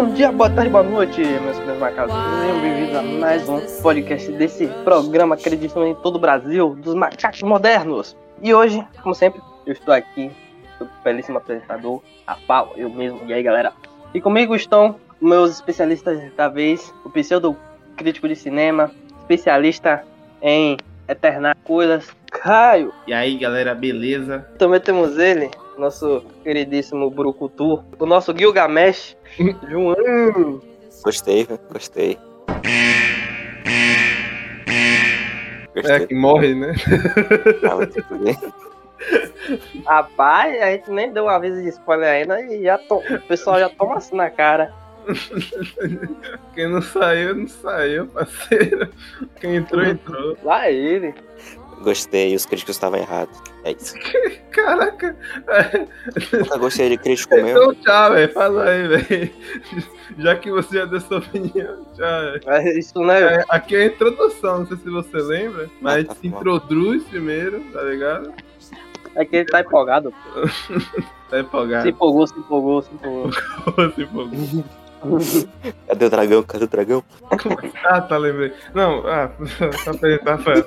Bom dia, boa tarde, boa noite, meus queridos macacos. Sejam bem-vindos a mais um podcast desse programa acredito em todo o Brasil, dos macacos modernos. E hoje, como sempre, eu estou aqui, sou o belíssimo apresentador, Rafael, eu mesmo. E aí, galera? E comigo estão meus especialistas da vez, o pseudo crítico de cinema, especialista em eternar coisas, Caio. E aí, galera, beleza? Também temos ele, nosso queridíssimo Brucutu, o nosso Gilgamesh, João. Gostei, gostei. É, que morre, né? Ah, bem. Rapaz, a gente nem deu um aviso de spoiler ainda e já to... o pessoal já toma assim na cara. Quem não saiu, não saiu, parceiro. Quem entrou, entrou. Lá ele. Gostei, os críticos estavam errados. É isso. Caraca. Nunca gostei de crítico mesmo. Então, tchau, velho. Fala aí, velho. Já que você já deu sua opinião, tchau. velho. Mas Isso não é. É, Aqui é a introdução, não sei se você lembra, mas Ah, gente tá se bom. introduz primeiro, tá ligado? É que ele tá empolgado. Tá Se empolgado. empolgou, se empolgou, se empolgou. Se empolgou. Cadê o dragão? Cadê o dragão? Ah, tá, lembrei. Não, ah, só apresentar, Rafael.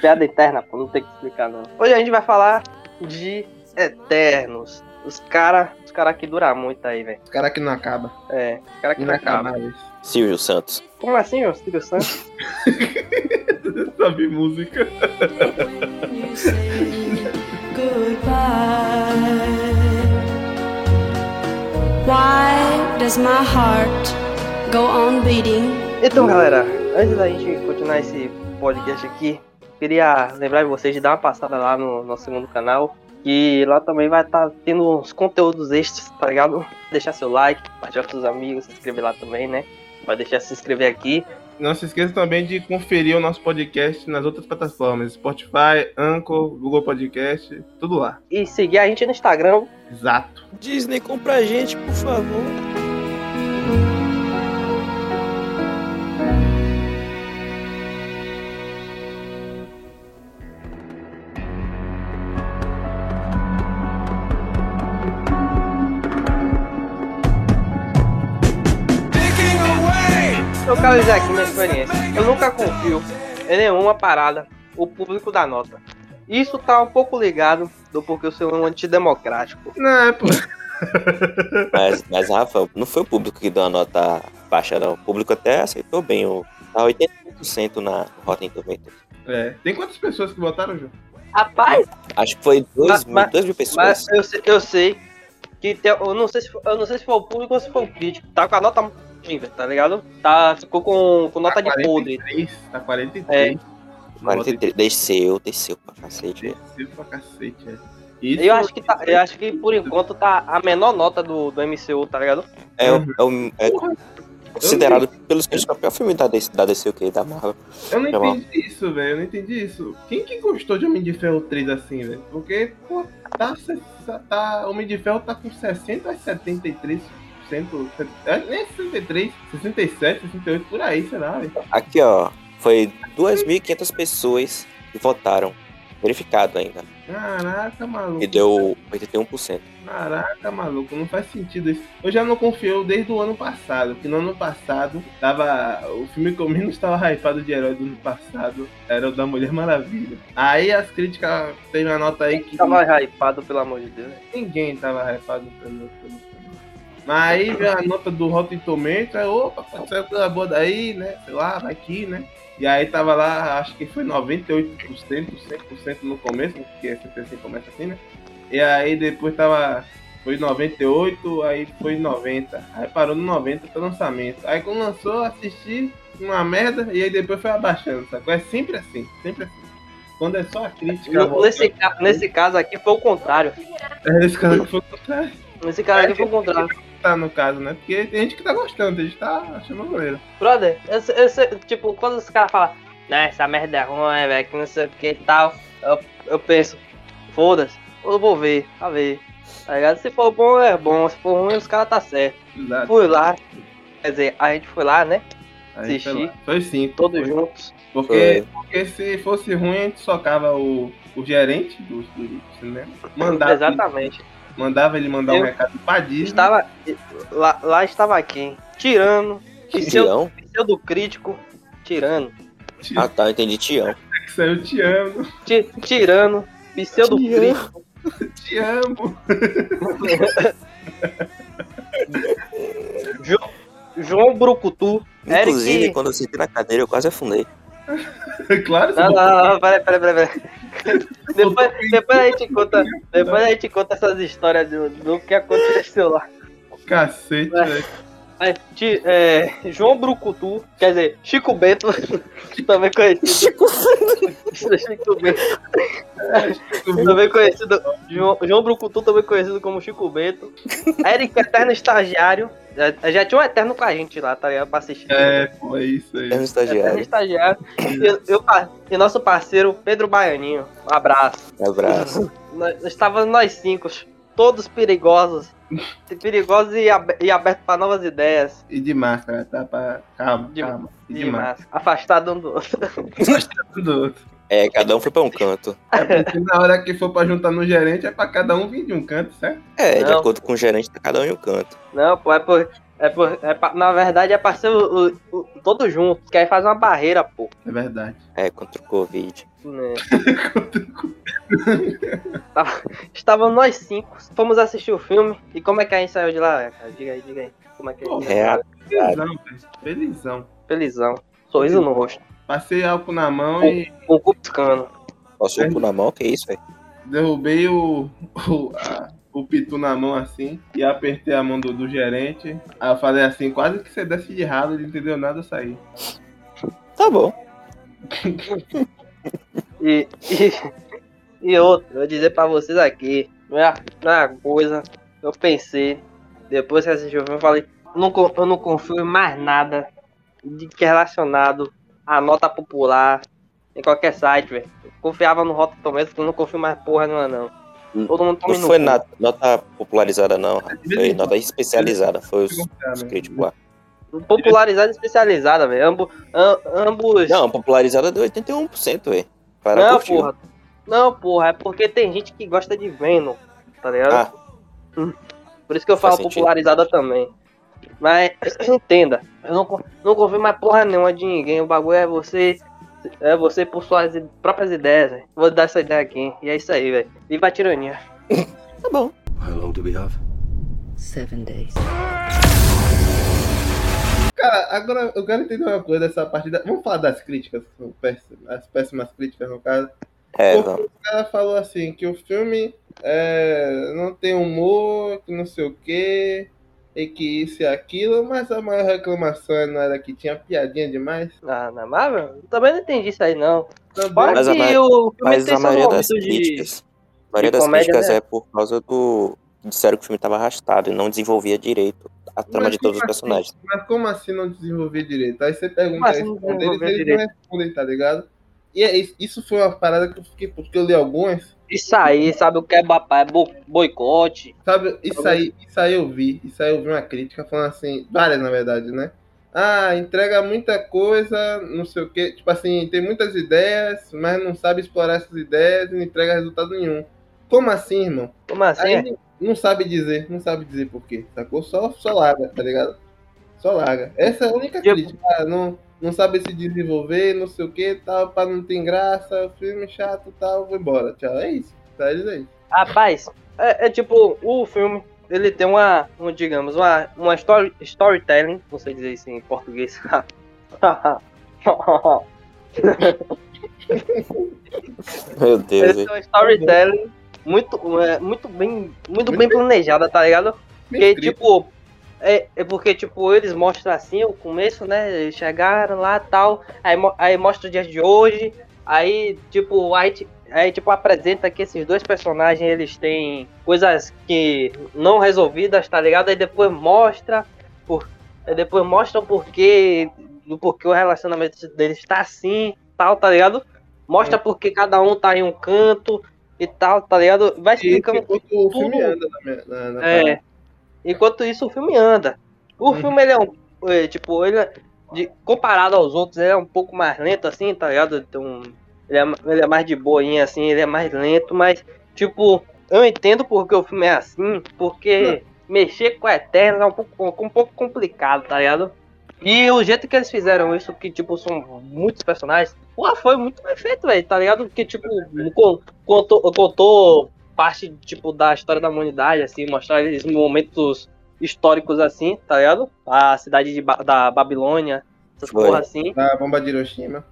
Piada eterna, pô, não tem que explicar não. Hoje a gente vai falar de Eternos. Os cara, os cara que duram muito aí, velho. Os caras que não acaba. É, os cara que não acaba. Silvio Santos. Como assim, ô Silvio Santos? Sabe música? goodbye. Why does my heart go on beating? Então, galera, antes da gente continuar esse podcast aqui, queria lembrar vocês de dar uma passada lá no nosso segundo canal, que lá também vai estar tendo uns conteúdos extras, tá ligado? Deixar seu like, compartilhar com seus amigos, se inscrever lá também, né? Vai deixar se inscrever aqui. Não se esqueça também de conferir o nosso podcast nas outras plataformas: Spotify, Anchor, Google Podcast, tudo lá. E seguir a gente no Instagram. Exato. Disney, compra a gente, por favor. Dizer aqui minha experiência. Eu nunca confio em nenhuma parada o público da nota. Isso tá um pouco ligado do porquê eu sou um antidemocrático. Não, é, pô. Mas, mas, Rafa, não foi o público que deu a nota baixa, não. O público até aceitou bem. O, tá 80% na Rotten Tomatoes. É. Tem quantas pessoas que votaram, Ju? Rapaz, Acho que foi 2 Mas- mil, mil pessoas. mas eu, sei- eu sei que tem, eu não sei se foi, eu não sei se foi o público ou se foi o crítico. Tá com a nota ruim, velho, tá ligado? Tá, ficou com, com nota de podre. 43, tá 43. É. 43, desceu, desceu pra cacete. Desceu pra cacete, é. Isso, Eu acho que tá, eu acho que por enquanto tá a menor nota do, do MCU, tá ligado? É, o- é, o- é considerado pelos críticos o pior filme da DC, da DC o quê? Da Marvel. Eu não Tá entendi isso, velho. Eu não entendi isso. Quem que gostou de Homem de Ferro 3 assim, velho? Porque, pô, tá, se- tá. Homem de Ferro tá com 60 a 73%. É, Nem 63, 67, 68, por aí, sei lá. Aqui, ó, foi 2.500 pessoas que votaram. Verificado ainda. Caraca, maluco. E deu 81%. Caraca, maluco, não faz sentido isso. Eu já não confio desde o ano passado, que no ano passado tava. O filme que eu menos tava hypado de herói do ano passado era o da Mulher Maravilha. Aí as críticas teve uma nota aí que Tava hypado, pelo amor de Deus. ninguém tava hypado pelo, pelo aí veio a nota do Rotten Tomatoes, aí, opa, sair pela boa daí, né? Sei lá, vai aqui, né? E aí tava lá, acho que foi 98%, 100% no começo, porque sempre assim começa assim, né? E aí depois tava. Foi 98, aí foi 90. Aí parou no 90 pro lançamento. Aí quando lançou, assisti uma merda e aí depois foi abaixando, sacou? É sempre assim, sempre assim. Quando é só a crítica. No- nesse, ca- nesse caso aqui foi o contrário. É esse cara que foi o contrário. Nesse caso aqui foi o contrário. Tá no caso, né? Porque tem gente que tá gostando, tem gente tá achando maneiro. Brother, eu, sei- eu sei, tipo, quando os caras falam, não, essa merda é ruim, velho, que não sei o que e tal, eu, eu penso, foda-se, eu vou ver, a ver. Tá ligado? Se for bom, é bom, se for ruim, os caras tá certo. Exato. Fui lá, quer dizer, a gente foi lá, né? Aí, Assisti. sei lá. Foi sim. Todos foi. juntos. Porque, porque se fosse ruim, a gente socava o, o gerente do, do cinema. Mandava, Exatamente. Mandava ele mandar um Eu recado pra Disney. Estava. Lá, lá estava quem? Tirano. Pseudo, Tião? pseudocrítico. Tirano. Ah tá, eu entendi Tião. Que saiu te amo, Ti- Tirano. Pseudocrítico. te amo. Jo- João Brucutu. Inclusive, Eric. quando eu sentei na cadeira, eu quase afundei. claro, Não, não, não, peraí, peraí, peraí. Depois, depois a gente conta. Depois a gente conta essas histórias do, do que aconteceu lá. cacete, velho. É, João Brucutu, quer dizer, Chico Bento, também conhecido. Chico Bento. também conhecido. João, João Brucutu, também conhecido como Chico Bento. Eric, eterno estagiário. Já, já tinha um eterno com a gente lá, tá ligado? Pra assistir. É, pô, é isso aí. É um Eterno estagiário. estagiário. E, eu, e nosso parceiro Pedro Baianinho. Um abraço. Um abraço. Nós, estávamos nós cinco, todos perigosos. perigosos e, ab- e abertos para novas ideias. E de máscara, tá? Pra... Calma, De- calma. E de, E máscara. massa. Afastado um do outro. Tudo outro. É, cada um foi pra um canto. É porque na hora que for pra juntar no gerente, é pra cada um vir de um canto, certo? É, de Não. acordo com o gerente, tá cada um em um canto. Não, pô, é por. É por é pra- na verdade é pra ser o, o, o- todos juntos. Quer fazer uma barreira, pô. É verdade. É, contra o Covid. Né? Tava- Estávamos nós cinco, fomos assistir o filme. E como é que a gente saiu de lá, cara? Diga aí, diga aí. Como é que a gente É, saiu? Felizão, velho. Felizão. Felizão. Sorriso no rosto. Passei álcool na mão e o cu piscando. Passou o cu na mão, que isso, velho? derrubei o, o, a- o pitu na mão assim e apertei a mão do, do gerente. Aí eu falei assim, quase que você desce de errado, ele não entendeu nada, eu saí. Tá bom. E, e, e outro, eu vou dizer pra vocês aqui, não é, não é uma coisa, eu pensei, depois que assisti o filme, eu falei, não, co- eu não confio em mais nada de que é relacionado à nota popular em qualquer site, velho. Confiava no Rotten Tomatoes, eu não confio mais porra nenhuma, não. Todo mundo Não toma foi na- nota popularizada, não. Foi nota especializada. Foi os, os críticos lá. Popularizada e especializada, velho. Ambo, am- ambos. Não, popularizada deu 81%, velho. Para não curtiu. porra. Não, porra, é porque tem gente que gosta de Venom, tá ligado? Ah, Por isso que eu falo popularizada também. Mas entenda, eu não, não confio mais porra nenhuma de ninguém. O bagulho é você. É você por suas próprias ideias, velho. Vou dar essa ideia aqui. E é isso aí, velho. Viva a tirania. tá bom. How long do we have? Seven days. Cara, agora eu quero entender uma coisa dessa partida. Vamos falar das críticas, as péssimas críticas no caso. É, Porque o cara falou assim, que o filme é, não tem humor, que não sei o quê, e que isso e aquilo, mas a maior reclamação não era que tinha piadinha demais. Ah, na Marvel? Eu também não entendi isso aí, não. Também. Mas a Mas a maioria das de- críticas. A maioria de das comédia, críticas né? é por causa do. Disseram que o filme tava arrastado e não desenvolvia direito a trama Mas de todos os assim? personagens. Mas como assim não desenvolver direito? Aí você pergunta assim isso não pra eles, eles não respondem, tá ligado? E é isso- isso foi uma parada que eu fiquei, porque eu li algumas, Isso aí, sabe o que é babá? É bo- boicote. Sabe, isso aí, isso aí eu vi, isso aí eu vi uma crítica falando assim, várias na verdade, né? Ah, entrega muita coisa, não sei o que, tipo assim, tem muitas ideias, mas não sabe explorar essas ideias e não entrega resultado nenhum. Como assim, irmão? Como assim? Aí não sabe dizer, não sabe dizer por quê, sacou? Só, só larga, tá ligado? Só larga. Essa é a única Tipo- crítica. Ah, não, não sabe se desenvolver, não sei o que, tal, pra não ter graça, filme chato, tal, vou embora, tchau. É isso, tá isso aí. Rapaz, é, é tipo, o filme, ele tem uma, um, digamos, uma, uma story, storytelling, não sei dizer isso em português. Meu Deus, ele tem uma storytelling muito, é, muito bem, muito bem planejada, tá ligado? Porque, tipo, é, é porque, tipo, eles mostram assim o começo, né? Eles chegaram lá tal, aí, aí mostra o dia de hoje, aí, tipo, aí, aí, tipo, apresenta que esses dois personagens, eles têm coisas que não resolvidas, tá ligado? Aí depois mostra, por, aí depois mostra o porquê, do porquê o relacionamento deles tá assim, tal, tá ligado? Mostra porque cada um tá em um canto e tal, tá ligado? Vai E explicando enquanto o tudo. filme anda na, na, na é. Enquanto isso, o filme anda. O Uhum. filme, ele é um. é, tipo, ele é. de- comparado aos outros, ele é um pouco mais lento, assim, tá ligado? Então, ele, é, ele é mais de boinha, assim, ele é mais lento, mas, tipo, eu entendo porque o filme é assim, porque mexer com a Eterna é um pouco, um pouco complicado, tá ligado? E o jeito que eles fizeram isso, que, tipo, são muitos personagens, pô, foi muito bem feito, velho, tá ligado? Porque, tipo, con- contou, contou parte, tipo, da história da humanidade, assim, mostrar eles momentos históricos, assim, tá ligado? A cidade de Ba- da Babilônia, essas Foi. porra assim Da bomba de Hiroshima.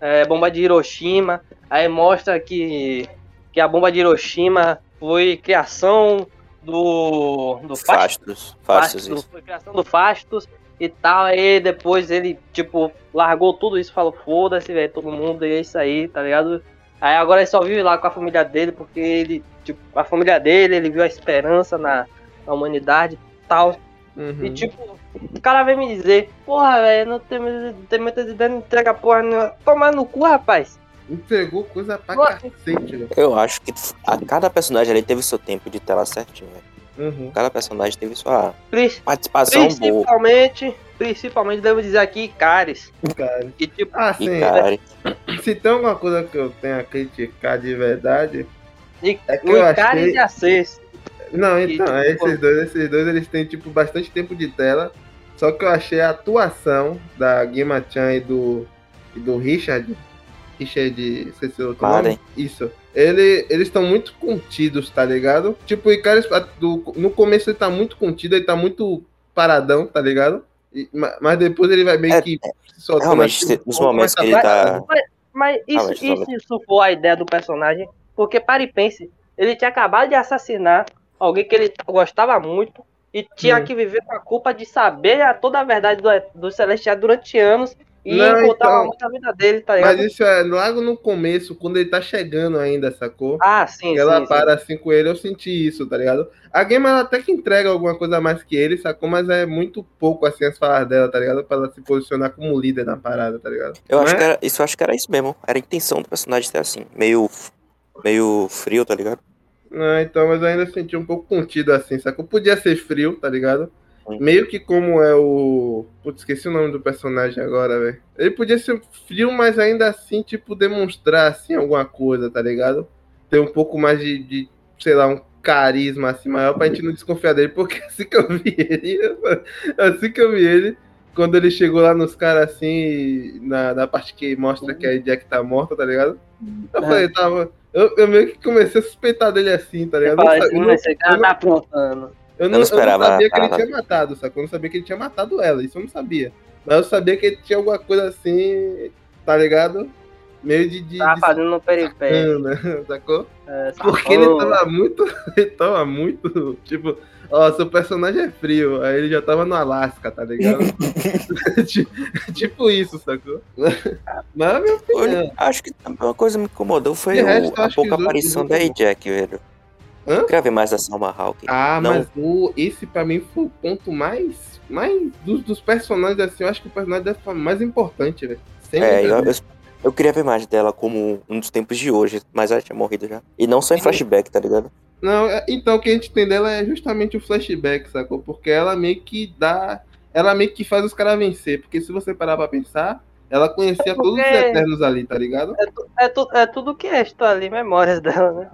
é, bomba de Hiroshima. Aí mostra que, que a bomba de Hiroshima foi criação do. do Fastos. Fastos. Fastos, Fastos, isso. Foi criação do Fastos e tal. Aí depois ele, tipo, largou tudo isso, falou: foda-se, velho, todo mundo, e é isso aí, tá ligado? Aí agora ele só vive lá com a família dele, porque ele, tipo, a família dele, ele viu a esperança na, na humanidade e tal. Uhum. E tipo, o cara vem me dizer, porra, velho, não tem, não tem muitas ideias, não entrega porra nenhuma. Tomar no cu, rapaz. Entregou coisa pra Ué. cacete, velho. Eu acho que a cada personagem ali teve seu tempo de tela certinho, velho. Uhum. Cada personagem teve sua participação boa. Principalmente, principalmente, devo dizer aqui, Caris. Cara. Que tipo, Ah, sim. cara, Se tem alguma coisa que eu tenho a criticar de verdade. e, É que o eu Icaris achei- e a Cês. Não, E, então, tipo, esses dois, esses dois eles têm, tipo, bastante tempo de tela. Só que eu achei a atuação da Gima Chan e do, e do Richard. Richard, esqueci o outro Maren. nome. Isso. Ele, eles estão muito contidos, tá ligado? Tipo, o Icarus, no começo ele tá muito contido, ele tá muito paradão, tá ligado? Ma- mas depois ele vai meio É, que se soltando. realmente, assim, nos um momentos mas que ele tá-. Mas isso, Ah, mas isso, isso for a ideia do personagem, porque pare e pense, ele tinha acabado de assassinar alguém que ele gostava muito e tinha Hum. que viver com a culpa de saber a- toda a verdade do, do Celestial durante anos e Não, encontrar então, o amor da vida dele, tá ligado? Mas isso é logo no começo, quando ele tá chegando ainda, sacou? Ah, sim, que ela sim, sim. para assim com ele, eu senti isso, tá ligado? A Game ela até que entrega alguma coisa a mais que ele, sacou? Mas é muito pouco assim as falas dela, tá ligado? Pra ela se posicionar como líder na parada, tá ligado? eu Não acho é? que era, isso eu acho que era isso mesmo. Era a intenção do personagem ser assim, meio, meio frio, tá ligado? Não, então, mas eu ainda senti um pouco contido assim, sacou? Podia ser frio, tá ligado? Meio que como é o. Putz, esqueci o nome do personagem agora, velho. Ele podia ser frio, mas ainda assim, tipo, demonstrar assim alguma coisa, tá ligado? Ter um pouco mais de, de sei lá, um carisma assim maior pra gente não desconfiar dele, porque assim que eu vi ele, assim que eu vi ele, quando ele chegou lá nos caras assim, na, na parte que mostra que a Jack tá morta, tá ligado? Eu É. falei, tava. Eu, eu meio que comecei a suspeitar dele assim, tá ligado? Eu Fala não, assim, sa- eu não- "Mas esse cara eu não- aprontando. eu não esperava sabia que ele tinha matado, sacou? Eu não sabia que ele tinha matado ela, isso eu não sabia. Mas eu sabia que ele tinha alguma coisa assim, tá ligado? Meio de. de, Tava de fazendo no peripé. sacou? É, Porque ele tava muito. Ele tava muito. Tipo, ó, seu personagem é frio. Aí ele já tava no Alasca, tá ligado? Ti- tipo isso, sacou? Mas é a minha opinião. Eu acho que uma coisa que me incomodou foi o- resto, eu a pouca aparição da Jack, velho. Hã? Eu queria ver mais da Salma Hawk. Ah, Não. mas o, esse pra mim foi o ponto mais. mais dos, dos personagens, assim, eu acho que o personagem deve ser mais importante, velho. É, eu, eu, eu queria ver mais dela como um dos tempos de hoje, mas ela tinha morrido já. E não só em flashback, tá ligado? Não, é- então o que a gente tem dela é justamente o flashback, sacou? Porque ela meio que dá. Ela meio que faz os caras vencer. Porque se você parar pra pensar, ela conhecia É todos os Eternos ali, tá ligado? É, tu, é tudo que é está ali, memórias dela, né?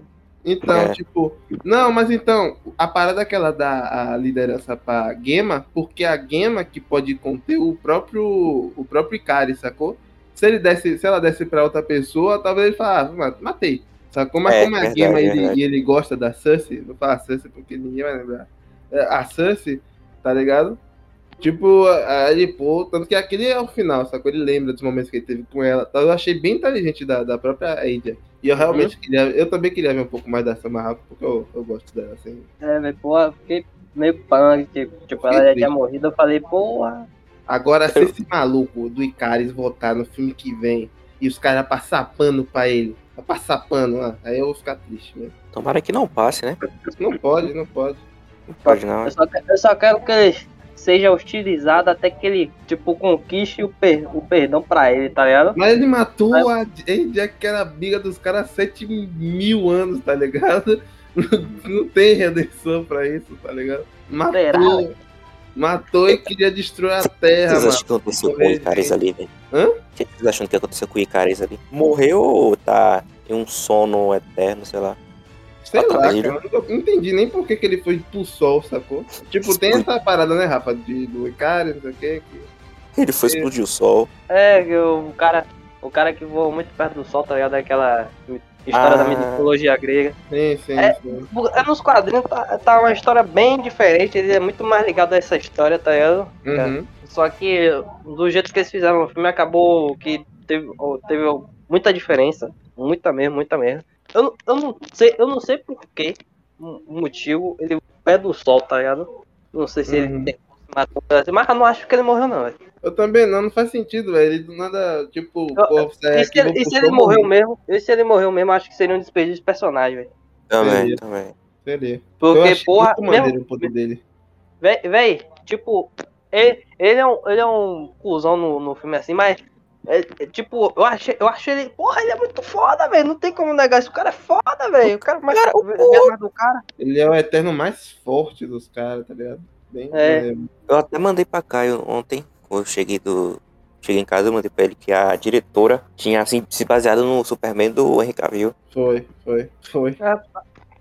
Então, É. tipo. Não, mas então, a parada que ela dá a liderança pra Gema, porque a Gema que pode conter o próprio. o próprio Ikari, sacou? Se ele desse, se ela desse pra outra pessoa, talvez ele falasse, ah, matei. Sacou? Mas É, como a verdade, Gema ele, e ele gosta da Cersei, vou falar Cersei porque ninguém vai lembrar. É, A Cersei, tá ligado? Tipo, ele, pô, tanto que aquele é o final, sacou? Ele lembra dos momentos que ele teve com ela. Então, eu achei bem inteligente da, da própria Aida. E eu realmente queria, eu também queria ver um pouco mais da Samara porque eu, eu gosto dela, assim. É, velho, porra, fiquei meio punk, tipo, tipo, ela já tinha morrido, eu falei, porra. Agora, se esse maluco do Icaris voltar no filme que vem e os caras passar pano pra ele, passar pano lá, aí eu vou ficar triste mesmo. Tomara que não passe, né? Não pode, não pode. Não pode não. Eu só, eu só quero que ele seja hostilizado até que ele, tipo, conquiste o, per- o perdão pra ele, tá ligado? Mas ele matou a Jack, que era amiga dos caras há 7 mil anos, tá ligado? Não tem redenção pra isso, tá ligado? Será? Matou. Matou e queria destruir a terra, Vocês mano. acham que aconteceu com o Icaris ali, velho? Hã? O que vocês acham que aconteceu com o Icaris ali? Morreu ou tá em um sono eterno, sei lá? Sei lá, cara, eu não entendi nem por que, que ele foi pro sol, sacou? Tipo, tem essa parada, né, Rafa, de, do Icaris, não sei o quê, que... Ele foi explodir o sol. É, que o cara. O cara que voa muito perto do sol, tá ligado? Aquela história Ah. da mitologia grega. Sim, sim, É. sim. É, Nos quadrinhos tá, tá uma história bem diferente, ele é muito mais ligado a essa história, tá ligado? Uhum. Só que do jeito que eles fizeram no filme acabou que teve, teve muita diferença. Muita mesmo, muita mesmo. Eu, não- eu não sei, eu não sei por que o motivo ele pé do sol, tá ligado? Não sei se Uhum. ele tem matou, mas eu não acho que ele morreu não, velho. Eu também não, não faz sentido, velho. Ele do nada, tipo, Eu- pô, é E se, ele, e se ele morreu mesmo? E se ele morreu mesmo, acho que seria um desperdício de personagem, velho. Também, Seria. também. Seria. Porque, porra, mesmo, o poder dele. Véi, véi, tipo, ele, ele, é um, ele é um cuzão no, no filme assim, mas. É- é, tipo, eu achei, eu achei ele. Porra, ele é muito foda, velho. Não tem como negar isso. O cara é foda, velho. O cara mais, Cara, o do cara. Ele é o eterno mais forte dos caras, tá ligado? Bem É. Eu até mandei pra Caio ontem, quando eu cheguei do. Cheguei em casa, eu mandei pra ele que a diretora tinha assim, se baseado no Superman do Henry Cavill. Foi, foi, foi.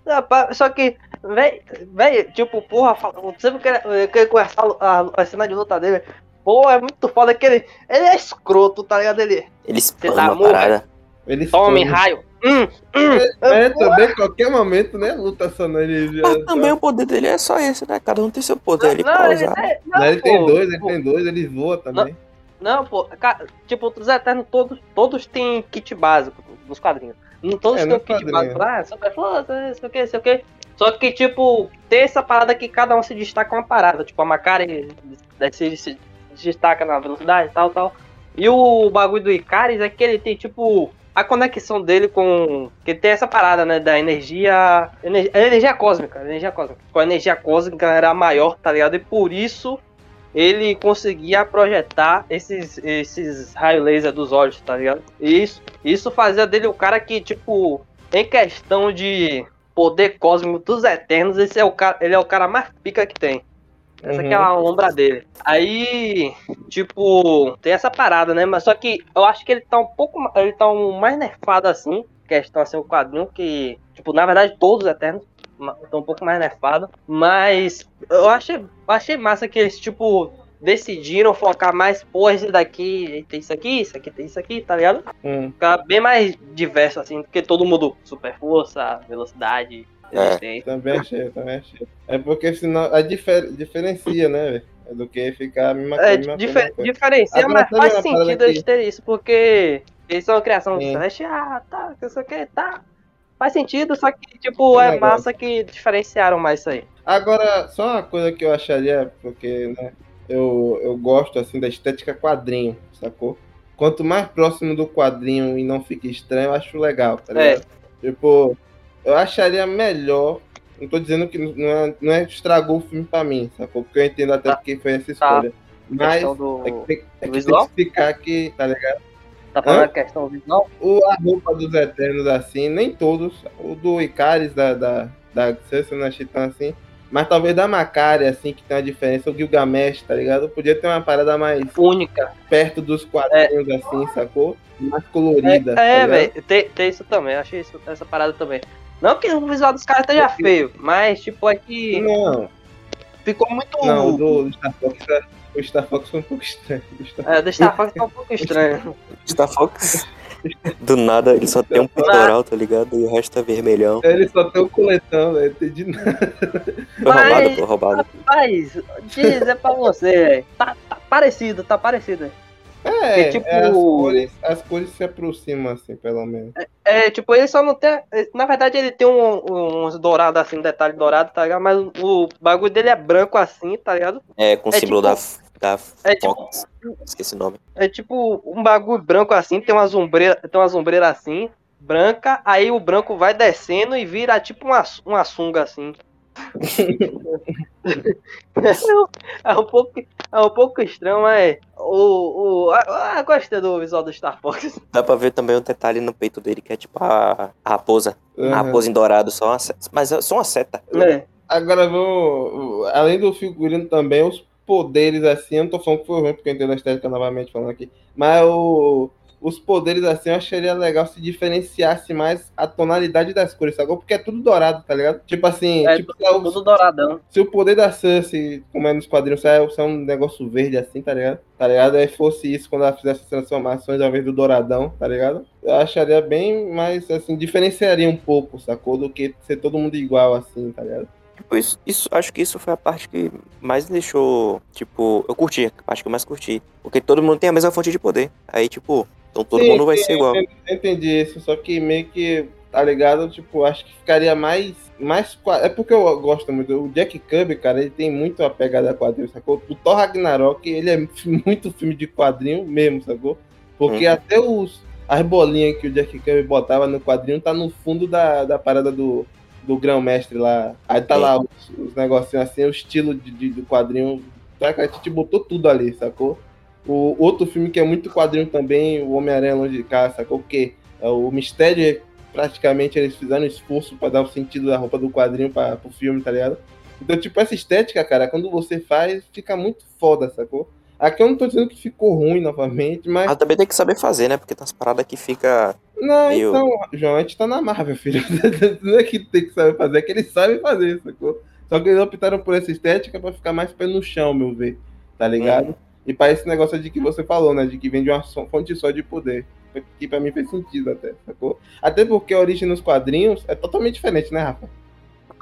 Rapaz, Só que, véi, véi, tipo, porra, fala- você não quer, quer conversar a, a, a cena de luta dele. Pô, é muito foda que ele. Ele é escroto, tá ligado? Ele. Ele tá explana a morto? parada. Ele Tome raio. Hum, hum. É, também, qualquer momento, né? Luta só na energia. Mas também o poder dele é só esse, né? Cada um tem seu poder ali pra ele usar. tem- não, Não, ele tem pô, dois, ele pô. tem dois, ele voa também. Não, pô, ca- tipo, os Eternos todos, todos têm kit básico nos quadrinhos. Não todos É, têm um kit quadrinho. básico. Ah, super força, sei o que, sei o que. Só que, tipo, tem essa parada que cada um se destaca uma parada. Tipo, a Macari se, se destaca na velocidade e tal, tal. E o bagulho do Icaris é que ele tem, tipo, a conexão dele com. Que tem essa parada, né? Da energia. ener- energia cósmica. Energia cósmica. Com a energia cósmica era maior, tá ligado? E por isso ele conseguia projetar esses, esses raios laser dos olhos, tá ligado? E isso, isso fazia dele o cara que, tipo, em questão de poder cósmico dos Eternos, esse é o cara, ele é o cara mais pica que tem. Essa aqui é a lombra dele. Aí, tipo, tem essa parada, né? Mas só que eu acho que ele tá um pouco. Ele tá um mais nerfado assim. Questão assim, o quadrinho que. Tipo, na verdade, todos os Eternos estão um pouco mais nerfados. Mas eu achei, achei massa que eles, tipo, decidiram focar mais, pô, esse daqui tem isso aqui, isso aqui tem isso aqui, tá ligado? Hum. Ficar bem mais diverso, assim, porque todo mundo super força, velocidade, É. Também achei, também achei. É porque senão a difer diferencia, né, velho? É do que ficar a mesma coisa. É, a mesma difer coisa. diferencia, Agora, mas sabe faz sentido eles terem isso, porque eles são uma criação Sim. Celeste, ah, tá, não sei o que, tá. Faz sentido, só que, tipo, É é massa que diferenciaram mais isso aí. Agora, só uma coisa que eu acharia, porque, né, eu, eu gosto, assim, da estética quadrinho, sacou? Quanto mais próximo do quadrinho e não fica estranho, eu acho legal, tá É. ligado? Tipo, eu acharia melhor, não tô dizendo que não é, não é estragou o filme pra mim, sacou? Porque eu entendo até Tá. porque foi essa escolha. Mas questão do. é que, tem, é que tem que explicar que, tá ligado? Tá falando da questão visual? O, a roupa dos Eternos, assim, nem todos. O do Icaris, da, da, da não achei tão assim. Mas talvez da Macari, assim, que tem uma diferença. O Gilgamesh, tá ligado? Podia ter uma parada mais Única. perto dos quadrinhos, assim, sacou? Mais colorida. É, tá é velho, tem, tem isso também, eu achei isso, essa parada também. Não que o visual dos caras esteja feio, mas, tipo, é que Não, ficou muito. não, o do, do Star Fox, é- o Star Fox foi um pouco estranho. O Star- É, o do Star Fox tá um pouco estranho. Star Fox. Do nada ele só tem um peitoral, tá ligado? E o resto tá vermelhão. Ele só tem o coletão, velho. Entendi nada. Foi roubado, Mas- foi roubado. Mas, diz, é pra você, velho. Tá, tá parecido, tá parecido. É, É tipo- é, as, cores, as cores se aproximam, assim, pelo menos. É, tipo, ele só não tem. Na verdade, ele tem um- um- uns dourados assim, detalhe dourado, tá ligado? Mas o bagulho dele é branco assim, tá ligado? É, com o É símbolo tipo- da, da é tipo- Fox. Esqueci o nome. É tipo um bagulho branco assim, tem uma sombreira, tem uma sombreira assim, branca, aí o branco vai descendo e vira tipo uma, uma sunga assim. É, um pouco, é um pouco estranho, mas o, o, ah, ah, gostei do visual do Star Fox. Dá pra ver também um detalhe no peito dele, que é tipo a, a raposa. A Uhum. raposa em dourado, só uma seta. Mas é só uma seta. né? Agora vamos. Além do figurino também, os poderes assim, eu não tô falando que foi ruim, porque eu entendo a estética novamente falando aqui. Mas o, os poderes assim, eu acharia legal se diferenciasse mais a tonalidade das cores, sacou? Porque é tudo dourado, tá ligado? Tipo assim, É tipo, tudo, se, tudo douradão. se o poder da Cersei, como é nos quadrinhos, se é, se é um negócio verde assim, tá ligado? Tá ligado? Aí fosse isso quando ela fizesse as transformações ao invés do douradão, tá ligado? Eu acharia bem mais, assim, diferenciaria um pouco, sacou? Do que ser todo mundo igual assim, tá ligado? Tipo, isso, isso- acho que isso foi a parte que mais deixou, tipo, eu curti, a parte que eu mais curti. Porque todo mundo tem a mesma fonte de poder. Aí, tipo, então todo Sim, mundo vai sim, ser igual. Eu entendi isso, só que meio que, tá ligado? Tipo, acho que ficaria mais. mais é porque eu gosto muito. O Jack Kirby, cara, ele tem muito a pegada quadrinho, sacou? O Thor Ragnarok, ele é muito filme de quadrinho mesmo, sacou? Porque Uhum. até os. As bolinhas que o Jack Kirby botava no quadrinho tá no fundo da, da parada do, do grão-mestre lá. Aí tá Sim. lá os, os negocinhos assim, o estilo de, de- do quadrinho. Tá, que a gente botou tudo ali, sacou? O outro filme que é muito quadrinho também, o Homem-Aranha Longe de Casa, sacou? Porque é, o mistério, praticamente, eles fizeram um esforço pra dar o sentido da roupa do quadrinho pra, pro filme, tá ligado? Então, tipo, essa estética, cara, quando você faz, fica muito foda, sacou? Aqui eu não tô dizendo que ficou ruim novamente, mas. Mas também tem que saber fazer, né? Porque tem umas paradas que fica. Não, meio- então, João, a gente tá na Marvel, filho. Não é que tem que saber fazer, é que eles sabem fazer, sacou? Só que eles optaram por essa estética pra ficar mais pé no chão, meu ver, tá ligado? E pra esse negócio de que você falou, né? De que vem de uma fonte só de poder. Que pra mim fez sentido até, sacou? Até porque a origem nos quadrinhos é totalmente diferente, né, Rafa?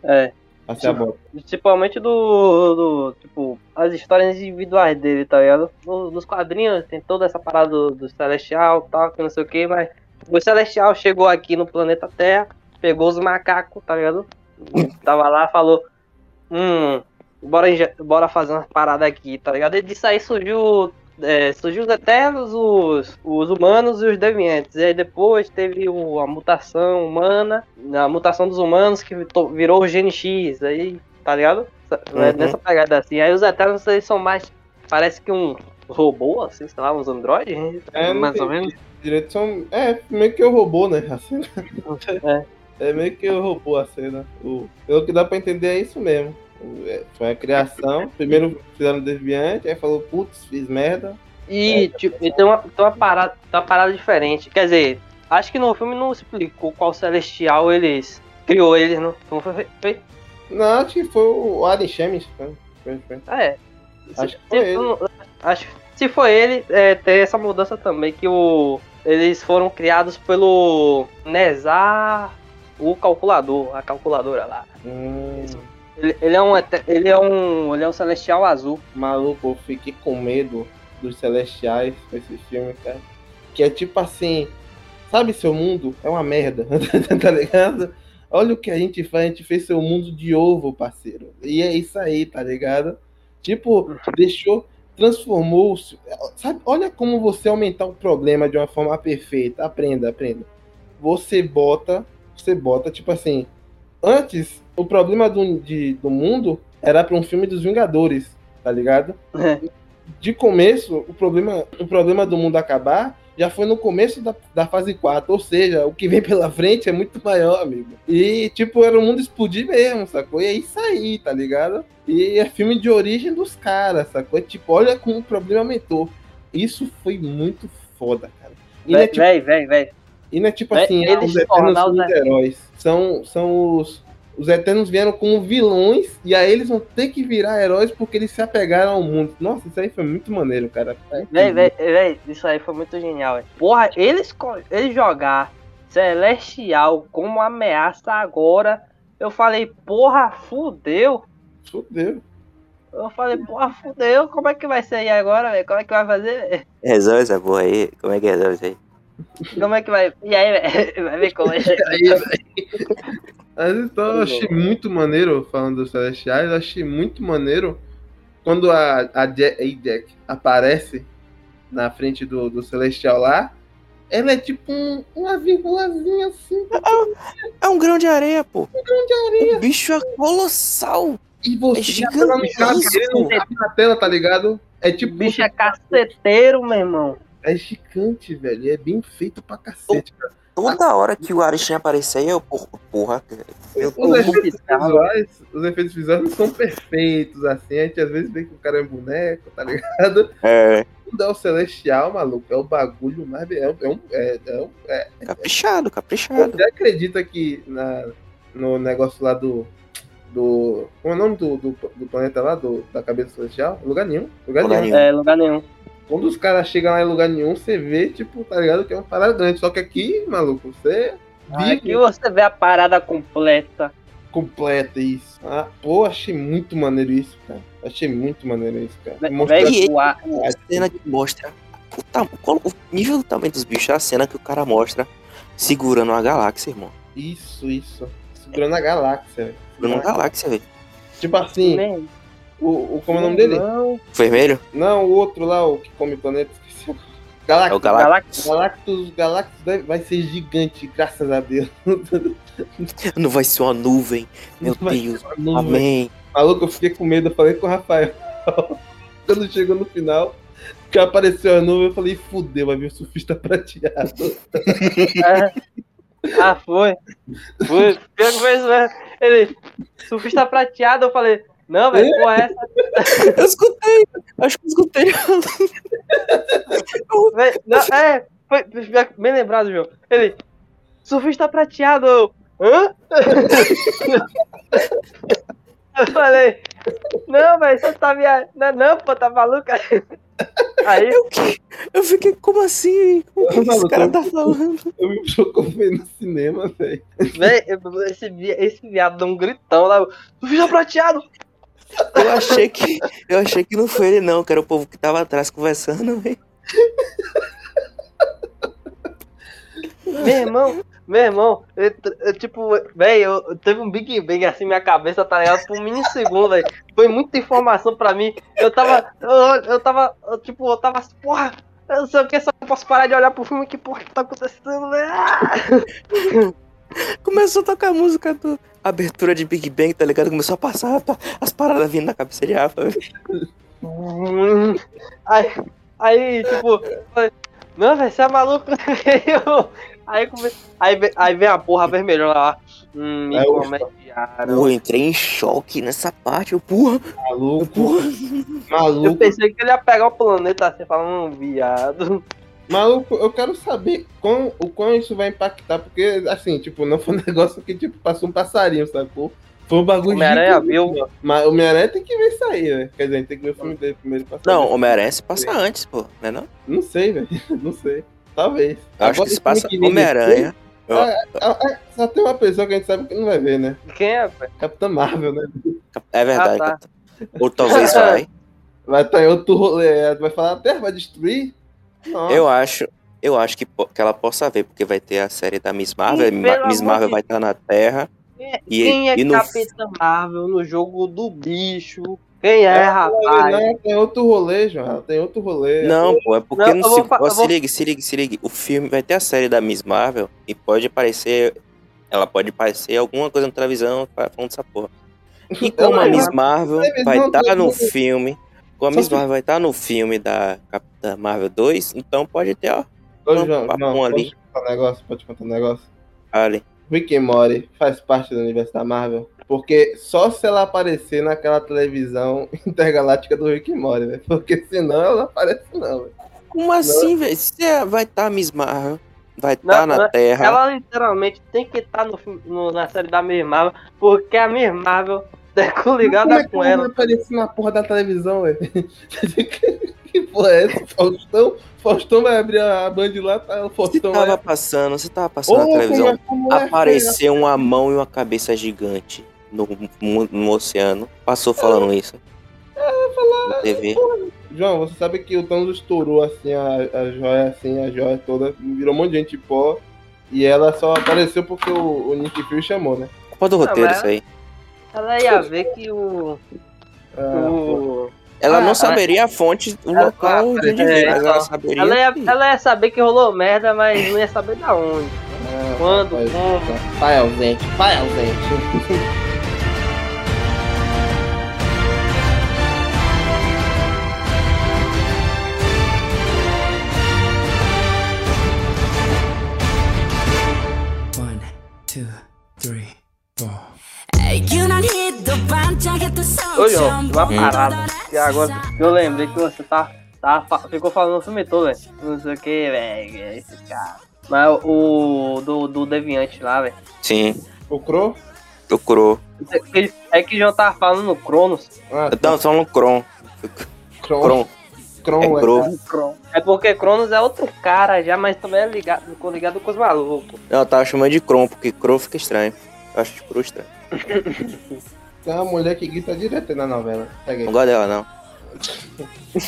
É. Passei a bola. Principalmente do, do. Tipo, as histórias individuais dele, tá ligado? No- Nos quadrinhos tem toda essa parada do, do Celestial e tal, que não sei o que, mas o Celestial chegou aqui no planeta Terra, pegou os macacos, tá ligado? Tava lá, falou. Hum, bora, bora fazer umas paradas aqui, tá ligado? E disso aí surgiu. É, surgiu os Eternos, os, os humanos e os deviantes. E aí depois teve o- a mutação humana, a mutação dos humanos que virou o Gene X. Aí, tá ligado? Né, Uhum. Nessa pegada assim. Aí os Eternos eles são mais. Parece que um robô, assim, sei lá, uns androides, É, não mais ou menos. Direito são. É, meio que o robô, né? É. É meio que o robô a cena. O... Pelo que dá pra entender é isso mesmo. É, Foi a criação. Primeiro fizeram desviante, aí falou, putz, fiz merda. E, tipo, e tem uma, tem, uma parada, tem uma parada diferente. Quer dizer, acho que no filme não explicou qual celestial eles criou eles, não. Não foi, foi- Não, acho que foi o Adam foi. Ah, é. Acho que Se- foi se- ele. não- acho se foi ele, é, tem essa mudança também, que o, eles foram criados pelo Nezar, o calculador, a calculadora lá. Hum, Ele, ele é um, ele é um, ele é um celestial azul. maluco, eu fiquei com medo dos Celestiais com esse filme, cara. Que é tipo assim, sabe seu mundo? É uma merda, tá ligado? Olha o que a gente faz, a gente fez seu mundo de ovo, parceiro. E é isso aí, tá ligado? Tipo, deixou, transformou-se. Sabe, olha como você aumentar o problema de uma forma perfeita. Aprenda, aprenda. Você bota, você bota, tipo assim, antes, o problema do, de- do mundo era para um filme dos Vingadores, tá ligado? De começo, o problema, o problema do mundo acabar já foi no começo da, da fase 4, ou seja, o que vem pela frente é muito maior, amigo. E, tipo, era o mundo explodir mesmo, sacou? E é isso aí, tá ligado? E é filme de origem dos caras, sacou? É tipo, olha como o problema aumentou. Isso foi muito foda, cara. E não é tipo, Véi, véi, véi. E não é tipo É, assim, ah, eles os Eternos são os heróis. São, são os. Os Eternos vieram como vilões e aí eles vão ter que virar heróis porque eles se apegaram ao mundo. Nossa, isso aí foi muito maneiro, cara. Véi, véi, véi, isso aí foi muito genial, véi. Porra, eles, eles jogar Celestial como ameaça agora, eu falei, porra, fudeu. Fudeu. Eu falei, porra, fudeu, como é que vai ser aí agora, velho? Como é que vai fazer? Resolve essa porra aí. Como é que resolve isso aí? Como é que vai? E aí? Vai ver como é. Mas então eu achei muito maneiro, falando dos Celestiais, eu achei muito maneiro quando a, a Jack, aparece na frente do, do Celestial lá. Ela é tipo um, uma vírgulazinha assim. É um grão de areia, pô. Um grão de areia. O bicho é colossal. E você É tá na, gigantesco. na tela, tá ligado? É O tipo. bicho é caceteiro, meu irmão. É gigante, velho. É bem feito pra cacete, cara. toda hora que o Arishem aparecer, eu, porra, porra eu, Os efeitos, visuais, os efeitos visuais não são perfeitos, assim. A gente às vezes vê que o cara é um boneco, tá ligado? é, Quando é o Celestial, maluco, é o bagulho mais. É, um- é, um- é, é, um- é, caprichado, caprichado. Você acredita que na, no negócio lá do. do como é o nome do, do, do planeta lá, do, da cabeça celestial? Lugar nenhum. Lugar, Lugar nenhum. É, lugar nenhum. Quando os caras chegam lá em lugar nenhum, você vê, tipo, tá ligado? Que é uma parada grande. Só que aqui, maluco, você Aqui vive você vê a parada completa. completa isso. Ah, pô, achei muito maneiro isso, cara. Achei muito maneiro isso, cara. Mostra- o ar- A cena que mostra o, tam- qual- o nível do tamanho dos bichos é a cena que o cara mostra segurando uma galáxia, irmão. Isso, isso. Segurando a galáxia, velho. Segurando uma galáxia, velho. Tipo assim, Man, o, o, como é o nome dele? Não, Vermelho? Não, o outro lá, o que come planeta, esqueci. Galactus. É o Galactus. Galactus. Galactus, vai ser gigante, graças a Deus. Não vai ser uma nuvem. Meu Vai Deus. nuvem. Amém. Maluco, eu fiquei com medo, eu falei com o Rafael. Quando chegou no final, que apareceu a nuvem, eu falei, fudeu, vai vir o surfista prateado. É. Ah, foi. Foi. Pior que foi isso mesmo. Ele, surfista prateado, eu falei, não, velho, porra, é essa. Eu escutei. Acho que eu escutei. Véi, não, é, foi bem lembrado, João. Ele, surfista prateado. eu, Hã? Eu falei, não, velho, você tá viajando. Não, não, pô, tá maluca? Aí, Eu, que- eu fiquei, como assim? O que esse cara tá falando? Eu me preocupei no cinema, velho. esse, esse viado deu um gritão lá. Surfista prateado. Eu achei que. Eu achei que não foi ele, não, que era o povo que tava atrás conversando, velho. Meu irmão, meu irmão, eu, eu, tipo, velho, eu, teve um Big Bang assim minha cabeça, tá ligado? Por um minissegundo, velho. Foi muita informação pra mim. Eu tava, eu, eu tava, eu, tipo, eu tava, assim, porra, eu não sei o que, só posso parar de olhar pro filme, que porra que tá acontecendo, velho? Começou a tocar a música do. Abertura de Big Bang, tá ligado? Começou a passar tá, as paradas vindo na cabeça de Rafa. Aí, aí, tipo, eu falei, não, velho, você é maluco? Eu- aí, come... aí, aí vem a porra vermelha lá. Hum, me É o- comediaram. Eu entrei em choque nessa parte. Eu, porra, Maluco, porra. Eu maluco. pensei que ele ia pegar o planeta assim, falando, um viado. Maluco, eu quero saber quão, o quão isso vai impactar, porque, assim, tipo, não foi um negócio que, tipo, passou um passarinho, sacou? Foi um bagulho Homem-Aranha viu. Mas o Homem-Aranha tem que ver isso aí, velho. Quer dizer, a gente tem que ver o filme dele primeiro pra Não, saber. Homem-Aranha se passa antes, pô, né? Não? Não sei, velho. Não sei. Talvez. Eu acho Agora, que se passa Homem-Aranha. depois, ah, ah, Só tem uma pessoa que a gente sabe que não vai ver, né? Quem é, velho? Capitã Marvel, né? É verdade. Ah, tá. Ou talvez vai. Vai estar em outro rolê. Vai falar, a Terra vai destruir? Nossa. Eu acho, eu acho que, que ela possa ver, porque vai ter a série da Miss Marvel. Pelo Miss Marvel de vai estar na Terra. E, Quem é e no Capitã Marvel no jogo do bicho? Quem é, É, rapaz? Não, tem outro rolê, João. Tem outro rolê. Não, pô, é porque Não, no eu vou ó, se vou- ligue, se ligue, se ligue. O filme vai ter a série da Miss Marvel e pode aparecer. Ela pode aparecer alguma coisa na televisão fa- falando dessa porra. E como a Miss Marvel vai estar todo no filme. Como a Miss Marvel vai estar no filme da Capitã Marvel 2, então pode ter, ó, Ô, Não, João, papo não, ali. pode contar um negócio? Pode contar um negócio? ali. Rick and Morty faz parte do universo da Marvel. Porque só se ela aparecer naquela televisão intergaláctica do Rick and Morty, velho. Porque senão ela não aparece, não, velho. Como assim, velho? É- vai estar a Miss Marvel, vai estar na não, Terra. Ela literalmente tem que estar no, filme- no- na série da Miss Marvel, porque a Miss Marvel é Como coligada é que com ela ela. vai aparecer na porra da televisão, velho? que porra é essa? Faustão? Faustão vai abrir a Band lá, tá? O Faustão tava vai... passando, se tava passando Ô, na televisão, como é- como é apareceu uma mão e uma cabeça gigante no, mu- no oceano. Passou falando isso. Na TV. João, você sabe que o Thanos estourou assim a, a joia, assim, a joia toda, virou um monte de gente pó. E ela só apareceu porque o, o Nick Fury chamou, né? Culpa do roteiro mas- isso aí. Ela ia ver que o. Ah, o Ela Ah, não ela- saberia a fonte, o ela- local de onde é, veio, mas ela saberia. ela, ia, que- ela ia saber que rolou merda, mas não ia saber da onde. ah, Quando, rapaz, como. Pai ausente, pai ausente. Ô, João, uma parada. Que agora que eu lembrei que você tá, tá, ficou falando o filme todo, velho. Não sei o que, velho. Esse cara. Mas o do, do Deviante lá, velho. Sim, O Crow? É que- É que o João tava falando no Cronos. Ah, Não, só no Kron. Kron. Kron. Kron, É é, Crow. Cronos. É porque Cronos é outro cara já, mas também é ligado, ficou ligado com os malucos. Não, eu tava chamando de Kron, porque Kron fica estranho. Eu acho Kron estranho. Tem uma mulher que grita direto aí na novela. Não gosto dela, não.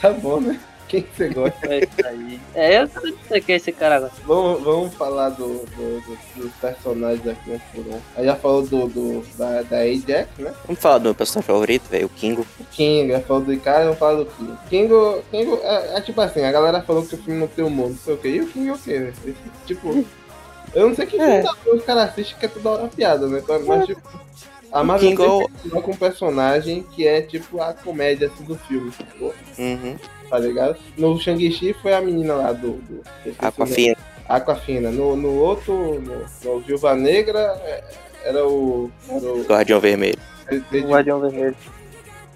Tá bom, né? Quem que você gosta? É aí. É, eu não sei quem é esse cara agora. Vamos, vamos falar do, do- do- dos personagens aqui um por um. Aí já falou do, do, da, da Ajax, né? Vamos falar do meu personagem favorito, velho, o Kingo. O King, já falou do Icarus, vamos falar do King. Kingo, Kingo é, é tipo assim, a galera falou que o filme não tem humor, não sei o que. E o King é o quê, velho? Esse, Tipo, eu não sei que filme É. porra os caras assistem que é toda hora piada, né? Mas tipo, a O Marvel Kingo sempre coloca um personagem que é tipo a comédia assim, do filme, sacou? Uhum. tá ligado? No Shang-Chi foi a menina lá do. do Aquafina. Aquafina. No, no outro, no, no Viúva Negra, é, era o. Era o Guardião Vermelho. O Guardião Vermelho.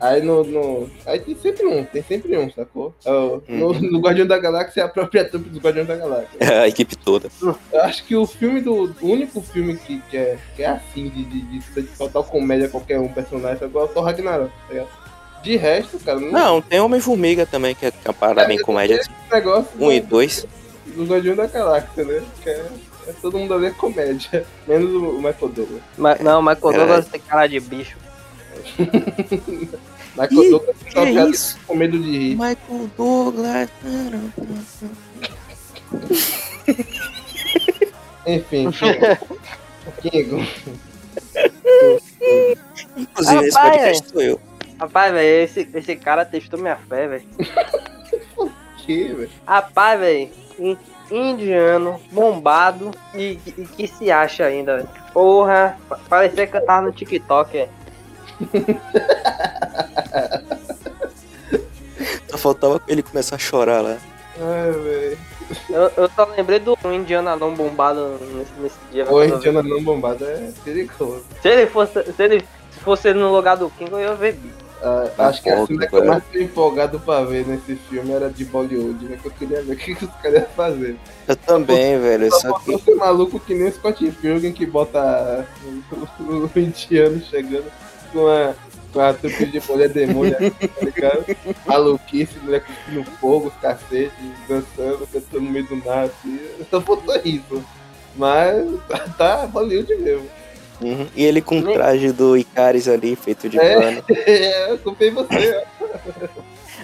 Aí no, no. Aí tem sempre um, tem sempre um, sacou? É o- no, Uhum. no Guardião da Galáxia é a própria trupe dos Guardiões da Galáxia. A equipe toda. Eu acho que o filme do. O único filme que, que, é, que é assim, de, de, de ser total comédia qualquer um personagem, sacou? É o Thor Ragnarok, tá ligado? De resto, cara, não Não, tem Homem-Formiga também, que é uma parada bem comédia. assim. negócio. Um e dois. do Guardião da Galáxia, né? Que é, é todo mundo ali é comédia. Menos o, o Michael Douglas. Ma- não, mas quando Caralho. você tem cara de bicho. Michael Douglas só que piada isso? com medo de rir. Michael Douglas. Enfim, Kingo. Inclusive, esse Rapaz, podcast sou eu. Rapaz, velho, esse, esse cara testou minha fé, velho. que, velho? Rapaz, velho, in- indiano, bombado e, e que se acha ainda, velho. Porra, pa- parecia que eu tava no TikTok, é. Só faltava ele começar a chorar lá. Ai, velho. Eu, eu só lembrei do indiano anão bombado nesse, nesse dia. O eu. Indiana não bombado é perigoso. Se ele fosse, se ele fosse no lugar do King, eu ia ver. Ah, Tá acho que a cena que eu mais fiquei empolgado pra ver nesse filme era de Bollywood, né? Que eu queria ver o que, que os caras iam fazer. Eu também, velho. Só Só que. ser maluco que nem o Scott Pilgrim que bota o, o, o indiano chegando com a, com a trupe de mulher demônio, tá ligado? Maluquice, mulher cuspindo fogo, os cacete, dançando, cantando no meio do nada, assim. Só faltou isso. Mas tá, Hollywood mesmo. Uhum. E ele com o traje do Icaris ali, feito de É. pano. É, eu culpei você,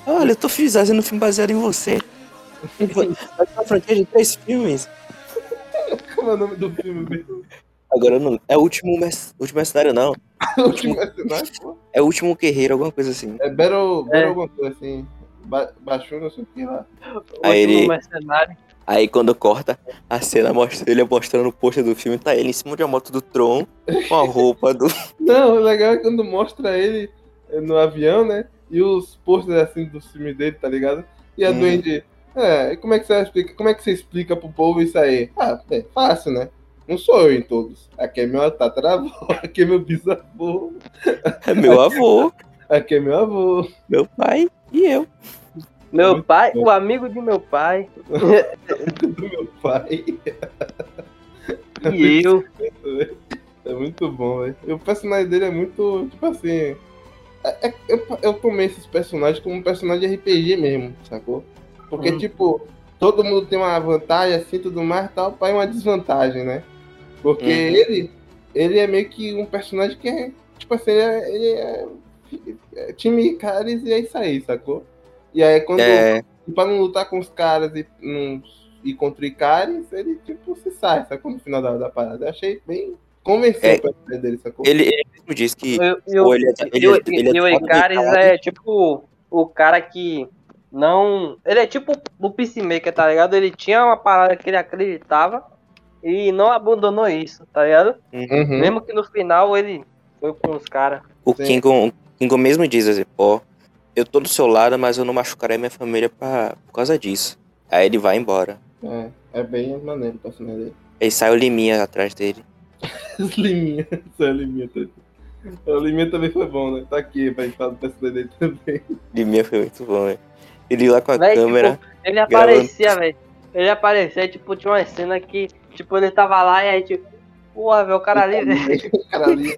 ó. Olha, eu tô fazendo um filme baseado em você. Vai ser uma franquia de três filmes. Como é o nome do filme mesmo? Agora não. É o último, merc... último mercenário, não. O último mercenário, pô. É o último guerreiro, alguma coisa assim. É Battle, Battle É. alguma coisa assim. Ba baixou, não sei o que lá. O Aí último ele- mercenário. Aí quando corta a cena, mostra ele mostrando o pôster do filme, tá ele em cima de uma moto do Tron, com a roupa do. Não, o legal é quando mostra ele eh, no avião, né? E os posters assim do filme dele, tá ligado? E a Hum. Duende, é, e como é que você explica? Como é que você explica pro povo isso aí? Ah, é fácil, né? Não sou eu em todos. Aqui é meu tataravô, aqui é meu bisavô, É meu avô, aqui é meu avô. meu pai e eu. Meu Muito pai, bom. o amigo de meu pai do meu pai. e eu. É muito bom, velho. E O personagem dele é muito, tipo assim. é- é- eu, eu tomei esses personagens como um personagem de RPG mesmo, sacou? Porque, Uhum. tipo, todo mundo tem uma vantagem, assim, tudo mais e tal, pai, uma desvantagem, né? Porque Uhum. ele, ele é meio que um personagem que é, tipo assim, ele é, ele é, é time Icaris e é isso aí, sacou? E aí, quando É, pra não lutar com os caras e não ir contra o Icaris, ele tipo se sai, sacou? No final da, da parada. Eu achei bem convencente É. o personagem dele, sacou? ele, ele mesmo disse que. E o- Ou ele é- ele e o- é- ele é e o Icaris é tipo o cara que não. Ele é tipo o Peacemaker, tá ligado? Ele tinha uma parada que ele acreditava e não abandonou isso, tá ligado? Uhum. Mesmo que no final ele foi com os caras. O Sim. Kingo, o Kingo mesmo diz assim, pô, eu tô do seu lado, mas eu não machucarei minha família pra, por causa disso. Aí ele vai embora. É, é bem maneiro o personagem dele. Aí sai o Liminha atrás dele. Liminha, só Liminha. tá- O Liminha também foi bom, né? Tá aqui pra gente falar do personagem dele também. Mim foi muito bom, velho. Ele lá com a Véi, câmera. tipo, ele aparecia, velho. Ele aparecia, tipo, tinha uma cena que, tipo, ele tava lá e aí, tipo, porra, velho, o cara ali, velho. cara ali.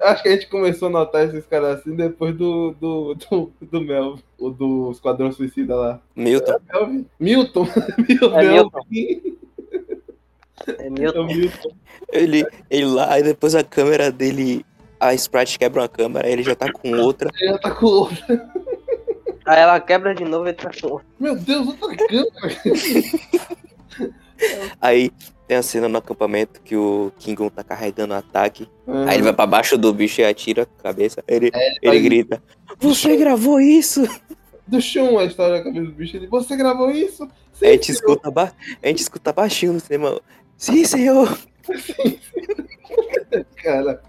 Acho que a gente começou a notar esses caras assim depois do, do, do, do Mel, o do Esquadrão Suicida lá. Milton. Melvin? Milton. Meu É Deus. É É o Milton. Milton. Ele, ele lá, aí depois a câmera dele. A Sprite quebra uma câmera, aí ele já tá com outra. Ele já tá com outra. Aí ela quebra de novo e tá com Meu Deus, outra câmera. Aí tem a cena no acampamento que o Kingon tá carregando o ataque. É. Aí ele vai pra baixo do bicho e atira a cabeça. Ele, ele faz- grita: Você gravou isso? Do Shun, a história da cabeça do bicho. Ele, você gravou isso? Sim, a, gente senhor." escuta ba... a gente escuta baixinho no cinema. Sim, senhor. Cara,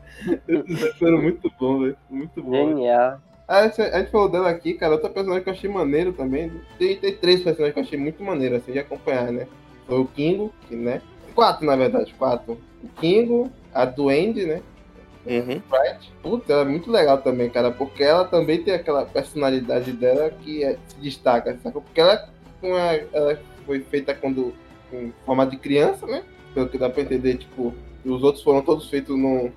esses foram muito bom, velho. Muito bom. Genial. Ah, a gente- falou dela aqui, cara. Outra personagem que eu achei maneiro também. Tem, tem três personagens que eu achei muito maneiro, assim, de acompanhar, né? Foi o Kingo, que, né? Quatro, na verdade, quatro. O Kingo, a Duende, né? Uhum. Sprite. Puta, ela é muito legal também, cara, porque ela também tem aquela personalidade dela que é- se destaca, sacou? Porque ela, a- ela foi feita quando em forma de criança, né? Pelo que dá pra entender, tipo, os outros foram todos feitos no,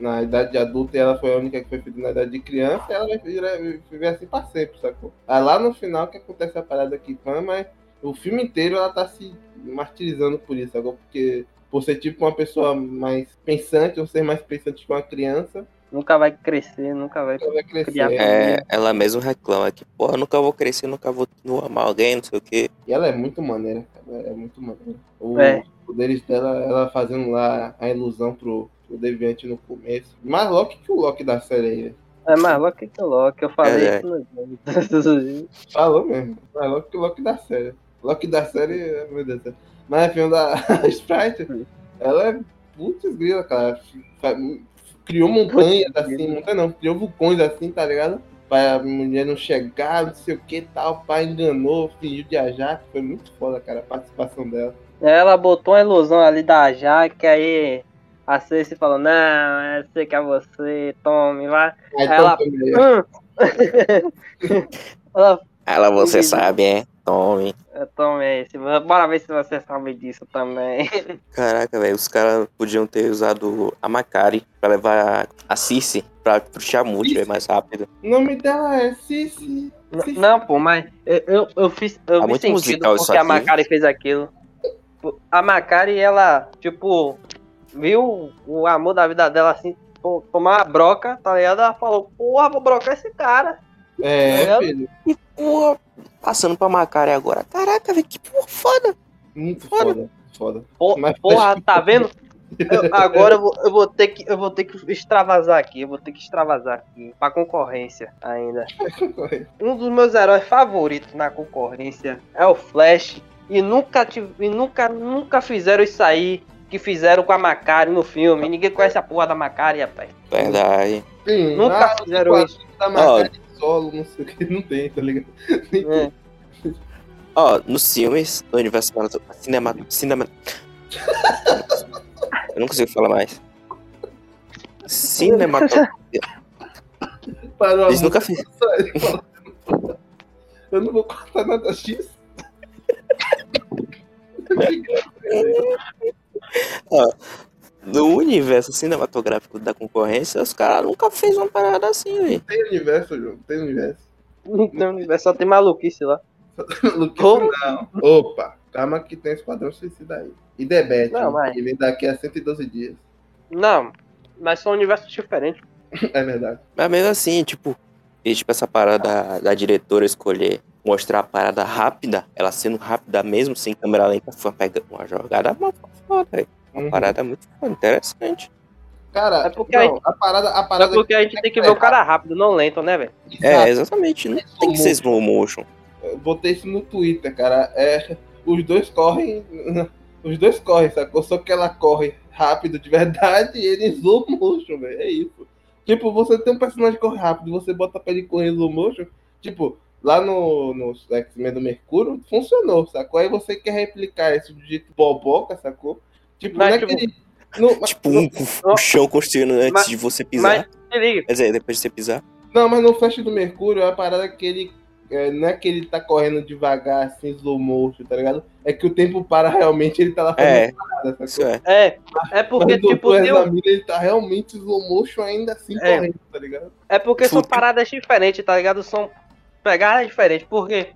na idade de adulta e ela foi a única que foi feita na idade de criança, e ela vai viver assim pra sempre, sacou? Aí lá no final que acontece a parada aqui, mas o filme inteiro ela tá se martirizando por isso, sacou? Porque por ser tipo uma pessoa mais pensante, ou ser mais pensante que uma criança, Nunca vai crescer, nunca vai. ela vai crescer. Criar- É, ela mesmo reclama que, porra, nunca vou crescer, nunca vou, vou amar alguém, não sei o quê. E ela é muito maneira, cara. Ela é muito maneira. O, É. Os poderes dela, ela fazendo lá a ilusão pro, pro Deviante no começo. Mais Loki que o Loki da série aí. É mais Loki que o Loki, eu falei É, é. isso no Falou mesmo. Mais Loki que o Loki da série. Loki da série, meu Deus do céu. Mas enfim, o da Sprite, ela é putz grila, cara. Criou montanhas assim, montanha não, criou vulcões assim, tá ligado? Pra mulher não chegar, não sei o que tal, pai enganou, fingiu de ajar, foi muito foda, cara, a participação dela. Ela botou uma ilusão ali da Jaque, aí a Cersei falou, não, eu sei que é você, tome, vai. Aí Ela- Hum. ela, Ela, você Entendi. sabe, é? Tome. eu tomei esse, bora ver se você sabe disso também. Caraca, velho, os caras podiam ter usado a Macari pra levar a Cici pra puxar muito é mais rápido. O nome dela é Cici. Não, pô, mas eu, eu, eu fiz. Eu É sentido musical isso porque a. Macari fez aquilo. A Macari, ela, tipo, viu o amor da vida dela assim, tomar uma broca, tá ligado? Ela falou, porra, vou brocar esse cara. É, Ela- filho. Porra, passando pra Macari agora. Caraca, velho, que porra foda. Muito Foda. foda. Foda. Mas- porra, tá vendo? Eu- agora eu vou, eu vou ter que eu vou ter que extravasar aqui, eu vou ter que extravasar aqui pra concorrência ainda. Um dos meus heróis favoritos na concorrência é o Flash e nunca tive, e nunca nunca fizeram isso aí que fizeram com a Macari no filme. Ninguém conhece a porra da Macari, rapaz. Verdade. Sim, Nunca ah, fizeram tipo, isso. Tá marcado de solo, não sei o que, não tem, tá ligado? É. Ó, nos filmes do universo cinema, cinema... Eu não consigo falar mais. Cinematográfico. Parou a Eles nunca fizeram. falou, Eu não vou cortar nada X. No universo cinematográfico da concorrência, os caras nunca fez uma parada assim, velho. Tem universo, João, tem universo. Então, é só tem maluquice lá. Luquinho, Como? não. Opa, calma que tem Esquadrão Suicida aí. E Debete, Não, mas- que vem daqui a 112 dias. Não, mas são universos diferentes. É verdade. Mas mesmo assim, tipo, e, tipo essa parada da, diretora escolher mostrar a parada rápida, ela sendo rápida mesmo, sem câmera lenta, foi uma, pega- uma jogada mó foda, velho. Uma Uhum. parada muito foda, interessante. Cara, É porque não, a parada, a É parada porque a gente tem que ver o cara rápido, não lento, né, velho? É, exatamente. Não tem que ser slow motion. Eu botei isso no Twitter, cara. É, os dois correm. Os dois correm, sacou? Só que ela corre rápido de verdade e ele slow motion, velho. É isso. Tipo, você tem um personagem que corre rápido e você bota pra ele correr slow motion. Tipo, lá no, no X-Men do Mercúrio, funcionou, sacou? Aí você quer replicar isso do jeito boboca, sacou? Tipo, Mas, não é tipo, que ele. No- mas- Tipo, um, o chão construindo antes Mas- de você pisar. Mas. Quer dizer, depois de você pisar. Não, mas no Flash do Mercúrio, a parada é que ele. É, não é que ele tá correndo devagar, assim, slow motion, tá ligado? É que o tempo para realmente, ele tá lá fazendo É, parada, isso é. É, é porque, Mas o tipo, um- Ezra Miller, ele tá realmente slow motion ainda assim É. correndo, tá ligado? É porque são paradas diferentes, tá ligado? São pegadas diferentes. Porque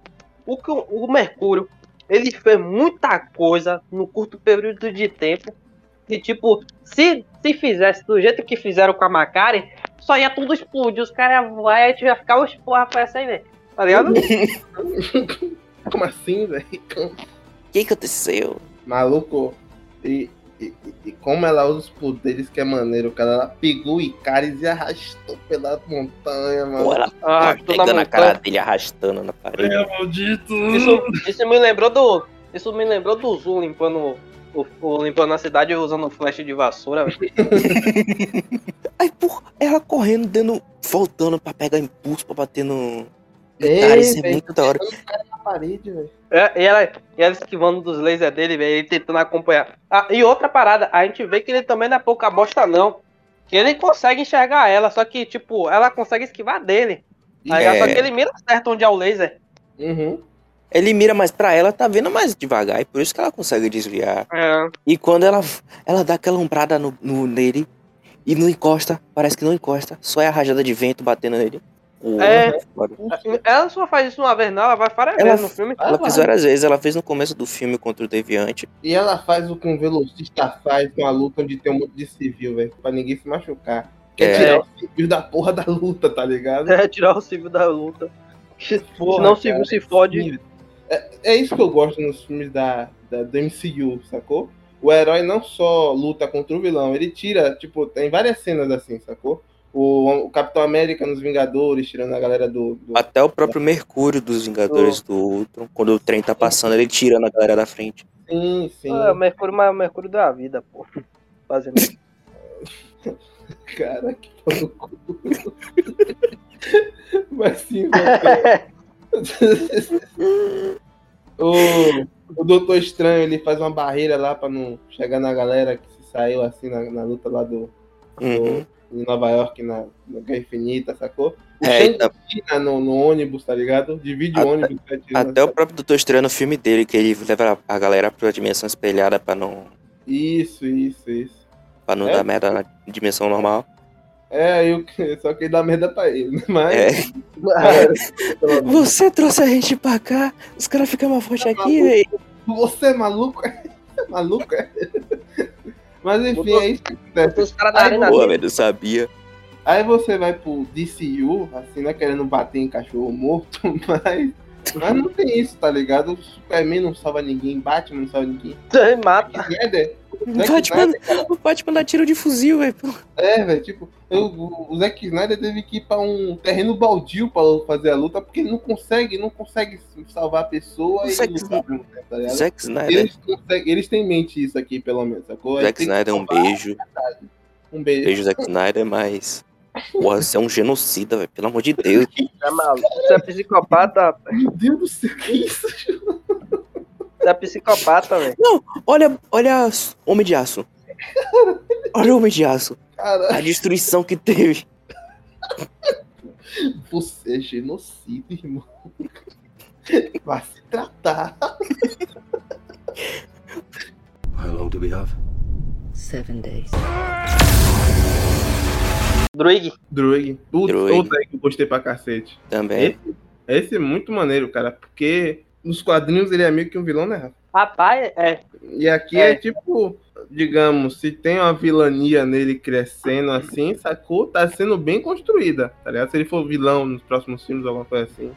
o, que o- o Mercúrio, ele fez muita coisa no curto período de tempo. Que, tipo, se, se fizesse do jeito que fizeram com a Macari, só ia tudo explodir. Os caras iam voar e a gente ia ficar os porra aí, né? Tá ligado? Como assim, velho? O que aconteceu? Maluco. E, e, e como ela usa os poderes que é maneiro, cara. Ela pegou o Icaris e arrastou pela montanha, mano. Pô, ela Ah, tá pegando a cara dele, arrastando na parede. maldito! Isso, isso me lembrou do. Isso me lembrou do Zoom limpando. O, o- limpando a cidade usando flash de vassoura, velho. Aí, porra, ela correndo, dando. voltando pra pegar impulso pra bater no. É, Cara, isso é muito da hora. parede. É, e, ela, e ela esquivando dos lasers dele, velho, ele tentando acompanhar. Ah, e outra parada, a gente vê que ele também não é pouca bosta, não. Que ele consegue enxergar ela, só que, tipo, ela consegue esquivar dele. Ligado? É. Só que ele mira certo onde é o laser. Uhum. Ele mira mais pra ela, tá vendo mais devagar, e por isso que ela consegue desviar. É. E quando ela, ela dá aquela umbrada no, no- nele e não encosta, parece que não encosta, só é a rajada de vento batendo nele. É. Ela só faz isso uma vez, não, ela vai várias Ela- vezes no filme. Ela fez várias vezes, ela fez no começo do filme contra o Deviante. E ela faz o que um velocista faz com a luta onde tem um monte de civil, velho. Pra ninguém se machucar. Quer É. tirar o civil da porra da luta, tá ligado? É, tirar o civil da luta. Porra, Senão o civil se fode. É, é isso que eu gosto nos filmes da, da, do MCU, sacou? O herói não só luta contra o vilão, ele tira, tipo, tem várias cenas assim, sacou? O, o Capitão América nos Vingadores, tirando a galera do. do- Até o próprio Mercúrio dos Vingadores do Ultron, quando o trem tá passando, ele tira na galera da frente. Sim, sim. É, o Mercúrio, mas o Mercúrio da vida, pô. Fazendo. Cara, que pau no cu. Mas sim, o, o Doutor Estranho, ele faz uma barreira lá pra não chegar na galera que se saiu assim na, na luta lá do, Uhum. Em Nova York, na, na Guerra Infinita, sacou? O É, então, tira no, no ônibus, tá ligado? Divide Até- o ônibus. tá até o próprio Doutor Estranho no filme dele, que ele leva a galera pra dimensão espelhada pra não, Isso, isso, isso. pra não É? dar merda na dimensão normal. É, que- só que ele dá merda pra ele. né? Mas. É. menos. Você trouxe a gente pra cá, os caras ficam mais fortes aqui, velho. Você é maluco? É maluco? Mas enfim, é isso que acontece. Os caras da arena dele. velho, eu sabia. Aí você vai pro DCU, assim, não é querendo bater em cachorro morto, mas. Mas não tem isso, tá ligado? Superman não salva ninguém, Batman não salva ninguém. Mata. Snyder, O Zack Batman, Snyder, o Batman dá tiro de fuzil, velho. é, velho, tipo, eu- o o Zack Snyder teve que ir pra um terreno baldio pra fazer a luta, porque ele não consegue, não consegue salvar a pessoa O e Zack lutar tá ligado? Zack Snyder. Eles, conseguem, eles têm em mente isso aqui, pelo menos? Aí Zack Snyder, um salvar, beijo. Um beijo. Beijo, Zack Snyder, mas. Porra, você é um genocida, velho. Pelo amor de Deus. É maluco. Você é psicopata. Meu Deus do céu, que isso? Você é psicopata, velho. Olha, olha Homem de Aço. Olha o Homem de Aço. Cara, A destruição que teve. você é genocida, irmão. Vai se tratar. How long do we have? Seven days. Druig. Druig. Putz, Druig. outro aí que eu gostei pra cacete. Também. Esse, esse é muito maneiro, cara, porque nos quadrinhos ele é meio que um vilão, né, Rafa? Rapaz, é. E aqui é. É. tipo, digamos, se tem uma vilania nele crescendo assim, sacou? Tá sendo bem construída, tá ligado? Se ele for vilão nos próximos filmes, alguma coisa assim,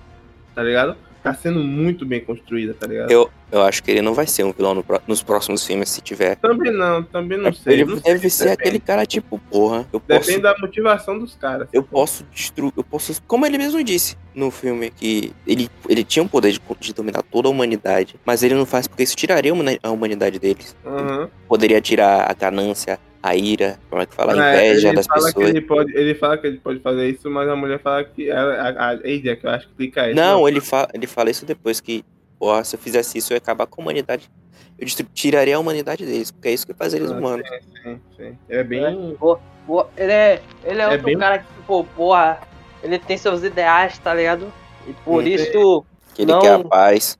tá ligado? Tá sendo muito bem construída, tá ligado? Eu, eu acho que ele não vai ser um vilão no nos próximos filmes, se tiver. Também não, também não sei. ele não sei, deve ser depende. aquele cara tipo, porra, eu posso. Depende da motivação dos caras. Eu posso destruir. Eu posso. Como ele mesmo disse no filme, que ele, ele tinha o poder de, de dominar toda a humanidade, mas ele não faz porque isso tiraria a humani- a humanidade deles. Aham. Poderia tirar a ganância, a ira, como é que fala? A É, inveja ele das fala que pessoas. ele, pode, ele fala que ele pode fazer isso, mas a mulher fala que. A, a, a Ada, que eu acho que clica isso. Não, ele fala, ele fala isso depois que porra, se eu fizesse isso, eu ia acabar com a humanidade. Eu destru- tiraria a humanidade deles, porque é isso que faz eles Ah, humanos. Sim, sim. É bem. Pô, pô, ele é, ele é, É outro bem- cara que, pô, porra, ele tem seus ideais, tá ligado? E por isso Que ele Não. quer a paz.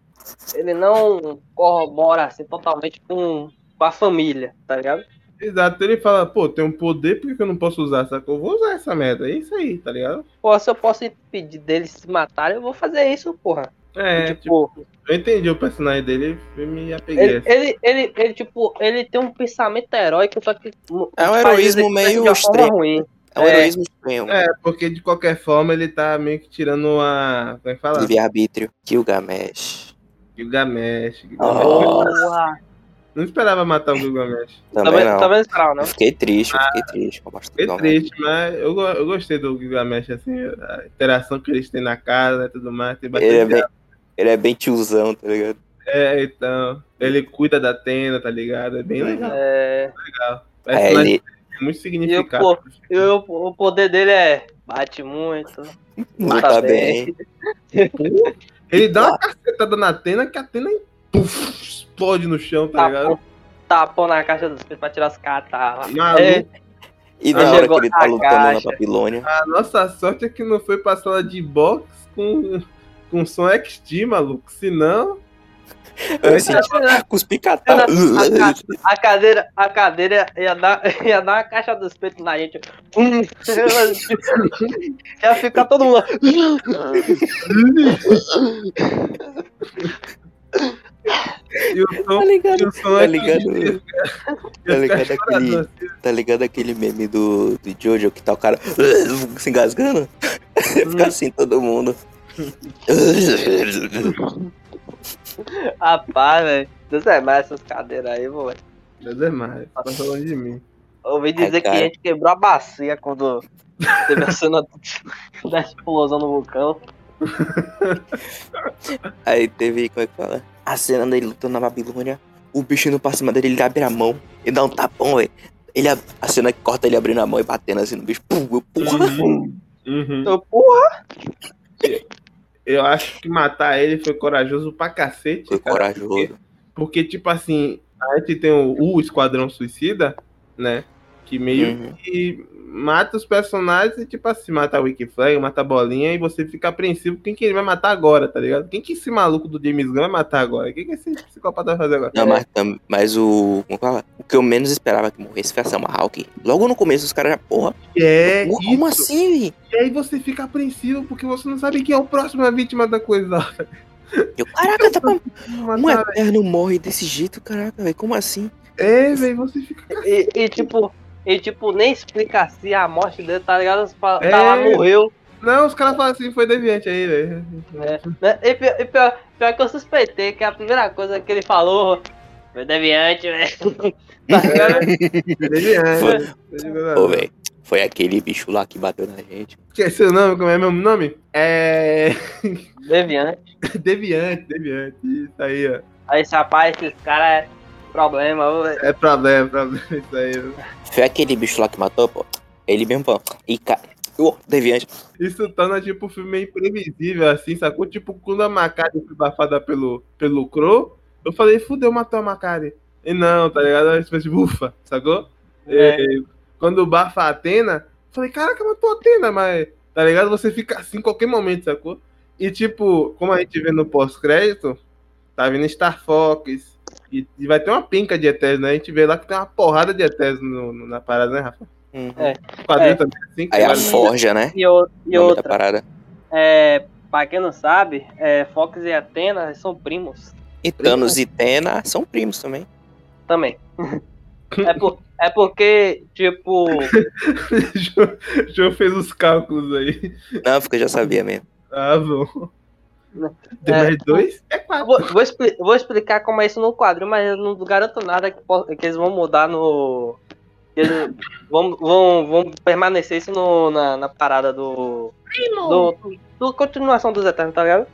ele não corrobora assim totalmente com, com a família, tá ligado? Exato, ele fala, pô, tem um poder, por que eu não posso usar? Sacou? Eu vou usar essa merda. É isso aí, tá ligado? Pô, se eu posso impedir deles se matarem, eu vou fazer isso, porra. É, tipo, tipo, eu entendi o personagem dele e me apeguei. ele, ele, ele, ele, tipo, ele tem um pensamento heróico, só que. É um heroísmo meio extremo. ruim. É um É. heroísmo extremo. É, porque de qualquer forma ele tá meio que tirando a. Como é que fala? Livre-arbítrio. Gilgamesh. Gilgamesh. Gilgamesh. Oh. Não esperava matar o Gilgamesh. Também Também, não. também não esperava, não. Fiquei triste, fiquei triste com a morte do Fiquei Gilgamesh. triste, mas eu, eu gostei do Gilgamesh, assim, a interação que eles têm na casa e tudo mais. Tem Ele é, bem, ele é bem tiozão, tá ligado? É, então. Ele cuida da tenda, tá ligado? É bem legal. É, Aí mais- ele tem muito significado. e o, o poder dele é. Bate muito. luta bem. Ele dá uma cacetada na tenda que a tenda puf, explode no chão, tá ligado? Tapão, tapão na caixa dos peitos pra tirar os catarros. Maluco. É, E na hora que ele tá lutando na caixa. Babilônia. A nossa sorte é que não foi pra sala de box com, com som XT, maluco. Senão. Eu senti cuspi catar. a, a cadeira, a cadeira ia dar, ia dar uma caixa dos peitos na gente. Hum, ia ficar todo mundo. E o som, Tá e ligado? o som Tá ligado? Tá ligado aquele- assim. Tá ligado aquele meme do, do Jojo que tá o cara se engasgando? Fica assim todo mundo. Rapaz, velho. Deus é mais essas cadeiras aí, vô. Deus é mais. Tá falando de mim. Ouvi dizer Ai, que cara. a gente quebrou a bacia quando teve a cena da explosão no vulcão. Aí teve, como é que fala? A cena dele lutando na Babilônia. O bicho indo pra cima dele, ele abre a mão e dá um tapão, velho. Ele, a cena que corta ele abrindo a mão e batendo assim no bicho. Pum, porra. Uhum. Eu, porra! Eu acho que matar ele foi corajoso pra cacete. Foi cara, corajoso. Porque, tipo assim, a gente tem o, o Esquadrão Suicida, né? Que meio Uhum. que mata os personagens e, tipo assim, mata a Wiki Flag, mata a bolinha e você fica apreensivo quem que ele vai matar agora, tá ligado? Quem que esse maluco do James Gunn vai matar agora? Quem que esse psicopata vai fazer agora? Não, mas, mas o. Como fala? O que eu menos esperava que morresse foi a Selma Hawk. Logo no começo os caras já, porra. É, porra, como isso. assim, velho? E aí você fica apreensivo porque você não sabe quem é o próximo a vítima da coisa. Eu, caraca, tá pra... um eterno morre desse jeito, caraca, velho. Como assim? É, velho, você fica. E, e, tipo, e tipo, nem explica se a morte dele, tá ligado? Fala, É. Tá lá, morreu. Não, os caras falam assim, foi deviante aí, velho. Né? Né? E, pior, e pior, pior que eu suspeitei que a primeira coisa que ele falou foi deviante, velho. Tá ligado? Deviante. Foi. Ô, velho. Foi aquele bicho lá que bateu na gente. Esqueci o nome, como é meu nome? É. deviante. Deviante, deviante. Isso aí, ó. Aí esse rapaz, esses caras é problema, velho. É problema, problema. Isso aí. Foi aquele bicho lá que matou, pô. Ele mesmo, pô. E ca... Ô, deviante. Isso torna, tipo, o filme meio imprevisível, assim, sacou? Tipo, quando a Macari foi bafada pelo, pelo Crow, eu falei, fudeu, matou a Macari. E não, tá ligado? Aí, tipo, assim, ufa, sacou? É. E, quando bafa a Atena, eu falei, caraca, matou a Atena, mas, tá ligado? Você fica assim em qualquer momento, sacou? E, tipo, como a gente vê no pós-crédito, tá vindo Star Fox, e, e vai ter uma pinca de Eternos, né? A gente vê lá que tem uma porrada de Eternos no- no- na parada, né, Rafa? Uhum. É. É. também, assim, Aí a forja, né? E, o- e outra, parada. é, pra quem não sabe, é, Fox e Atena são primos E Thanos e Tena são primos também. também. É, por, é porque, tipo, João fez os cálculos aí. Não, porque eu já sabia mesmo. Ah, bom. D mais dois é vou, vou expli- vou explicar como é isso no quadrinho, mas eu não garanto nada que, que eles vão mudar no. que Eles vão, vão, vão permanecer isso no, na, na parada do. Do, do continuação dos Eternos, tá ligado?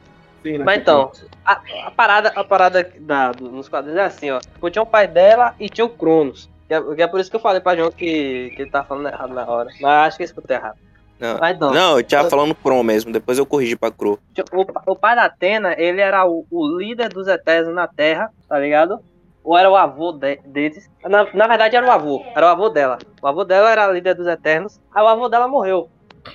Sim, né? Mas então, a, a parada, a parada da, do- nos quadrinhos é assim, ó. Tipo, tinha o pai dela e tinha o Cronos. Que é, que é por isso que eu falei pra João que, que ele tá falando errado na hora. Mas acho que eu escutei errado. Não, Mas não. não, eu tava falando Kron mesmo, depois eu corrigi pra Cro. O, o pai da Atena, ele era o, o líder dos Eternos na Terra, tá ligado? Ou era o avô de- deles? Na, na verdade era o avô, era o avô dela. O avô dela era líder dos Eternos, aí o avô dela morreu.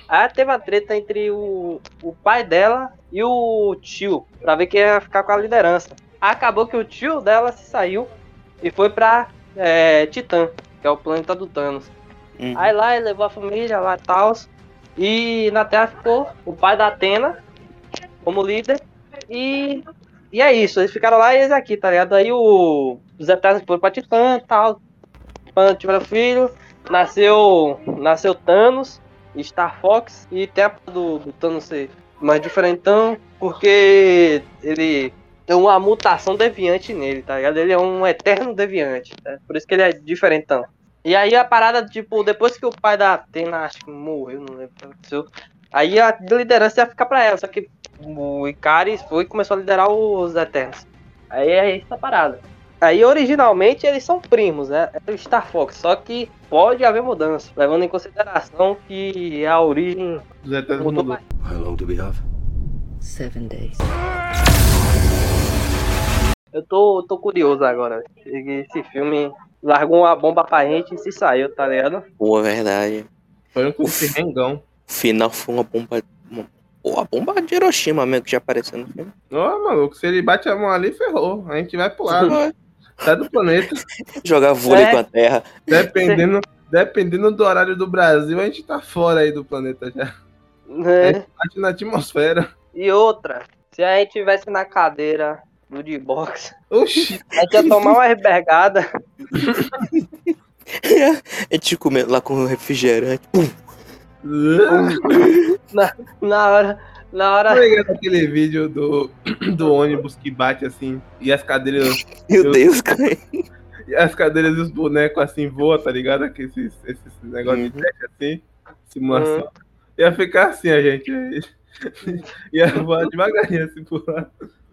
Aí teve uma treta entre o, o pai dela e o tio, pra ver quem ia ficar com a liderança. Acabou que o tio dela se saiu e foi pra é, Titã, que é o planeta do Thanos. Uhum. Aí lá ele levou a família lá e tal. E na Terra ficou o pai da Atena como líder. E, e é isso, eles ficaram lá e eles aqui, tá ligado? Aí o, os Eternos foram pra Titã e tal. Quando tiveram filho, nasceu, nasceu Thanos, Star Fox e tem a p- do, do Thanos ser mais diferentão, porque ele tem uma mutação deviante nele, tá ligado? Ele é um eterno deviante, tá? por isso que ele é diferentão. E aí a parada, tipo, depois que o pai da Atena, acho que morreu, não lembro o que aconteceu, aí a liderança ia ficar pra ela, só que o Icaris foi e começou a liderar os Eternos. Aí é essa parada. Aí originalmente eles são primos, né? É o Star Fox, só que pode haver mudança, levando em consideração que a origem Os Eternos mudou mudou. How long do we have? Seven days. Eu tô, tô curioso agora. Esse filme largou uma bomba pra gente e se saiu, tá ligado? Pô, é verdade. Foi um com rengão. O final foi uma bomba. Uma, pô, a bomba de Hiroshima mesmo que já apareceu no filme. Ó, maluco, se ele bate a mão ali, ferrou. A gente vai pro lado. Sai do planeta. Jogar vôlei É. com a terra. Dependendo, dependendo do horário do Brasil, a gente tá fora aí do planeta já. Né? Bate na atmosfera. E outra, se a gente tivesse na cadeira do D-Box, Oxi. a gente ia tomar uma rebergada. A gente comendo lá com refrigerante. Pum. Na hora, na hora. Tá ligado aquele vídeo do, do ônibus que bate assim e as cadeiras, Meu Eu- Deus, cara. e as cadeiras e os bonecos assim voam, tá ligado? Que esses, esses negócios de Uhum. teste assim, simulação. Ia ficar assim a gente. Ia voar devagarinho assim por lá.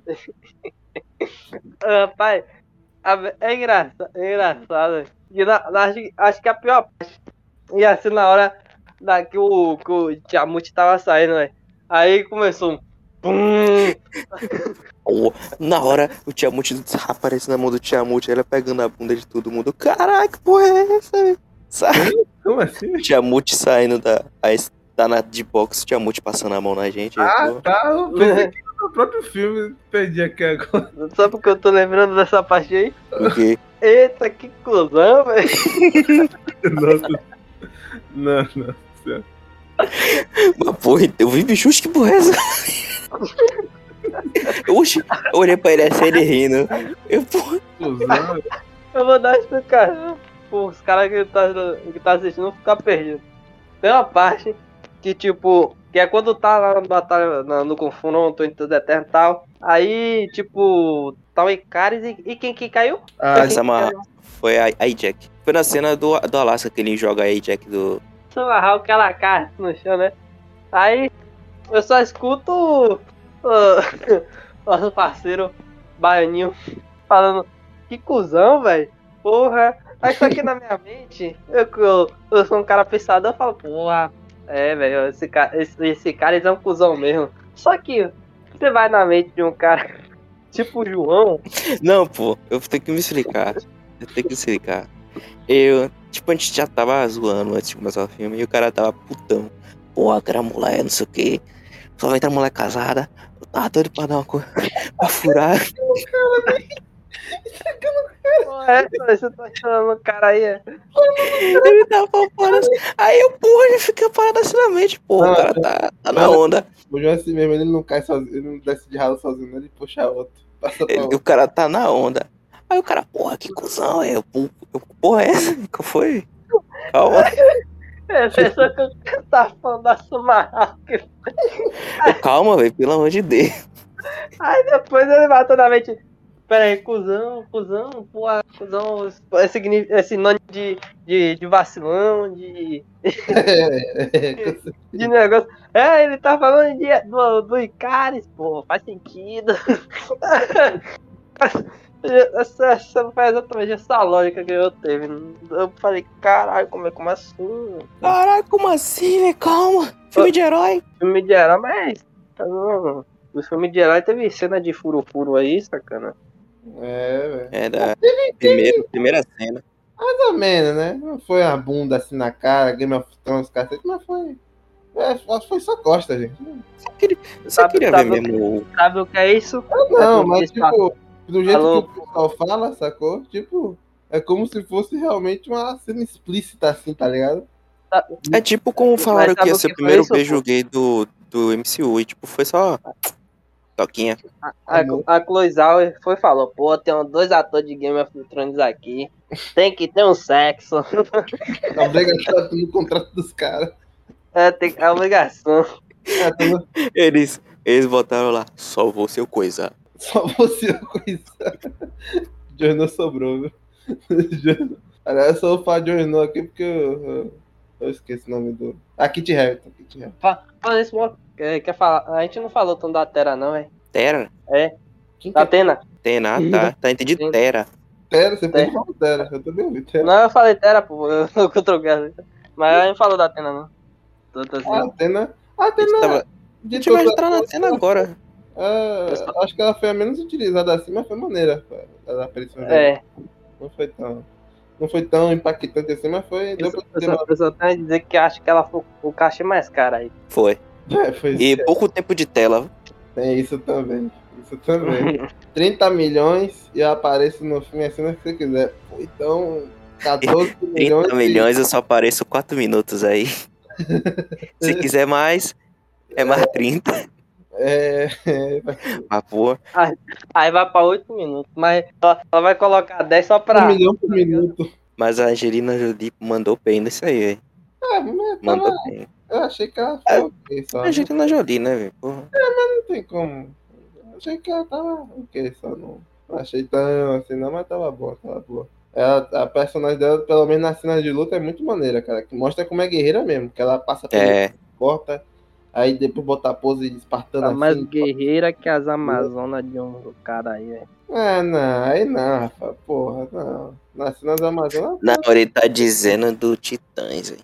Ah, pai, a- é engraçado, é engraçado. E na- na- acho, acho que a pior parte ia ser na hora da, que, o, que o Tiamut tava saindo, né? Aí começou um. Pum, Na hora, o Tiamut aparece na mão do Tiamut, ela pegando a bunda de todo mundo. Caraca, que porra é essa? velho? Sai. Como assim? O Tiamut saindo da. Tá na de box, o Tiamut passando a mão na gente. Ah, pô. tá. Eu pensei que era o próprio filme. Perdi aqui agora. Só porque eu tô lembrando dessa parte aí. Porque. Eita, que cuzão, velho. Nossa. Não, não. Mas, porra, eu vi bicho, oxe, que porra é essa? Oxe, eu olhei pra ele assim, ele rindo. Eu, porra, Cusão. Eu vou dar explicação. Pô, os caras que tá, que tá assistindo vão ficar perdidos. Tem uma parte que, tipo, que é quando tá lá na batalha, na- no confronto entre os Eternos e tal. Aí, tipo, tá o Icaris e, e quem que caiu? Ah, marra- caiu? foi a, a Jack. Foi na cena do, do Alaska que ele joga a Jack do. Amarrar aquela carta no chão, né? Aí, eu só escuto o nosso parceiro Baianinho falando, que cuzão, velho. Porra. Aí só que na minha mente, eu, eu, eu sou um cara pensador, eu falo, porra, é, velho, esse cara, esse, esse cara ele é um cuzão mesmo. Só que você vai na mente de um cara tipo o João, Não, pô, eu tenho que me explicar. Eu tenho que me explicar. Eu, tipo, a gente já tava zoando antes de começar o filme e o cara tava putão. Pô, aquela mulher, não sei o que. Só vai entrar mulher casada. Eu tava doido pra dar uma coisa. pra furar. porra, é, você tá chamando o cara aí, é. Ele tava parado assim. Aí eu, porra, ele fica parado assim na mente. Porra, o cara tá, tá na onda. O João é assim mesmo, ele não cai sozinho, ele não desce de ralo sozinho, né? ele puxa outro. Passa pra Ele- o cara tá na onda. Aí o cara, porra, que cuzão. Eu, "Pô, eu, porra, é essa? Qual foi? Calma. É, só que o cara tá falando da Sumarra. Eu, Calma, velho, pelo amor de Deus. Aí depois ele matou na mente. Pera aí, cuzão, cuzão, porra, cuzão, é, signi- é sinônimo de, de, de vacilão, de, de negócio. É, ele tá falando de, do, do Icaris, pô, faz sentido. Essa, essa foi exatamente essa lógica que eu teve. Eu falei, caralho, como é como assim? Caralho, como assim, velho? Calma. Filme de herói. Filme de herói, mas. hum, O filme de herói teve cena de furo-furo aí, sacana. É, velho. É da primeira, primeira cena. Mais ou menos, né? Não foi uma bunda assim na cara, Game of Thrones, cacete, mas foi. É, foi só costa, gente. Só queria, só Sabe- queria sabe ver o que- mesmo o- Sabe o que é isso? Não, É, mas tipo, do jeito Falou. que o pessoal fala, sacou? Tipo, é como se fosse realmente uma cena explícita assim, tá ligado? É tipo como falaram que ia o ser que o primeiro isso, beijo pô? gay do, do MCU. E tipo, foi só. Toquinha. A, a Chloe Zhao foi e falou, pô, tem um- dois atores de Game of Thrones aqui. Tem que ter um sexo. Obrigatório no contrato dos caras. É, tem é obrigação. É, no- Eles, eles botaram lá, só você o coisa. Só você a coisa. Jornal sobrou, viu? Jornal- Aliás, eu sou fã de Jornal aqui porque eu, eu, eu esqueci o nome do. Ah, Kit Harington. Kit Harington. Fa- Fala isso, mo- quer, quer falar? A gente não falou tanto da Terra, não, velho. Tera? Quem que Da é Atena. Tena, ah, tá. Tá entendido? Tera. Tera? Você pode falar Tera. Eu também ouvi Tera. Não, eu falei Terra, pô. Eu, eu troquei. a letra. Mas a gente não falou da Atena, não. Tô, tô assim. Ah, Atena. A A gente Atena. tava. A gente vai entrar na formas, agora. é, acho que ela foi a menos utilizada assim, mas foi maneira. Ela aparição. É, Não foi tão. Não foi tão impactante assim, mas foi. eu Deu pra eu só, eu só tenho a dizer que acho que ela foi o cachê mais caro aí. Foi. É, foi E pouco tempo de tela. Tem isso também. Isso também. 30 milhões e eu apareço no filme assim que você quiser. Então, 14 milhões. 30 milhões, eu só apareço 4 minutos aí. Se quiser mais, é mais 30. É, é, Ah, pô. Aí vai pra 8 minutos. Mas ela, vai colocar 10 só pra. um milhão por minuto. Mas a Angelina Jolie mandou bem nisso aí, velho. É, mas Mandou tava, bem. Eu achei que ela foi ok só. A Angelina Jolie, né, velho? Porra. Não tem como. Eu achei que ela tava ok, só não. Não achei tão assim, não, mas tava boa, tava boa. Ela, a personagem dela, pelo menos na cena de luta, é muito maneira, cara. Que mostra como é guerreira mesmo. Que ela passa pelo É, corta, aí depois bota a pose espartana Tá mais assim. guerreira que as Amazonas de um cara aí, velho. Ah, não, aí não, Rafa, porra, não. Nasci nas Amazonas. não, ele tá dizendo do Titãs, velho.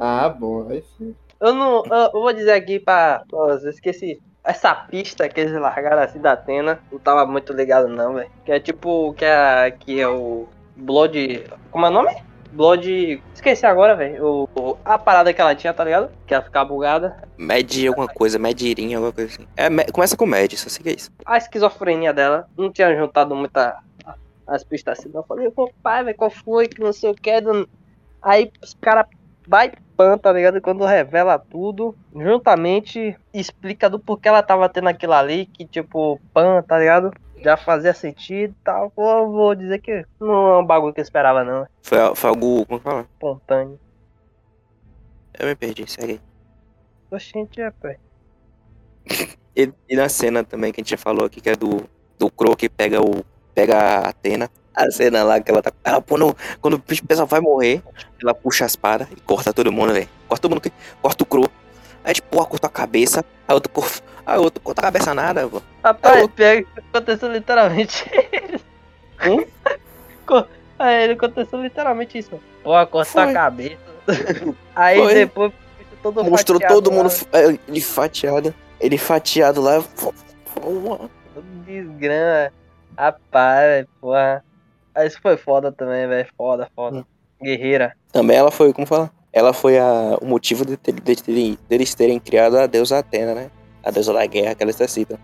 Ah, bom, aí sim. Eu não. Eu, vou dizer aqui pra. Nossa, eu esqueci. Essa pista que eles largaram assim da Atena, não tava muito ligado não, velho. Que é tipo. Que é, que é o. Blood. Como é o nome? Blood. Esqueci agora, velho. O- o- A parada que ela tinha, tá ligado? Que ela ficava bugada. Med alguma coisa, Medirinha, alguma coisa assim. É, me- começa com Med, só sei que é isso. A esquizofrenia dela. Não tinha juntado muita. As pistas assim. não. Eu falei, pô, pai, velho, qual foi? Que não sei o que. Aí os caras vai pan, tá ligado? Quando revela tudo, juntamente explica do porquê ela tava tendo aquilo ali, que tipo, pan, tá ligado? Já fazia sentido e tal. Pô, vou dizer que não é um bagulho que eu esperava, não. Foi, foi algo. Como fala? espontâneo. Eu me perdi, segue aí. Oxente, pé. E, e na cena também que a gente já falou aqui, que é do, do Crow que pega o. pega a Atena. A cena lá que ela tá. Ela, no- quando o pessoal vai morrer, ela puxa a espada e corta todo mundo, velho. Corta todo mundo que. Corta o Crow. Aí, tipo, porra, corta a cabeça. Aí outro corta. Aí outro corta a cabeça nada, pô. Rapaz, É, pior que aconteceu literalmente Hum? Co- Aí aconteceu literalmente isso. Pô, cortou a Foi. cabeça. Aí Foi. depois todo Mostrou todo mundo. é, Ele fatiado. Ele fatiado lá. Desgrama. Rapaz, porra. Aí Isso foi foda também, velho. Foda, foda. Hum. Guerreira. Também ela foi, como fala? Ela foi a, o motivo de, ter- de terem- deles terem criado a deusa Atena, né? A deusa da guerra que eles citam.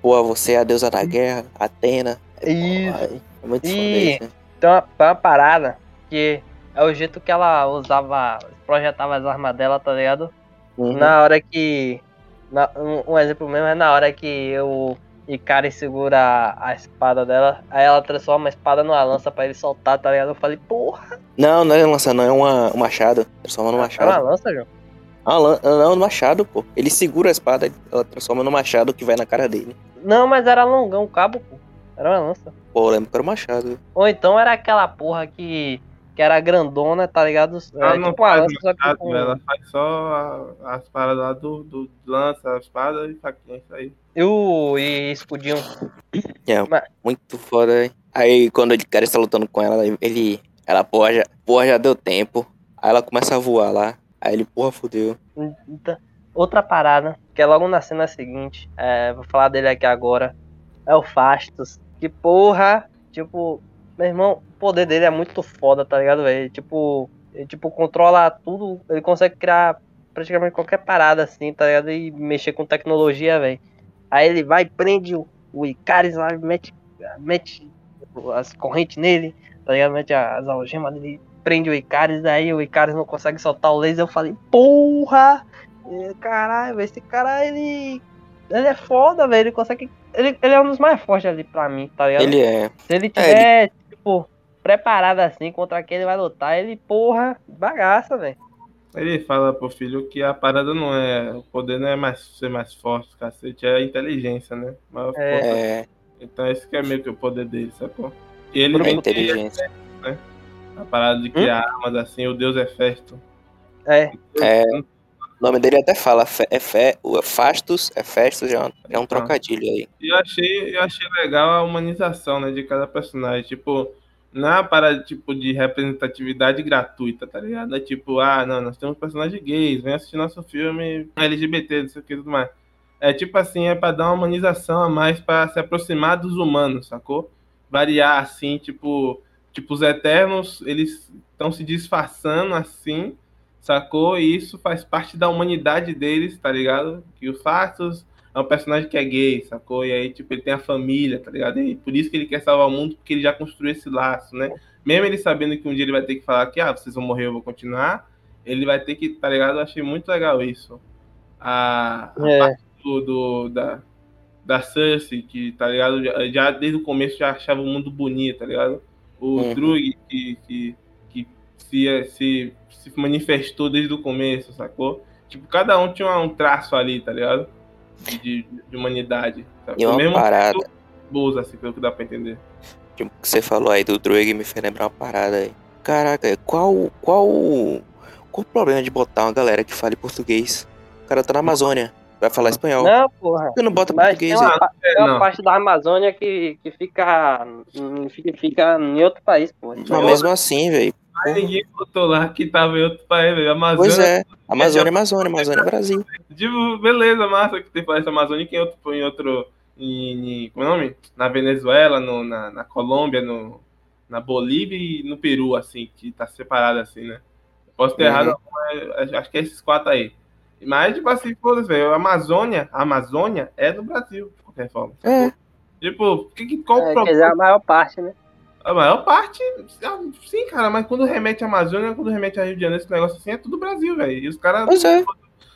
Pô, você é a deusa da guerra, Atena. Isso. Ai, É muito foda isso, né? Então, uma, uma parada que é o jeito que ela usava, projetava as armas dela, tá ligado? Uhum. Na hora que. na- um, um exemplo mesmo é na hora que o Ikari segura a, a espada dela, aí ela transforma a espada numa lança pra ele soltar, tá ligado? Eu falei, porra, Não, não é lança, não, é uma, um machado. Transforma no é uma machado. lança, João? Ah, lan- não, no machado, pô. Ele segura a espada, ela transforma no machado que vai na cara dele. Não, mas era longão o cabo, pô. Era uma lança. Pô, eu lembro que era o machado. Ou então era aquela porra que, que era grandona, tá ligado? Ela É, não tipo faz lança, com- ela faz só a- as paradas lá do, do lança, a espada e faquinha, isso aí. E o e escudinho. Muito foda, hein? Aí quando ele cara está lutando com ela, ele. Ela, porra, já, porra, já deu tempo. Aí ela começa a voar lá. Aí ele, porra. Então, outra parada, que é logo na cena seguinte, é, vou falar dele aqui agora, é o Fastos. Que porra, tipo, meu irmão, o poder dele é muito foda, tá ligado, velho? Tipo, ele, tipo, controla tudo, ele consegue criar praticamente qualquer parada assim, tá ligado? E mexer com tecnologia, velho. Aí ele vai, prende o, o Icaris lá, mete, mete as correntes nele, tá ligado? Mete as algemas nele, prende o Icaris, aí o Icaris não consegue soltar o laser. Eu falei, porra! Caralho, esse cara, ele. Ele é foda, velho. Ele consegue. Ele, ele é um dos mais fortes ali pra mim, tá ligado? Ele é. Se ele tiver, tipo, preparado assim contra quem ele vai lutar, ele, porra, bagaça, velho. Ele fala pro filho que a parada não é. O poder não é mais ser mais forte, cacete, é a inteligência, né? Maior força. É. Então esse que é meio que o poder dele, sacou? E ele É não inteligência. A parada de criar armas assim, o deus Hefesto. É. É. O nome dele até fala, é Fe- o Fastus, é Festus, é um, é um Ah. trocadilho aí. E eu achei, eu achei legal a humanização, né, de cada personagem. Tipo, não é uma parada tipo, de representatividade gratuita, tá ligado? É tipo, ah, não, nós temos personagens gays, vem assistir nosso filme LGBT, não sei o que e tudo mais. É tipo assim, é pra dar uma humanização a mais pra se aproximar dos humanos, sacou? Variar assim, tipo, tipo os Eternos, eles estão se disfarçando assim, sacou? E isso faz parte da humanidade deles, tá ligado? Que o Fastos é um personagem que é gay, sacou? E aí, tipo, ele tem a família, tá ligado? E por isso que ele quer salvar o mundo, porque ele já construiu esse laço, né? Mesmo ele sabendo que um dia ele vai ter que falar que, ah, vocês vão morrer, eu vou continuar, ele vai ter que, tá ligado? Eu achei muito legal isso. A, a É. parte do, do- da, da Cersei, que, tá ligado? Já, já desde o começo já achava o mundo bonito, tá ligado? O Uhum. Drug, que, que, que se, se, se manifestou desde o começo, sacou? Tipo, cada um tinha um traço ali, tá ligado? De, de humanidade. Sabe? E uma Mesmo parada, boas, assim, pelo que dá pra entender. tipo, que você falou aí do Druig me fez lembrar uma parada aí. Caraca, qual, qual, qual o problema de botar uma galera que fale português? O cara tá na Amazônia, vai falar espanhol. Não, porra. Você não bota Mas tem português uma, aí. pa- tem uma não. parte da Amazônia que, que fica, em- fica. Fica em outro país, pô. Mas mesmo assim, velho. Mas ninguém botou lá que tava em outro país, velho. Amazônia. Pois é, Amazônia, Amazônia, Amazônia, Brasil. Tipo, beleza, massa que tem essa Amazônia em outro, em outro em, em- como é o nome? Na Venezuela, no, na, na Colômbia, no, na Bolívia e no Peru, assim, que tá separado assim, né? Posso ter Uhum. errado, mas acho que é esses quatro aí. Mas, tipo assim, foda-se, velho, a Amazônia, a Amazônia é do Brasil, de qualquer forma. É. Tipo, que, que, qual o É, quer problema? dizer, a maior parte, né? A maior parte, ah, sim, cara, mas quando remete à Amazônia, quando remete a Rio de Janeiro, esse negócio assim, é tudo Brasil, velho. E os caras Pois é.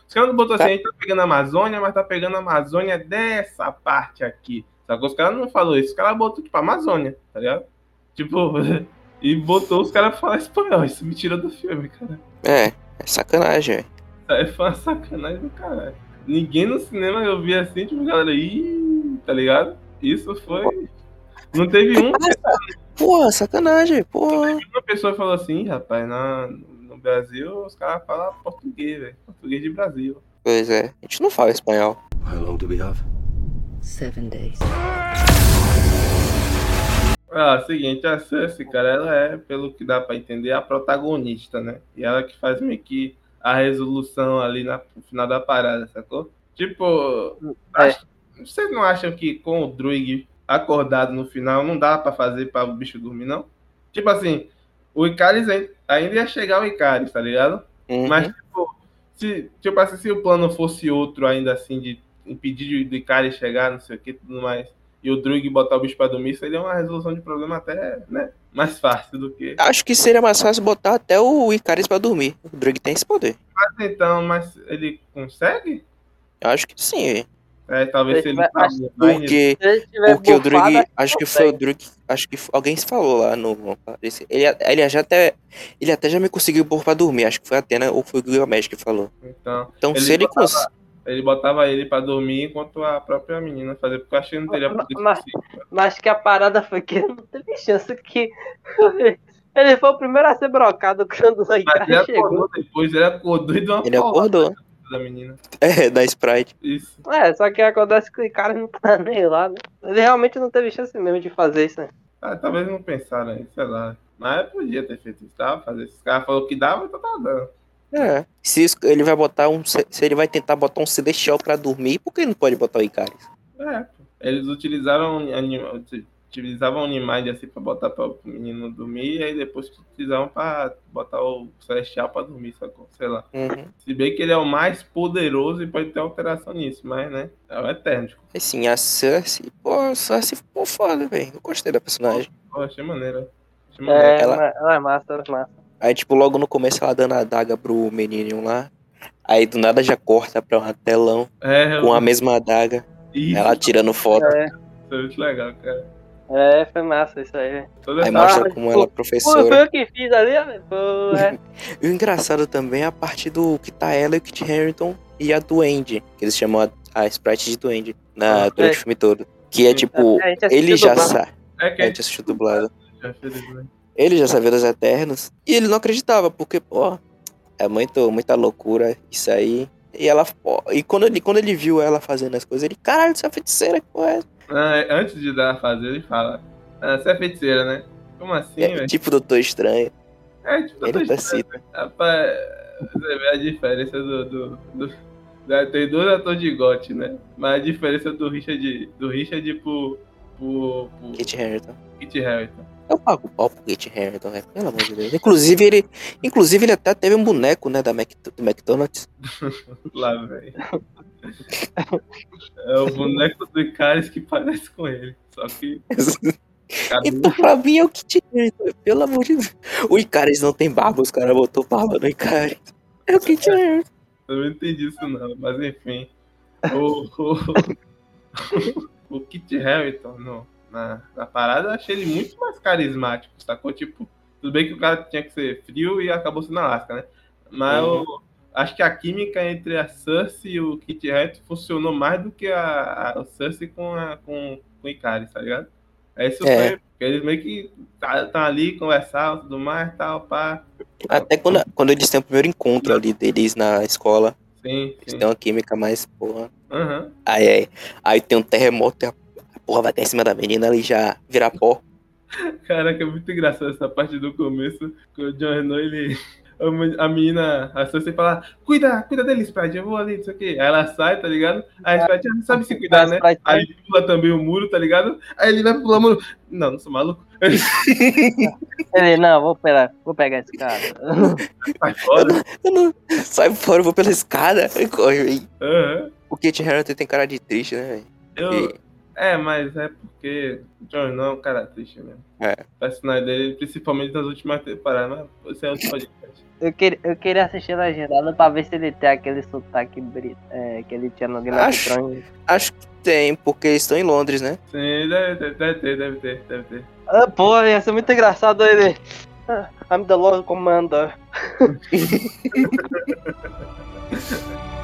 os caras não botou assim, Tá. a gente tá pegando a Amazônia, mas tá pegando a Amazônia dessa parte aqui. Sacou? Os caras não falou isso, os caras botou, tipo, Amazônia, tá ligado? Tipo, e botou os caras pra falar espanhol. Isso me tirou do filme, cara. É, é sacanagem, velho. É foi uma sacanagem do caralho. Ninguém no cinema eu vi assim, tipo, galera, ih, tá ligado? Isso foi. Não teve um, Porra, sacanagem, porra. uma pessoa falou assim, rapaz, na, no Brasil os caras falam português, velho. Português de Brasil. Pois é, a gente não fala espanhol. How long do we have? Seven days. Ah, seguinte, a Cersei, cara, ela é, pelo que dá pra entender, a protagonista, né? E ela que faz meio que a resolução ali na, no final da parada, sacou? Tipo, É. acho- vocês não acham que com o Druig acordado no final não dá pra fazer pra o bicho dormir, não? Tipo assim, o Icaris ai- ainda ia chegar o Icaris, tá ligado? Uhum. Mas, tipo, se, tipo assim, se o plano fosse outro ainda assim, de impedir do Icaris chegar, não sei o que, tudo mais, e o Druig botar o bicho pra dormir, seria uma resolução de problema até, né, mais fácil do que... Acho que seria mais fácil botar até o Icaris pra dormir. O Drug tem esse poder. Mas então, mas ele consegue? Acho que sim. É, talvez se ele Mas- tá mais- Porque, porque o Drug, acho que foi o. Drug, acho que alguém se falou lá no. esse- Ele, ele já até, ele até já me conseguiu pôr pra dormir. Acho que foi a Atena ou foi o Gilgamesh que falou. Então, Então Ele se ele botava- cons... ele botava ele pra dormir enquanto a própria menina fazia, porque eu achei que não teria Mas- poder mas- suficiente. Mas que a parada foi que não teve chance que. Ele foi o primeiro a ser brocado quando o Mas ele chegou. acordou depois, ele acordou e deu uma Ele porrada acordou. Da menina. É, da Sprite. Isso. É, só que acontece que o Icarus não tá nem lá, né? Ele realmente não teve chance mesmo de fazer isso, né? Ah, talvez não pensaram aí, sei lá. Mas podia ter feito isso, tava fazer. Esse cara falou que dava, então tava dando. É. Se isso- ele vai botar um. Se ele vai tentar botar um Celestial pra dormir, por que ele não pode botar o Icaris? É, pô. eles utilizaram anima, utilizavam animais assim pra botar para o menino dormir e aí depois utilizavam pra botar o celestial pra dormir, sacou? Sei lá. Uhum. Se bem que ele é o mais poderoso e pode ter alteração nisso, mas né, é o eterno. Assim, a Cersei, pô, a Cersei ficou foda, velho. Eu gostei da personagem. Pô, achei maneiro. Achei maneiro. É, Ela- ela... é massa, ela é massa. Aí, tipo, logo no começo ela dando a daga pro menino lá. Aí do nada já corta pra um telão É, com a mesma adaga. isso, Ela tirando foto. É, foi muito legal, cara. É, foi massa isso aí. Toda Aí mostra como pô, ela é Pô, professora. foi eu que fiz ali. Pô, é. E o engraçado também é a parte do que tá ela e o Kit Harington e a Duende, que eles chamam a, a Sprite de Duende na, Ah, durante é. o filme todo. Que é tipo, assistiu ele já sabe. É que A a gente assistiu dublado. Ele já sabia dos Eternos. E ele não acreditava, porque, pô, é muito, muita loucura isso aí. E ela, pô, e quando ele, quando ele viu ela fazendo as coisas, ele, caralho, você é feiticeira, que porra é essa? É, antes de dar a fazer, ele fala: ah, Você é feiticeira, né? Como assim, É, velho? tipo Doutor Estranho. É, tipo, Ele tô tá estranho, velho. Rapaz, você vê a diferença do. do, do- da- tem dois atores de gote, né? Mas a diferença do Richard, do Richard pro. pro. pro Kit Harington. Kit Harington. Eu pago o pau pro Kit Harington, velho, pelo amor de Deus. Inclusive ele, inclusive, ele até teve um boneco, né, da Mac, do McDonald's. Lá, velho. É o boneco do Icaris que parece com ele. Só que. Cadê? Então, pra mim, é o Kit Harington, pelo amor de Deus. O Icaris não tem barba, os caras botou barba no Icaris. É o Kit Harington. Eu não entendi isso não, mas enfim. O, o, o Kit Harington, no, na, na parada, eu achei ele muito mais carismático, sacou? Tipo, tudo bem que o cara tinha que ser frio e acabou sendo Alaska, né? Mas Uhum. eu acho que a química entre a Cersei e o Kit Harington funcionou mais do que a, a Cersei com, a, com, com o Icaris, tá ligado? É isso É. foi, porque eles meio que estão ali, conversavam, tudo mais, tal, pá. Até quando, quando eles têm o primeiro encontro ali deles na escola, Sim, eles sim. têm uma química mais, porra. Aham. Aí, aí, aí tem um terremoto e a, porra vai até em cima da menina ali já vira pó. Caraca, é muito engraçado essa parte do começo, que o Jon Snow, ele... A menina, a Cersei fala, cuida, cuida dele, Sprite, eu vou ali, não sei o quê. Aí ela sai, tá ligado? Aí a Sprite não sabe se cuidar, né? Aí ele pula também o muro, tá ligado? Aí ele vai pular o muro. Não, não sou maluco. Ele, não, vou pegar, vou pegar esse cara. Sai fora. Eu não, sai fora, eu vou pela escada. e Corre. Aham. O Kit Harington tem cara de triste, né, velho? Eu... E- É, mas é porque o Jon Snow é um cara triste mesmo. É. O personagem dele, principalmente nas últimas temporadas, mas esse é outro podcast. Eu queria, eu queria assistir legendado pra ver se ele tem aquele sotaque brit, é, que ele tinha no Game of Acho. Thrones. Acho que tem, porque eles estão em Londres, né? Sim, deve ter, deve ter, deve ter, deve ter. Ah, pô, ia ser muito engraçado ele. Ah, I'm the Lord Commander.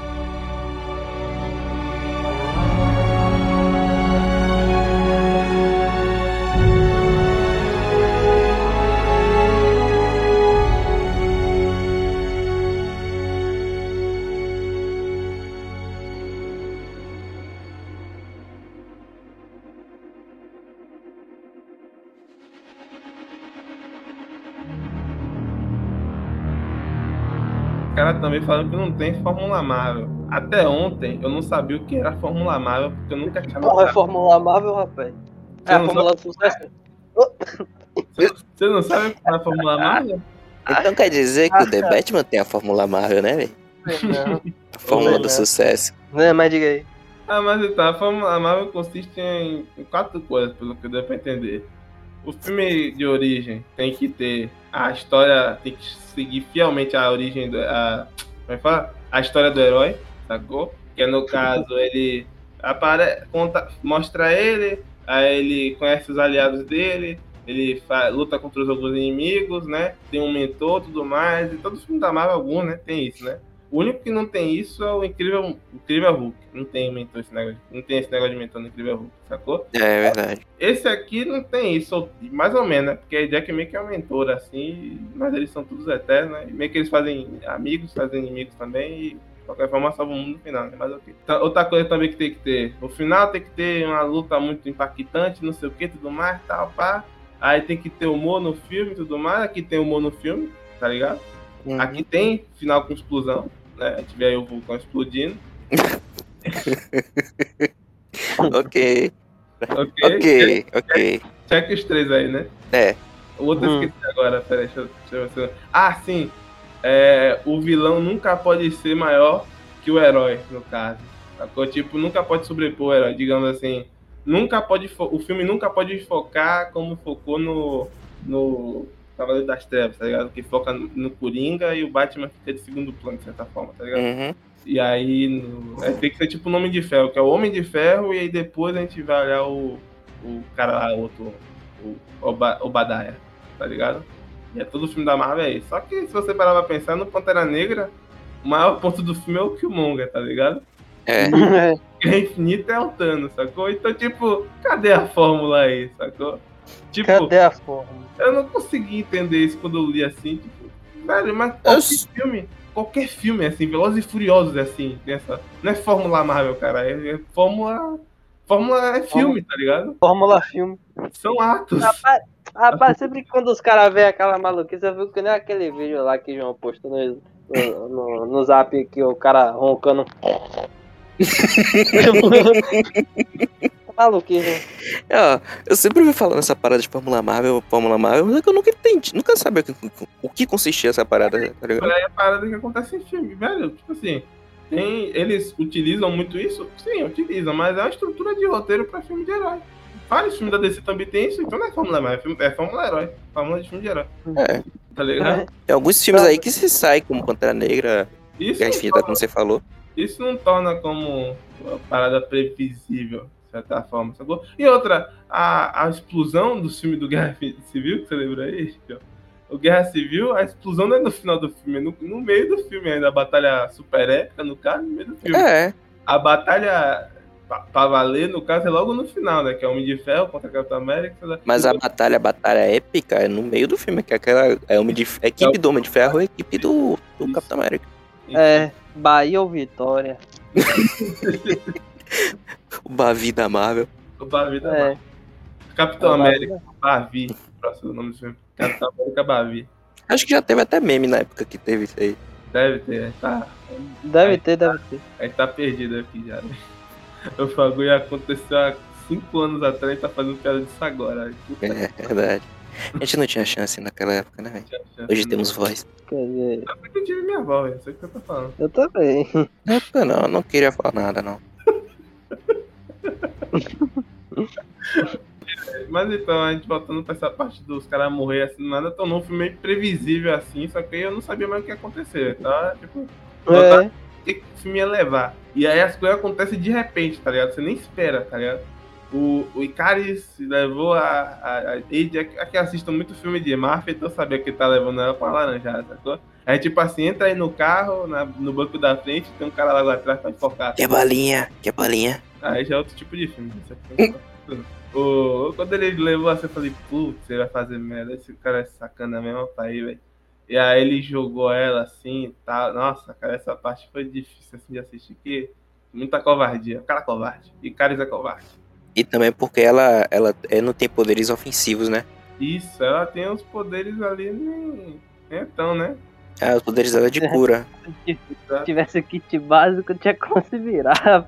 também falam que não tem Fórmula Marvel. Até ontem eu não sabia o que era Fórmula Marvel, porque eu nunca tinha Porra, é. Fórmula Marvel, rapaz. É a Fórmula do Sucesso. Você você não sabe o que é a Fórmula Marvel? Então quer dizer que Ah, o The cara. Batman tem a Fórmula Marvel, né, velho? A Fórmula Não, do né? sucesso. não, mas diga aí. Ah, mas então, a Fórmula Marvel consiste em, em quatro coisas, pelo que deu pra entender. O filme de origem tem que ter a história, tem que seguir fielmente a origem do. A, como é fala? A história do herói, sacou? Que é no caso, ele apare, conta, mostra ele, aí ele conhece os aliados dele, ele luta contra os alguns inimigos, né? Tem um mentor tudo mais, e todo filme da Marvel algum, né? Tem isso, né? O único que não tem isso é o Incrível, Incrível Hulk. Não tem mentor esse negócio. Não tem esse negócio de mentor no Incrível Hulk, sacou? É verdade. Esse aqui não tem isso, mais ou menos, né? Porque Jack meio que é um mentor, assim, mas eles são todos eternos, né? E meio que eles fazem amigos, fazem inimigos também, e de qualquer forma salvam o mundo no final, né? Mas ok. Então, outra coisa também que tem que ter, no final tem que ter uma luta muito impactante, não sei o que, tudo mais, tal, pá. Aí tem que ter humor no filme e tudo mais, aqui tem humor no filme, tá ligado? Uhum. Aqui tem final com explosão, né? A gente vê aí o vulcão explodindo. Ok, Ok. ok, ok. Check os três aí, né? É. O outro eu Hum. esqueci agora, peraí, deixa eu, deixa eu ver se eu- Ah, sim. É, o vilão nunca pode ser maior que o herói, no caso. Sacou? Tipo, nunca pode sobrepor o herói, digamos assim. Nunca pode fo- o filme nunca pode focar como focou no, no Cavaleiro das Trevas, tá ligado? Que foca no, Coringa e o Batman fica de segundo plano, de certa forma, tá ligado? Uhum. E aí no- é, tem que ser tipo o Nome de Ferro, que é o Homem de Ferro, e aí depois a gente vai olhar o, o cara lá, o outro, o Oba, Obadiah, tá ligado? E é todo o filme da Marvel é isso. Só que se você parar pra pensar, no Pantera Negra, o maior ponto do filme é o Killmonger, tá ligado? É. Guerra Infinita é o Thanos, sacou? Então, tipo, cadê a fórmula aí, sacou? Tipo, Cadê a forma? eu não consegui entender isso quando eu li assim, tipo, velho, mas Eu qualquer s- filme, qualquer filme, assim, Velozes e Furiosos, é assim, tem essa, não é Fórmula Marvel, cara, é, é Fórmula, Fórmula é filme, tá ligado? Fórmula filme. São atos. Rapaz, rapaz, sempre que quando os caras veem aquela maluquice, você viu que nem aquele vídeo lá que o João postou no, no, no, no zap aqui, o cara roncando. maluquice. Ó, eu sempre ouvi falando essa parada de Fórmula Marvel, Fórmula Marvel, mas é que eu nunca entendi, nunca sabia o que, o que consistia essa parada, tá ligado? É a parada que acontece em filme, velho, tipo assim, tem, eles utilizam muito isso? Sim, utilizam, mas é uma estrutura de roteiro pra filme de herói. Vários filmes da DC também tem isso, então não é Fórmula Marvel, é, filme- é Fórmula Herói, Fórmula de filme de herói, É. tá ligado? Tem alguns filmes aí que se sai como Pantera Negra, Isso Guerra Infinita, como você falou. isso não torna como uma parada previsível, de certa forma, sacou? E outra, a, a explosão do filme do Guerra Civil, que você lembra aí? O Guerra Civil, a explosão não é no final do filme, é no, no meio do filme ainda, a batalha super épica, no caso, no meio do filme. É, A batalha pra, pra valer, no caso, é logo no final, né? Que é Homem de Ferro contra Capitão América. mas a batalha, a batalha épica é no meio do filme, que é aquela é Homem de, a equipe do Homem de Ferro e a equipe do, do. Capitão América. É, Bahia ou Vitória? O Bavi da Marvel. O Bavi da É. Capitão É, América, Bavi. Próximo nome do filme. Capitão América Bavi. Acho que já teve até meme na época que teve isso aí. Deve ter, aí tá, Deve ter, deve ter. aí tá perdido aqui já. né? O bagulho aconteceu há cinco anos atrás e tá fazendo piada disso agora. Puta É, verdade. A gente não tinha chance naquela época, né, velho? Hoje né? temos voz. Quer dizer, Eu que eu tive minha avó, velho. Sei o que eu tô falando. eu também. Na época não, eu não queria falar nada, não. Mas então, a gente voltando pra essa parte dos caras morrer assim, nada tornou um filme meio previsível assim, só que eu não sabia mais o que ia acontecer, tá? Tipo, É, o que o filme ia levar. E aí as coisas acontecem de repente, tá ligado? Você nem espera, tá ligado? O, o Icaris levou a. a, a que assistam muito filme de Marvel, então sabia que tá levando ela pra laranjada, sacou? Aí, tipo assim, entra aí no carro, na- no banco da frente, tem um cara lá atrás pra enfocar. Que balinha, que balinha. Aí já é outro tipo de filme. É o, quando ele levou assim, eu falei, putz, ele vai fazer merda. Esse cara é sacana mesmo pra ir, velho. E aí ele jogou ela assim e tal. Nossa, cara, essa parte foi difícil assim de assistir. Que muita covardia. O cara é covarde. E Caris é covarde. E também porque ela, ela é, não tem poderes ofensivos, né? Isso, ela tem os poderes ali nem, nem então, né? Ah, os poderes dela é de cura. se tivesse kit básico, tinha como se virar.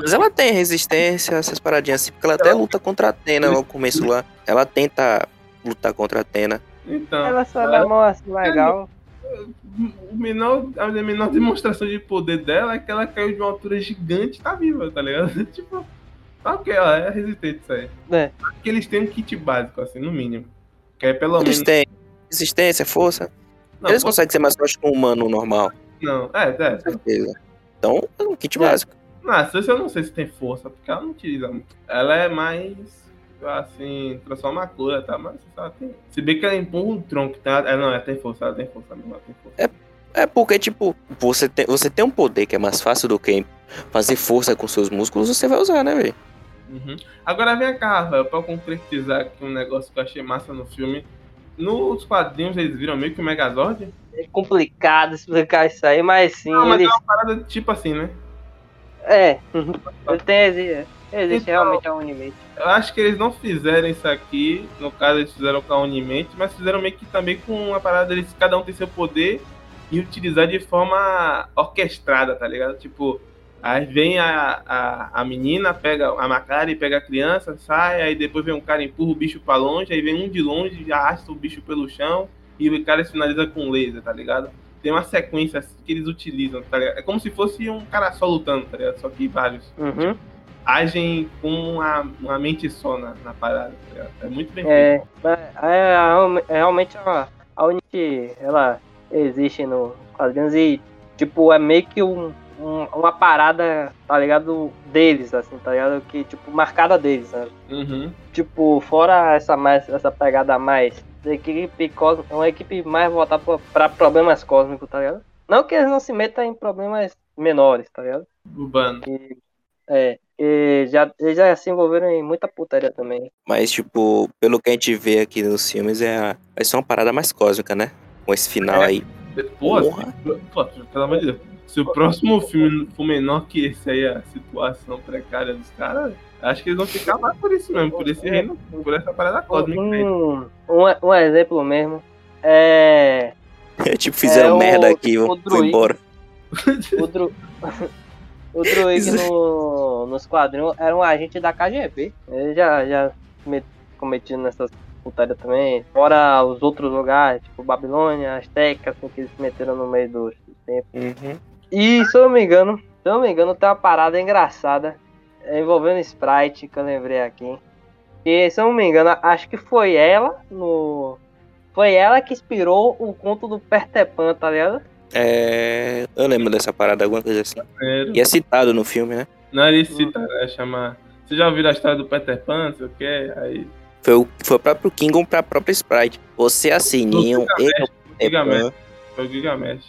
Mas ela tem resistência, essas paradinhas assim, porque ela até luta contra a Atena no começo lá. Ela tenta lutar contra a Atena. Então, Ela só dá mão assim legal. o menor, a menor demonstração de poder dela é que ela caiu de uma altura gigante e tá viva, tá ligado? tipo, tá ok, ela é resistente isso aí. É. Porque eles têm um kit básico, assim, no mínimo. Que é pelo Eles menos. têm resistência, força. Não, Eles pô- conseguem ser mais fortes que um humano normal. não, é, é. Certeza. Então, é um kit É. básico. Não, essa eu não sei se tem força, porque ela não utiliza muito. Ela é mais. Assim, transforma a cura, tá? Mas ela tem. Se bem que ela empurra um tronco, tá? É, não, ela tem força, ela tem força mesmo, ela tem força. É porque, tipo, você tem, você tem um poder que é mais fácil do que fazer força com seus músculos, você vai usar, né, velho? Uhum. Agora vem cá, Rafael, pra concretizar aqui um negócio que eu achei massa no filme. Nos quadrinhos eles viram meio que o Megazord? É complicado explicar isso aí, mas sim, Não, mas eles. é uma parada tipo assim, né? É, ele tem, ele Existe Então- realmente a Unimate. Eu acho que eles não fizeram isso aqui, no caso eles fizeram com a Unimente, mas fizeram meio que também com uma parada deles, cada um tem seu poder e utilizar de forma orquestrada, tá ligado? Tipo, aí vem a, a, a menina, pega a Macari, pega a criança, sai, aí depois vem um cara, empurra o bicho pra longe, aí vem um de longe, arrasta o bicho pelo chão e o cara finaliza com laser, tá ligado? Tem uma sequência assim que eles utilizam, tá ligado? É como se fosse um cara só lutando, tá ligado? Só que vários Uhum. agem com uma, uma mente só na, na parada. tá ligado? É muito bem feito. É, é, é, é realmente a, a Unity, ela existe no quadrinhos e, tipo, é meio que um, um- uma parada, tá ligado, deles, assim, tá ligado? Que, tipo, marcada deles, né? Uhum. Tipo, fora essa, mais, essa pegada a mais da equipe cósmica, uma equipe mais voltada pra, pra problemas cósmicos, tá ligado? Não que eles não se metam em problemas menores, tá ligado? Urbano. E, é, e já, eles já se envolveram em muita putaria também. Mas, tipo, pelo que a gente vê aqui nos filmes, é, a- vai ser uma parada mais cósmica, né? Com esse final É. aí. Pô, pô, pelo amor de Deus. Se o próximo filme for menor que esse aí, a situação precária dos caras, acho que eles vão ficar lá por isso mesmo, por esse reino, por essa parada cósmica. Um, um, um exemplo mesmo é tipo, fizeram É, o- merda aqui, o druid. embora. o, dru... o Druid no, nos quadrinhos era um agente da KGB. Ele já, já me- cometido nessas putarias também. Fora os outros lugares, tipo Babilônia, Azteca, assim, que eles se meteram no meio do tempo. Uhum. E se eu não me engano, se eu não me engano, tem uma parada engraçada é, envolvendo Sprite que eu lembrei aqui. E se eu não me engano, acho que foi ela no. Foi ela que inspirou o conto do Pertepan, tá ligado? É, eu lembro dessa parada, alguma coisa assim. E é citado no filme, né? Não, ele cita, né? Chama. Você já ouviu a história do Peter Pan, não sei o que? Aí. Foi o, foi o próprio Kingdom pra própria Sprite. Você ele é Gilgamesh. Pan. Foi o Gilgamesh.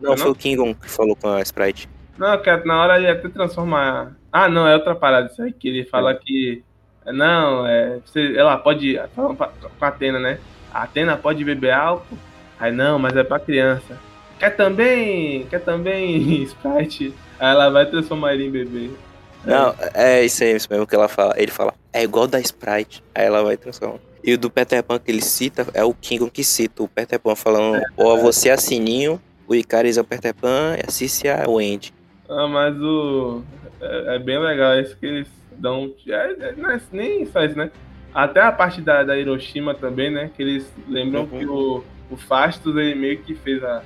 Não, Não? foi o Kingdom que falou com a Sprite. Não, que na hora ele até transforma. Ah, não, é outra parada isso aí, que ele fala que. Não, é. Você, ela pode. Com a Atena, né? A Atena pode beber álcool. Aí não, mas é pra criança. Quer também. Quer também Sprite? Aí ela vai transformar ele em bebê. Não, é isso aí isso mesmo que ela fala. Ele fala, é igual da Sprite. Aí ela vai transformar. E o do Peter Pan que ele cita é o Kingdom que cita. O Peter Pan falando, ó, você é a Sininho, o Icaris é o Peter Pan e a Cici é a Wendy. Ah, mas o. É, é bem legal isso que eles dão. É, é, não é nem só isso, né? Até a parte da, da Hiroshima também, né? Que eles lembram Uhum. que o, o Fastos ele meio que fez a.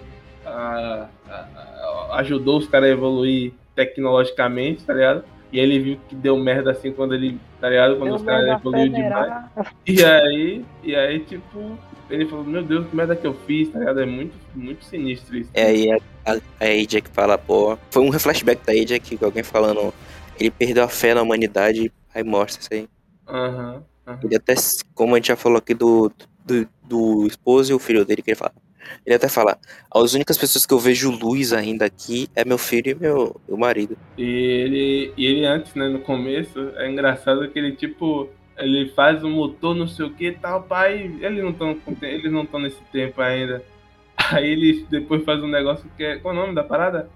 a- a- a- ajudou os caras a evoluir tecnologicamente, tá ligado? E ele viu que deu merda assim quando ele, tá ligado? Quando os caras evoluíram demais. E aí, e aí, tipo, ele falou, meu Deus, que merda que eu fiz, tá ligado? É muito, muito sinistro isso. É aí a, a, que fala, pô. Foi um flashback da com alguém falando. Ele perdeu a fé na humanidade. Aí mostra isso aí. Aham. aham. Ele até, como a gente já falou aqui do, do, do esposo e o filho dele, que ele fala. Ele até fala, as únicas pessoas que eu vejo luz ainda aqui é meu filho e meu, meu marido. E ele, e ele antes, né, no começo, é engraçado que ele, tipo, ele faz um motor, não sei o que e tal, pai, eles não estão eles não estão nesse tempo ainda. Aí ele depois faz um negócio que é, qual é o nome da parada?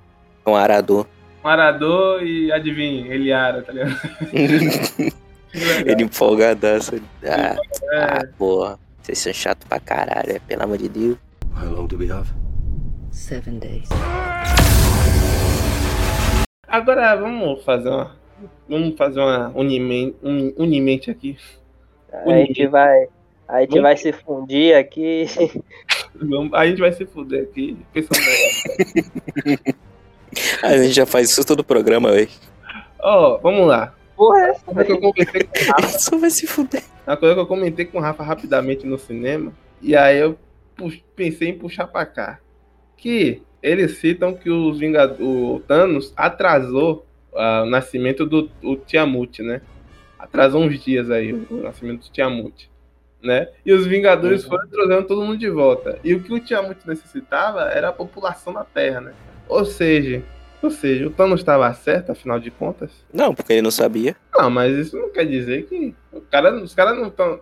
Um arador. Um arador e adivinha, ele ara, tá ligado? ele empolgadaço. Ah, É, ah, porra. Vocês são chatos pra caralho, pelo amor de Deus. How long do we have? Seven days. Agora vamos fazer uma, vamos fazer uma unimente, un- unimente aqui. A gente vai. A gente Vamos- vai se fundir aqui. A gente vai se fuder aqui, a gente já faz isso todo o programa, velho. Ó, vamos lá. Porra, é essa, coisa que eu conversei com o Rafa Só vai se fuder. Uma coisa que eu comentei com o Rafa rapidamente no cinema, e aí eu pensei em puxar pra cá. Que eles citam que os Vingad o Thanos atrasou ah, o nascimento do o Tiamut, né? Atrasou uns dias aí o, o nascimento do Tiamut, né? E os Vingadores Uhum. foram trazendo todo mundo de volta. E o que o Tiamut necessitava era a população da Terra, né? Ou seja, ou seja, o Thanos estava certo, afinal de contas. Não, porque ele não sabia. Não, mas isso não quer dizer que o cara, os caras não estão.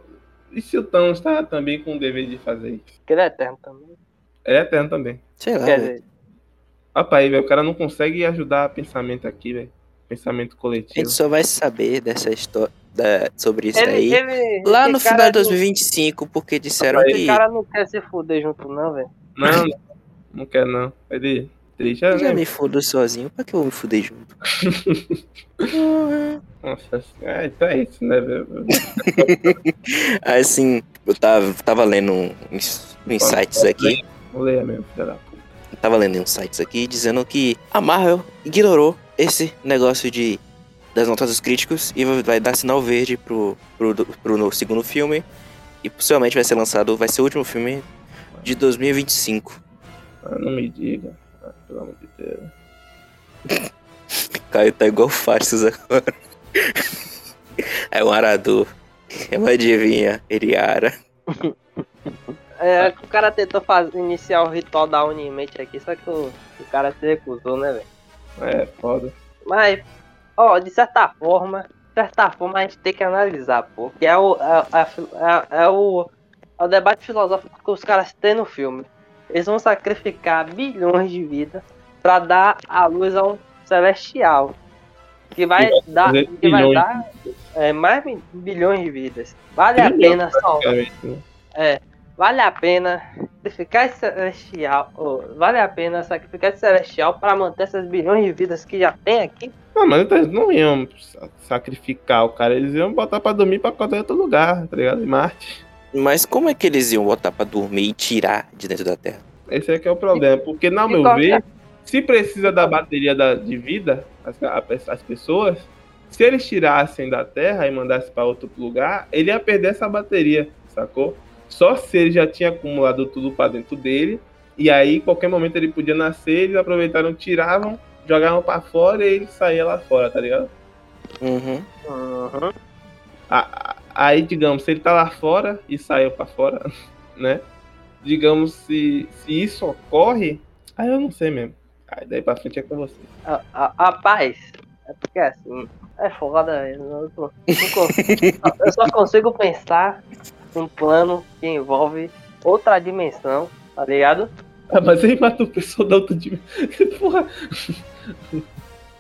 E se o Thanos tá também com o dever de fazer isso? que ele é eterno também. Ele é eterno também. Sei lá, Quer dizer, Opa aí, velho. O cara não consegue ajudar pensamento aqui, velho. pensamento A coletivo. gente só vai saber dessa história da- sobre isso Ele, aí ele, lá no final de não- 2025, porque disseram Rapaz, que cara não quer se fuder junto, não, velho. Não, não quer não. Ele triste. É, eu já né? me fudo sozinho, pra que eu vou me fuder junto? Nossa, é, então é isso, né? Assim, eu tava, tava lendo uns, uns sites aqui, Vou ler mesmo, filha da puta. eu tava lendo uns sites aqui dizendo que a Marvel ignorou esse negócio de das notas dos críticos e vai dar sinal verde pro, pro, pro segundo filme e possivelmente vai ser lançado, vai ser o último filme de 2025. Ah, não me diga. Ah, pelo amor de Deus. Caio tá igual faixas agora. É um arador. É uma adivinha, ele ara. É, o cara tentou fazer, iniciar o ritual da Unimente aqui, só que o, o cara se recusou, né, velho? É, foda. Mas, ó, de certa forma, de certa forma a gente tem que analisar, pô. Que é o, é, é- é- é o, é o debate filosófico que os caras têm no filme. Eles vão sacrificar bilhões de vidas pra dar a luz a um celestial. Que vai Que vai dar, que vai dar é, mais bi- bilhões de vidas. Vale a pena só. Né? Vale a pena sacrificar esse celestial. ô, vale a pena sacrificar esse celestial para manter essas bilhões de vidas que já tem aqui? Não, mas eles não iam sa- sacrificar o cara, eles iam botar pra dormir pra acordar em outro lugar, tá ligado? Em Marte. Mas como é que eles iam botar pra dormir e tirar de dentro da Terra? Esse é que é o problema, porque, na meu ver, se precisa da bateria da, de vida, as, as pessoas, se eles tirassem da Terra e mandassem pra outro lugar, ele ia perder essa bateria, sacou? Só se ele já tinha acumulado tudo pra dentro dele, e aí, qualquer momento ele podia nascer, eles aproveitaram, tiravam, jogavam pra fora e ele saía lá fora, tá ligado? Uhum. Uhum. A- a- Aí, digamos, se ele tá lá fora e saiu pra fora, né? Digamos, se, se isso ocorre, aí eu não sei mesmo. Aí daí pra frente é com você. A- a- Rapaz, é porque assim, é foda, eu, não tô- não eu só consigo pensar num plano que envolve outra dimensão, tá ligado? Ah, mas aí mata o pessoal da outra dimensão. Porra,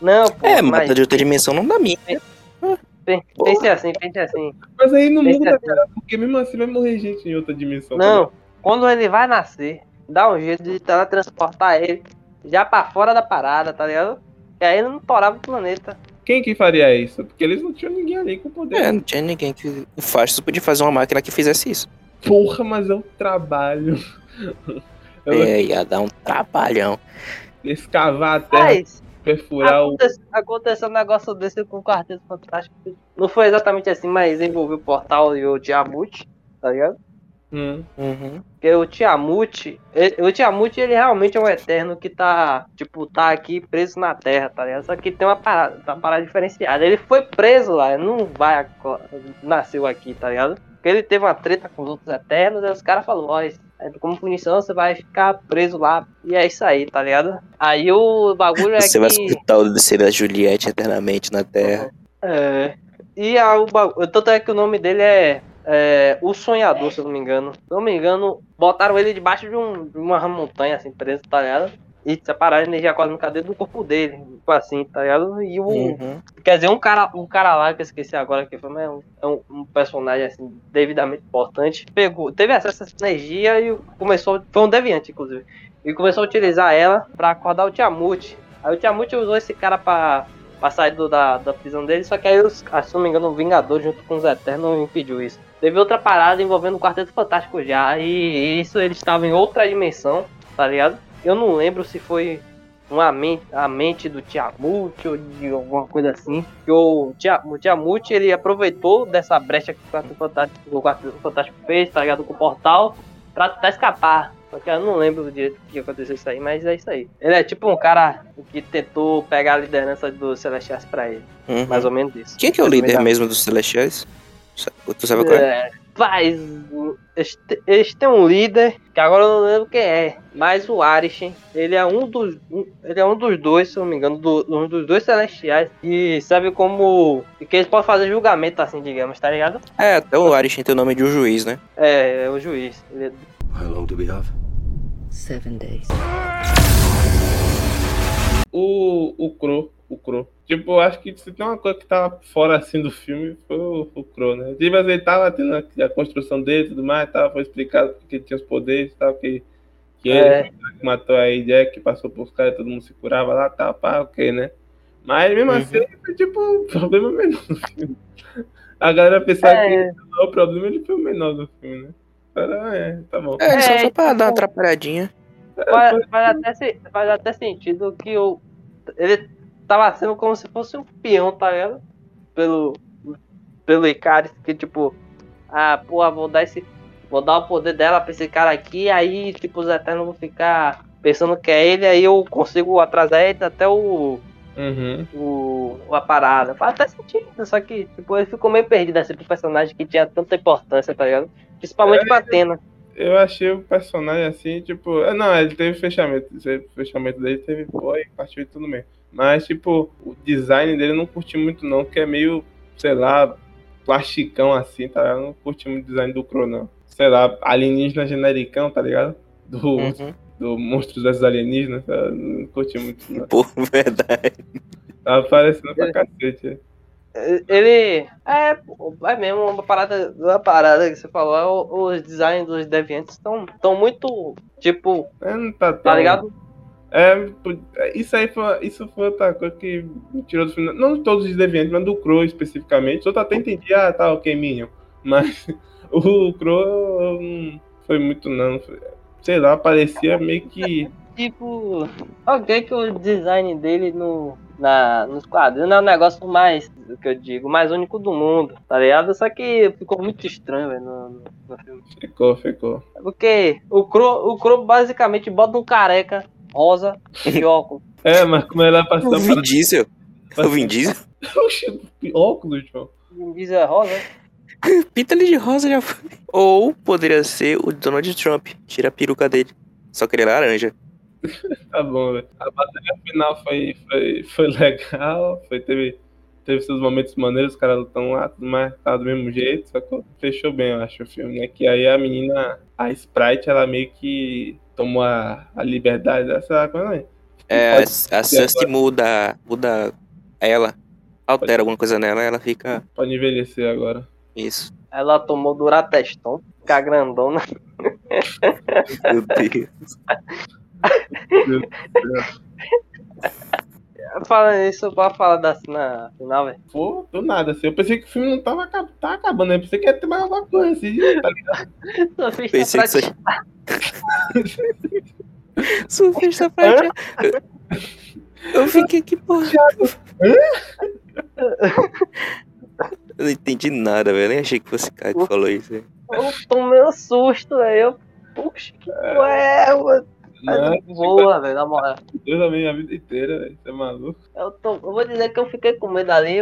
Não, pô, É, mas mata de outra dimensão não dá minha. pen- pense assim, pense assim. mas aí não Pense muda, assim. cara, porque mesmo assim vai morrer gente em outra dimensão. Não, quando ele vai nascer, dá um jeito de teletransportar ele já pra fora da parada, tá ligado? E aí ele não torava o planeta. Quem que faria isso? Porque eles não tinham ninguém ali com poder. É, não tinha ninguém que. O Fastos podia fazer uma máquina que fizesse isso. Porra, mas é um trabalho. Eu É, ia dar um trabalhão. escavar a terra, Mas perfurar o. Aconte- Aconteceu um negócio desse com o Quarteto Fantástico. Não foi exatamente assim, mas envolveu o Portal e o Tiamut, tá ligado? Hum. Uhum. Porque o Tiamut, ele- o Tiamut, ele realmente é um eterno que tá, tipo, tá aqui preso na Terra, tá ligado? Só que tem uma parada, uma parada diferenciada. Ele foi preso lá, ele não vai, nasceu aqui, tá ligado? Porque ele teve uma treta com os outros eternos, aí os caras falaram, ó, como punição você vai ficar preso lá. E é isso aí, tá ligado? Aí o bagulho é Você que... vai escutar o descer da Juliette eternamente na Terra. É. E a, o bagulho. Tanto é que o nome dele é, é, O Sonhador, se eu não me engano. Se eu não me engano, botaram ele debaixo de, um, de uma montanha, assim, preso, tá ligado? E separaram a energia cósmica dele do corpo dele. Tipo assim, tá ligado? E o. Uhum. Quer dizer, um cara, um cara lá que eu esqueci agora que foi, mas é um, é um, um personagem assim, devidamente importante. Pegou, teve acesso a essa energia e começou. Foi um deviante, inclusive. E começou a utilizar ela pra acordar o Tiamut. Aí o Tiamut usou esse cara pra, pra sair do- da, da prisão dele, só que aí os, ah, se não me engano, o Vingador junto com os Eternos impediu isso. Teve outra parada envolvendo o Quarteto Fantástico já. E isso ele estava em outra dimensão, tá ligado? Eu não lembro se foi uma mente, a mente do Tiamut ou de alguma coisa assim. Que o, Tia, o Tiamut ele aproveitou dessa brecha que o Quarteto Fantástico, o Quarteto Fantástico fez, tá ligado? Com o portal, pra tentar escapar. Só que eu não lembro direito o que aconteceu isso aí, mas é isso aí. Ele é tipo um cara que tentou pegar a liderança dos Celestiais pra ele. Uhum. Mais ou menos isso. Quem é que é o líder mesmo dos Celestiais? Tu sabe qual é? É, Faz. Eles têm um líder, que agora eu não lembro quem é. Mas o Arishem, ele é um dos. um- ele é um dos dois, se eu não me engano, do- um dos dois celestiais. E sabe como. Que eles podem fazer julgamento, assim, digamos, tá ligado? É, até o Arishin tem o nome de um juiz, né? É, é o juiz. Ele é- How long do we have? Seven days. O, o Cro, o Cro. Tipo, acho que se tem uma coisa que tava fora assim do filme, foi o, o Crow, né? Tipo, assim, ele tava tendo a, a construção dele e tudo mais, tava, foi explicado que ele tinha os poderes, tal, que, que É. ele que matou aí Jack, que passou por caras, todo mundo se curava lá, tal, pá, ok, né? Mas mesmo Uhum. assim, foi tipo um problema menor do filme. A galera pensava que É, o problema ele foi o menor do filme, né? Era, é, tá bom. É, só, É, só pra dar uma atrapalhadinha. faz, faz até, faz até sentido que o, ele tava sendo como se fosse um peão, tá ligado? Pelo, pelo Icaris, que tipo, ah, porra, vou dar esse. Vou dar o poder dela pra esse cara aqui, aí tipo, os Eternos vão ficar pensando que é ele, aí eu consigo atrasar ele até o. Uhum. o, a parada. Faz até sentido, só que tipo, ele ficou meio perdido assim pro personagem que tinha tanta importância, tá ligado? Principalmente pra Atena. Eu achei o personagem assim, tipo. ah, Não, ele teve fechamento. O fechamento dele teve pô e partiu e tudo bem. Mas, tipo, o design dele eu não curti muito, não, que é meio, sei lá, plasticão assim, tá ligado? Eu não curti muito o design do Crow, não. Sei lá, alienígena genericão, tá ligado? Do, Uhum. do Monstros versus Alienígenas, eu não curti muito, não. Pô, verdade. Tava parecendo pra cacete. Ele é, é mesmo uma parada, uma parada que você falou, é os designs dos deviantes estão tão muito, tipo, É, não tá tão... tá ligado? É, pu- isso aí foi, isso foi outra coisa que me tirou do filme. Não de todos os deviantes, mas do Crow especificamente. Os outros até entendi, ah, tá, ok, Minion. Mas o Crow não foi muito, não. Sei lá, parecia meio que. Tipo, ok que o design dele no, na, nos quadrinhos é um negócio mais, o que eu digo, mais único do mundo, tá ligado? Só que ficou muito estranho, velho, no, no, no filme. Ficou, ficou. Porque o Crow, o Crow basicamente bota um careca rosa de óculos. É, mas como ela passou O Vin Diesel. O Vin Diesel. Oxi, óculos, João. Vin Diesel é rosa, Pinta ele de rosa já foi. Ou poderia ser o Donald Trump. Tira a peruca dele. Só que ele é laranja. Tá bom, velho. A batalha final foi, foi, foi legal. Foi, teve, teve seus momentos maneiros, os caras lutando lá, tudo mais, tá do mesmo jeito. Só que fechou bem, eu acho, o filme, né? Que aí a menina, a Sprite, ela meio que tomou a, a liberdade dessa. Como é? É, Pode a a muda, muda ela. Altera alguma coisa nela, ela fica. Pode envelhecer agora. Isso. ela tomou Durateston, ficar grandona. Meu Deus. Falando isso, pra falar da cena final, velho. Pô, do nada, assim. Eu pensei que o filme não tava, tava acabando, né? Eu pensei que ia ter mais alguma coisa, assim, tá ligado? Pensei que isso aí. Surfista prateado. Eu fiquei aqui, porra. Eu não entendi nada, velho. Nem achei que fosse Caio que falou isso. velho. Eu tomei um susto, velho. Eu, Puxa, que ué, mano. Não, Boa, velho, na moral. Deus a minha vida inteira, velho. Você é maluco? Eu, tô, eu vou dizer que eu fiquei com medo ali,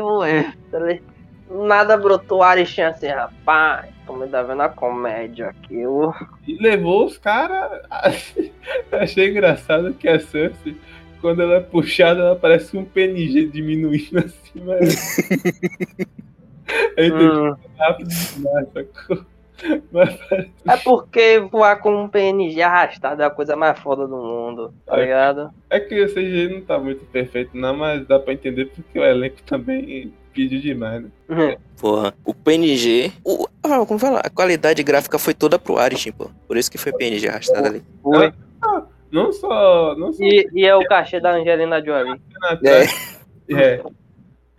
velho. Nada brotou Aristinha assim, rapaz. Tô medo da vendo a comédia aqui. Eu... E levou os caras. Achei engraçado que a Cersei, quando ela é puxada, ela parece um PNG diminuindo assim, mas. Eu entendi Hum, rápido demais, sacou? É porque voar com um PNG arrastado é a coisa mais foda do mundo, tá É. ligado? é que o CGI não tá muito perfeito, não, mas dá pra entender porque o elenco também pediu demais, né? Porra. O PNG. O, ah, como falar? A qualidade gráfica foi toda pro Arishin, pô. Por isso que foi PNG arrastado ali. Foi. Não só. Não só E, e é o cachê da Angelina Jolie. atrás, é.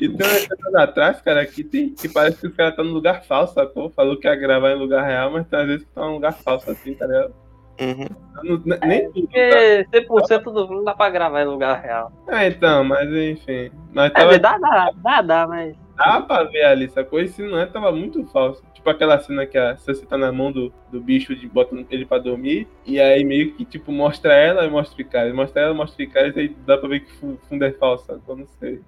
E tem uma cena atrás, cara, que, tem, que parece que os caras estão no lugar falso, sacou? Falou que ia gravar em lugar real, mas tem às vezes que tá em lugar falso, assim, tá ligado? Uhum. Não- ne- nem tudo, tá? Porque 100% do filme dá pra gravar em lugar real. É, então, mas enfim. Mas É, tava, dá, dá, dá, dá, mas. dá pra ver ali, sacou? E se não é, tava muito falso. Tipo aquela cena que a Cersei tá na mão do, do bicho, de bota ele pra dormir, e aí meio que, tipo, mostra ela e mostra o Icaris. Mostra ela, mostra o Icaris, aí dá pra ver que o fundo é falso, sacou? Não sei.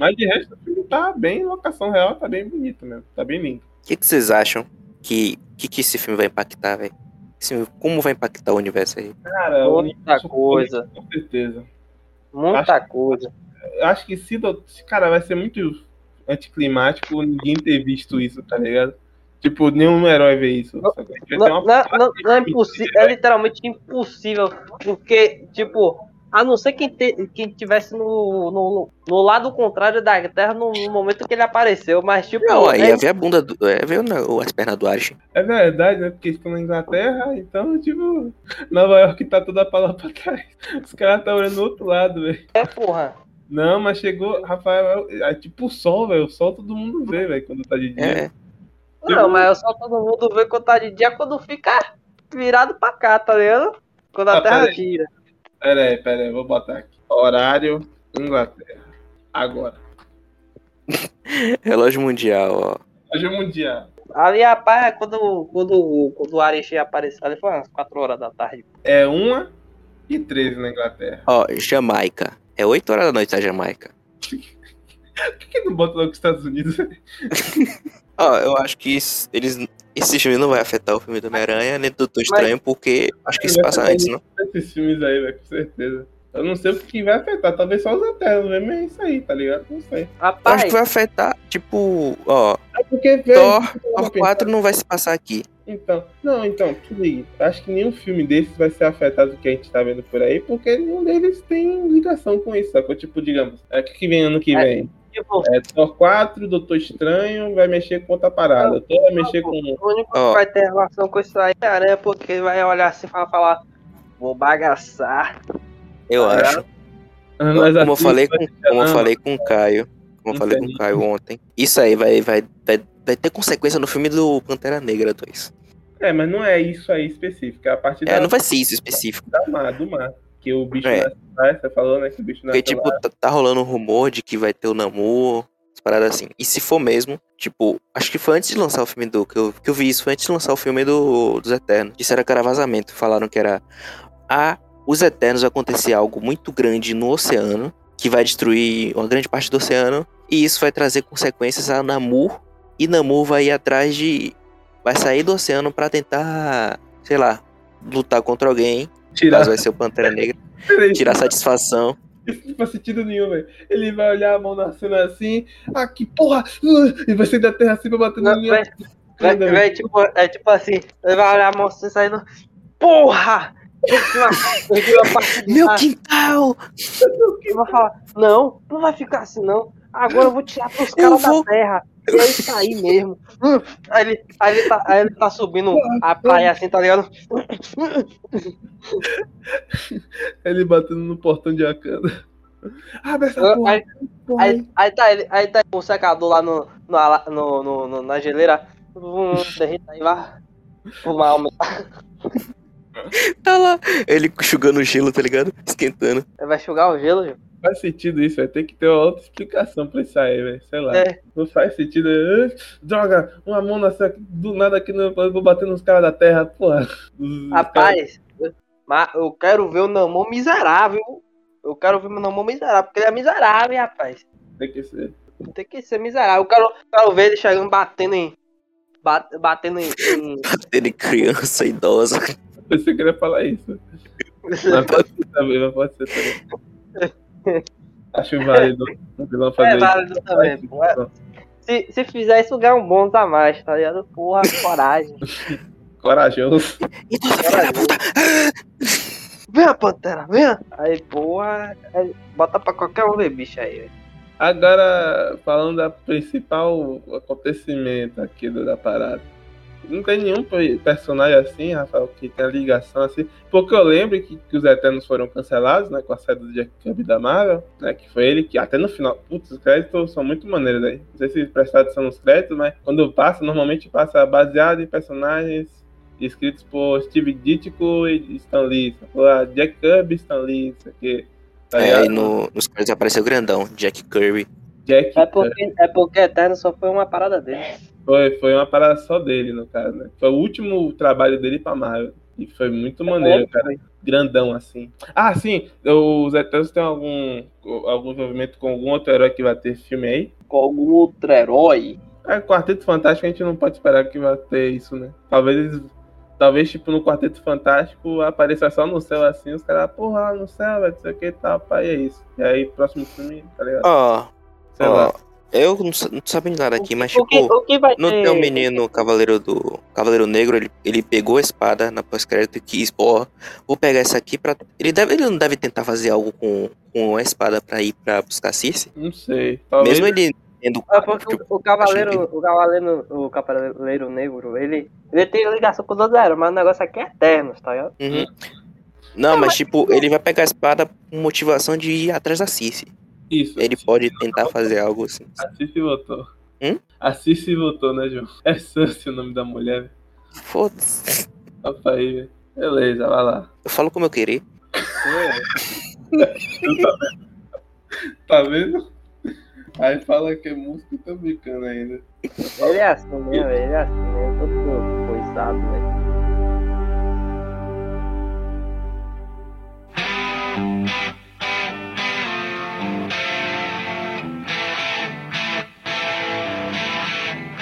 Mas de resto, o filme tá bem, locação real tá bem bonito mesmo, tá bem lindo. O que, que vocês acham que, que, que esse filme vai impactar, velho? Como vai impactar o universo aí? Cara, Muita universo coisa. Com certeza. Muita coisa. Eu acho que se, cara, vai ser muito anticlimático ninguém ter visto isso, tá ligado? Tipo, nenhum herói ver isso. Não, não, não, não é impossível, é literalmente impossível, porque, tipo, A não ser quem, te, quem tivesse no, no, no lado contrário da Terra no, no momento que ele apareceu. Mas, tipo. Não, aí é- ia ver a bunda do. É, ver o- as pernas do Ares. É verdade, né? Porque eles estão na Inglaterra, então, tipo, Nova York tá toda pra lá pra trás. Os caras estão olhando do outro lado, velho. é, porra. Não, mas chegou, Rafael, é, é tipo o sol, velho. O sol todo mundo vê, velho, quando tá de dia. É. Não, mas só todo mundo vê quando tá de dia quando fica virado pra cá, tá ligado? Quando a Ah, Terra gira. Pera aí, pera aí, vou botar aqui. Horário, Inglaterra. Agora. Relógio mundial, ó. É mundial. Ali, rapaz, quando, quando, quando o Arechi apareceu, ali foi umas 4 horas da tarde. É 1 e 13 na Inglaterra. Ó, Jamaica. É 8 horas da noite a Jamaica. Por que, que não bota logo os Estados Unidos? Ó, eu acho que eles. Esse filme não vai afetar o filme do Homem-Aranha nem do Doutor Estranho, porque acho que isso passa antes, não? Esses filmes aí, velho, com certeza. Eu não sei o que vai afetar. Talvez só os eternos mesmo. É isso aí, tá ligado? Não sei. Eu Rapaz, acho que vai afetar, tipo, ó, É porque, velho. Thor, Thor tava 4 não vai se passar aqui. Então, não, então, se liga. Acho que nenhum filme desses vai ser afetado do que a gente tá vendo por aí, porque nenhum deles tem ligação com isso, sacou? Tipo, digamos, é o que que vem ano que É. vem? Tipo, É Thor 4, Doutor Estranho vai mexer com outra parada. Thor vai mexer com. o único Ó. que vai ter relação com isso aí é a aranha, porque ele vai olhar assim e vai falar, vou bagaçar. Eu Tá acho. Mas Como eu assim, falei com, como eu falei com o Caio. Como eu falei com o Caio ontem. Isso aí vai, vai, vai, vai ter consequência no filme do Pantera Negra 2. É, mas não é isso aí específico. É a partir É, da, não vai ser isso específico. da mar, do mar. Que o bicho É. lá, você falou, né? Que o bicho Porque, tipo, lá. tá, tá rolando um rumor de que vai ter o Namor, as paradas assim. E se for mesmo, tipo, acho que foi antes de lançar o filme do. Que eu, que eu vi isso, foi antes de lançar o filme do, dos Eternos. Disseram que era vazamento. Falaram que era. A. Os Eternos vai acontecer algo muito grande no oceano, que vai destruir uma grande parte do oceano. E isso vai trazer consequências a Namor. E Namor vai ir atrás de. Vai sair do oceano pra tentar, sei lá, lutar contra alguém. Tirar, Caso vai ser o Pantera Negra. Tirar satisfação. Isso não faz sentido nenhum, velho. Ele vai olhar a mão na cena assim, ah, que porra! Uh, e vai sair da terra assim pra bater no Não, linha. vai- Vai, vai, tipo, é tipo assim, ele vai olhar a mão assim saindo. Porra! Meu quintal! Eu vou falar, não, não vai ficar assim não. Agora eu vou tirar pros caras vou- da terra. E é isso aí mesmo. Hum, Aí ele, aí, ele tá, aí ele tá subindo a praia assim, tá ligado? Ele batendo no portão de Akanda. Abre essa Eu- porra. Aí, aí, aí tá ele, aí tá o secador lá no, no, no, no- no- na geleira. Hum, derreta aí, vai. Fumar uma. Tá lá. Ele enxugando o gelo, tá ligado? Esquentando. Ele vai enxugar o gelo, Gil. Faz sentido isso, vai ter que ter uma outra explicação pra isso aí, velho. Sei lá. É. Não faz sentido. Droga, uma mão na cena, do nada aqui no, eu vou bater nos caras da terra, porra. Rapaz, mas eu quero ver o Namor miserável. Eu quero ver o Namor miserável, porque ele é miserável, hein, rapaz. Tem que ser. Tem que ser miserável. Eu quero, quero ver ele chegando batendo em. bat- Batendo em. em- Ele criança, idosa. Eu pensei que ele ia falar isso. Mas pode ser também, mas pode ser também. Acho válido o vilão fazer É isso. válido também, pô. Se, se fizer isso, ganha um bônus a mais, tá ligado? Porra, coragem. Corajoso. Idosa, filha da puta! Venha, Pantera, venha. Aí, porra. aí bota pra qualquer um ver bicho aí. Agora, falando da principal acontecimento aqui do- da parada. Não tem nenhum pe- personagem assim, Rafael, que tenha ligação assim. Porque eu lembro que, que os Eternos foram cancelados, né? Com a saída do Jack Kirby da Marvel, né? Que foi ele que, até no final, putz, os créditos são muito maneiros aí. Não sei se prestaram atenção nos créditos, mas quando passa, normalmente passa baseado em personagens escritos por Steve Ditko e Stan Lee. Ah, Jack Kirby e Stan Lee, isso aqui. Tá É, no, nos créditos apareceu grandão, Jack Kirby. Jack É porque, é porque Eterno só foi uma parada dele. Foi, foi uma parada só dele, no caso, né? Foi o último trabalho dele pra Marvel. E foi muito maneiro, cara. Grandão, assim. Ah, sim. Os Eternos têm algum, algum envolvimento com algum outro herói que vai ter filme aí? Com algum outro herói. É, Quarteto Fantástico a gente não pode esperar que vai ter isso, né? Talvez eles. Talvez, tipo, no Quarteto Fantástico apareça só no céu assim, os caras, porra, lá no céu, vai não sei o que e tal, pai, é isso. E aí, próximo filme, tá ligado? Ó, Sei ó, lá. Eu não, não sabendo nada aqui, mas o, que, tipo. o que vai Não ter... tem um menino Cavaleiro do. Cavaleiro Negro, ele, ele pegou a espada na pós-crédito e quis, ó, vou pegar essa aqui pra. Ele, deve, ele não deve tentar fazer algo com, com a espada pra ir pra buscar Circe? Não sei. Talvez. Mesmo ele tendo. Porque tipo, o, o cavaleiro, o cavaleiro, o cavaleiro negro, ele, ele tem ligação com os outros eras, mas o negócio aqui é eterno, tá ligado? Uhum. Não, mas tipo, ele vai pegar a espada com motivação de ir atrás da Circe. Isso. Ele pode tentar fazer algo assim. A Cici votou. Hum? A Cici votou, né, João? É Sansi o nome da mulher. velho. Foda-se. Opa aí, velho. Beleza, vai lá. Eu falo como eu querer. Tá vendo? Aí fala que é música e tá brincando ainda. Ele é assim mesmo, ele é assim mesmo, todo coisado, né?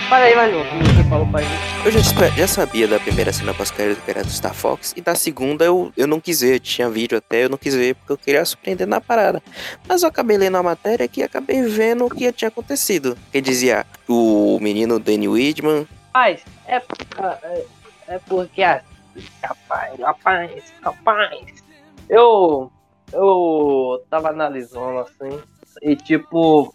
Fala aí, Manu, o que você falou pra gente? Eu já, já sabia da primeira cena pós-crédito do Star Fox, e da segunda eu, eu não quis ver, tinha vídeo até, eu não quis ver, porque eu queria surpreender na parada. Mas eu acabei lendo a matéria que acabei vendo o que tinha acontecido. Que dizia o menino Danny Widman, Rapaz, é, é, é porque rapaz, rapaz, rapaz. Eu, eu tava analisando assim, e tipo,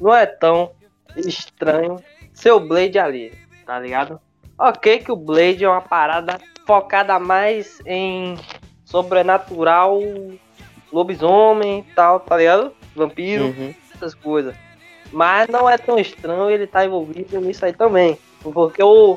não é tão estranho ser o Blade ali, tá ligado? Ok que o Blade é uma parada focada mais em sobrenatural, lobisomem e tal, tá ligado? Vampiro Uhum. essas coisas. Mas não é tão estranho ele estar envolvido nisso aí também. Porque o,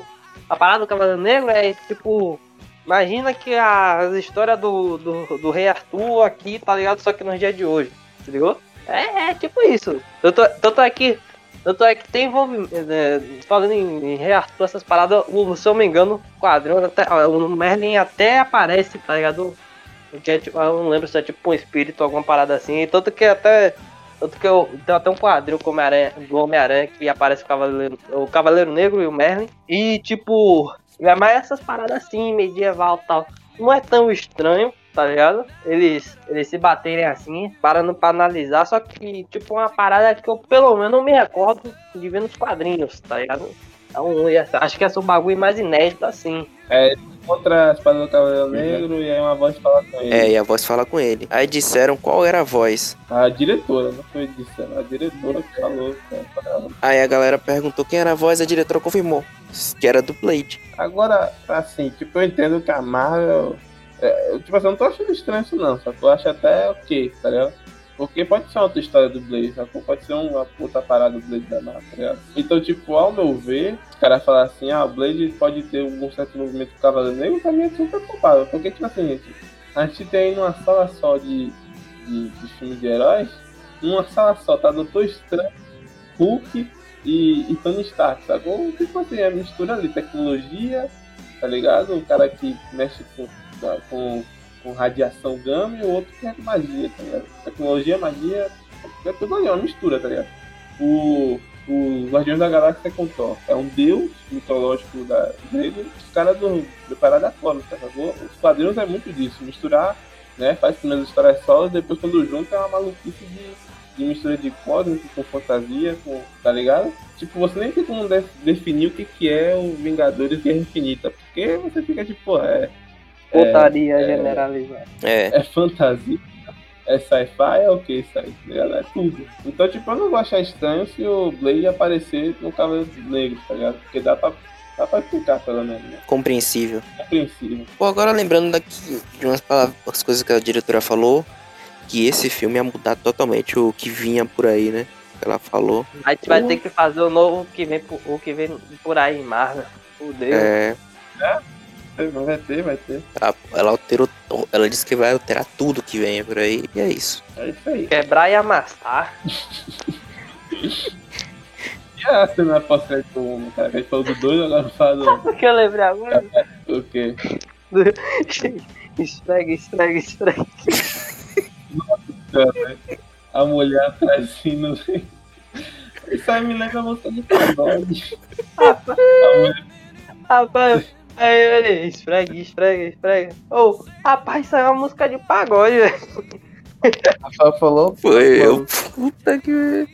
a parada do Cavaleiro Negro é tipo. Imagina que as histórias do, do, do Rei Arthur aqui, tá ligado? Só que nos dias de hoje. Se ligou? É, é tipo isso. Tanto, tanto é que. Tanto é que tem envolvimento. é, falando em, em Rei essas paradas, o, se eu não me engano, o quadrinho, até, o Merlin até aparece, tá ligado? Que é, tipo, eu não lembro se é tipo um espírito, alguma parada assim. Tanto que até. Tanto que eu tem até um quadril com do Homem-Aranha que aparece o Cavaleiro, o Cavaleiro Negro e o Merlin. E tipo, é mais essas paradas assim, medieval e tal. Não é tão estranho, tá ligado? Eles, eles se baterem assim, parando pra analisar, só que, tipo, uma parada que eu pelo menos não me recordo de ver nos quadrinhos, tá ligado? Então, acho que é o bagulho mais inédito assim. Contra a espada do Cavaleiro Negro e aí uma voz fala com ele. É, e a voz fala com ele. Aí disseram qual era a voz. A diretora, não foi disso, a diretora que falou. cara, ela. Aí a galera perguntou quem era a voz, a diretora confirmou. Que era do Blade. Agora, assim, tipo, eu entendo que a Marvel. É, tipo assim, eu não tô achando estranho isso não, só eu acho até ok, tá ligado? Porque pode ser uma outra história do Blade, sacou? Pode ser uma puta parada do Blade da Marvel, tá ligado? Então, tipo, ao meu ver, os caras falar assim, ah, o Blade pode ter algum certo movimento com o Cavaleiro Negro, pra mim é super culpável. Porque, tipo assim, gente, a gente tem numa sala só de, de, de filmes de heróis, numa sala só, tá Doutor Estranho, Hulk e, e Tony Stark, sacou? Tipo assim, é mistura ali, tecnologia, tá ligado? O cara que mexe com, com, com radiação gama e o outro que é magia, tá ligado? Tecnologia, magia, é tudo ali, é uma mistura, tá ligado? O, o Guardiões da Galáxia é com Thor, é um deus mitológico da grego, os caras do, do Parada Cósmica, sacou? Os quadrinhos é muito disso, misturar, né? Faz primeiras histórias solas, depois quando junta é uma maluquice de de mistura de cósmico com fantasia, com, tá ligado? Tipo, você nem tem como de- definir o que, que é o Vingadores Guerra Infinita, porque você fica tipo, é, Putaria é. generalizada. É. é fantasia, é sci-fi, é o que isso aí, ligado? É tudo. Então, tipo, eu não vou achar estranho se o Blade aparecer no Cavaleiro Negro, tá ligado? Porque dá pra, dá pra explicar, pelo menos, né? Compreensível. Compreensível. Pô, agora lembrando daqui de umas palavras, umas coisas que a diretora falou, que esse filme ia mudar totalmente o que vinha por aí, né? Ela falou. A gente vai ter que fazer o novo que vem, por- o que vem por aí em Marvel. Fudeu. É, Vai ter, vai ter. ela, ela alterou. Ela disse que vai alterar tudo que vem por aí. E é isso. É isso aí. Quebrar e amassar. E a cena pós-crédito do um, cara? Que a gente falou do dois, agora fala do. O que eu lembrei agora? O quê? Esfrega, esfrega, esfrega. A mulher atrás assim no. Isso aí me lembra a música de pagode. A mulher Rapaz, aí ele esfrega, esfrega, esfrega. Ô, rapaz, isso é uma música de pagode, velho. Rafael falou. Foi eu. Puta que.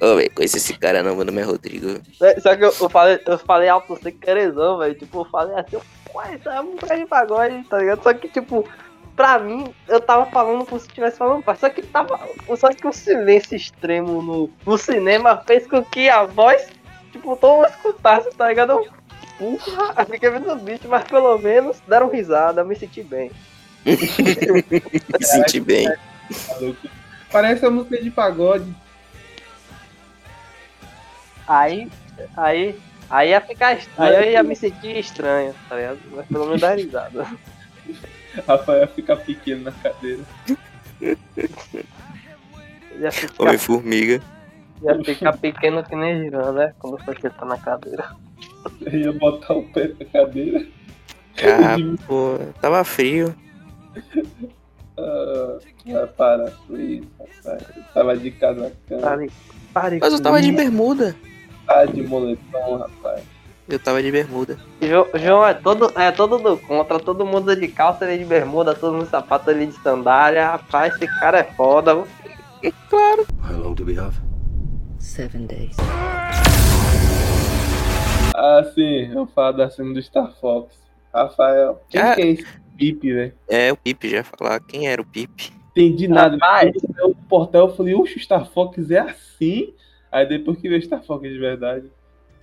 Ô, velho, conheci esse cara não, meu nome é Rodrigo. Né, Só que eu, eu falei, eu falei alto sem querezão, velho. Tipo, eu falei assim, ué, isso é cara de pagode, tá ligado? Só que, tipo, pra mim, eu tava falando como se estivesse falando, pai. Só que tava. Só que o silêncio extremo no, no cinema fez com que a voz, tipo, todo mundo escutasse, tá ligado? Eu, Porra, eu fiquei vendo o bicho, mas pelo menos deram risada, eu me senti bem. Me senti bem. Parece a música de pagode. Aí, aí, aí ia ficar. est- Aí eu ia me sentir estranho, tá ligado? Mas pelo menos dar risada. Rafael fica pequeno na cadeira. Ia ficar, Homem-Formiga. ia ficar pequeno que nem girando, né? Quando foi sentar na cadeira. Eu ia botar o pé na cadeira. Ah, pô, tava frio. Ah, ah, para com isso, rapaz. Eu tava de casacão. Pare, pare. Mas eu tava de bermuda. Tá de moletom, rapaz. Eu tava de bermuda. Jo- João é todo, é todo do contra, todo mundo de calça, ele de bermuda, todo mundo de sapato, ele de sandália. Rapaz, esse cara é foda. viu? How long do we have? Seven days. Ah, sim, eu falo da cena do Star Fox. Rafael, quem Ah. que é esse Pipe, velho? É, o Pipe já ia falar. Quem era o Pipe? Entendi nada. Eu, o portal, eu falei, oxe, o Star Fox é assim? Aí depois que veio Star Fox de verdade.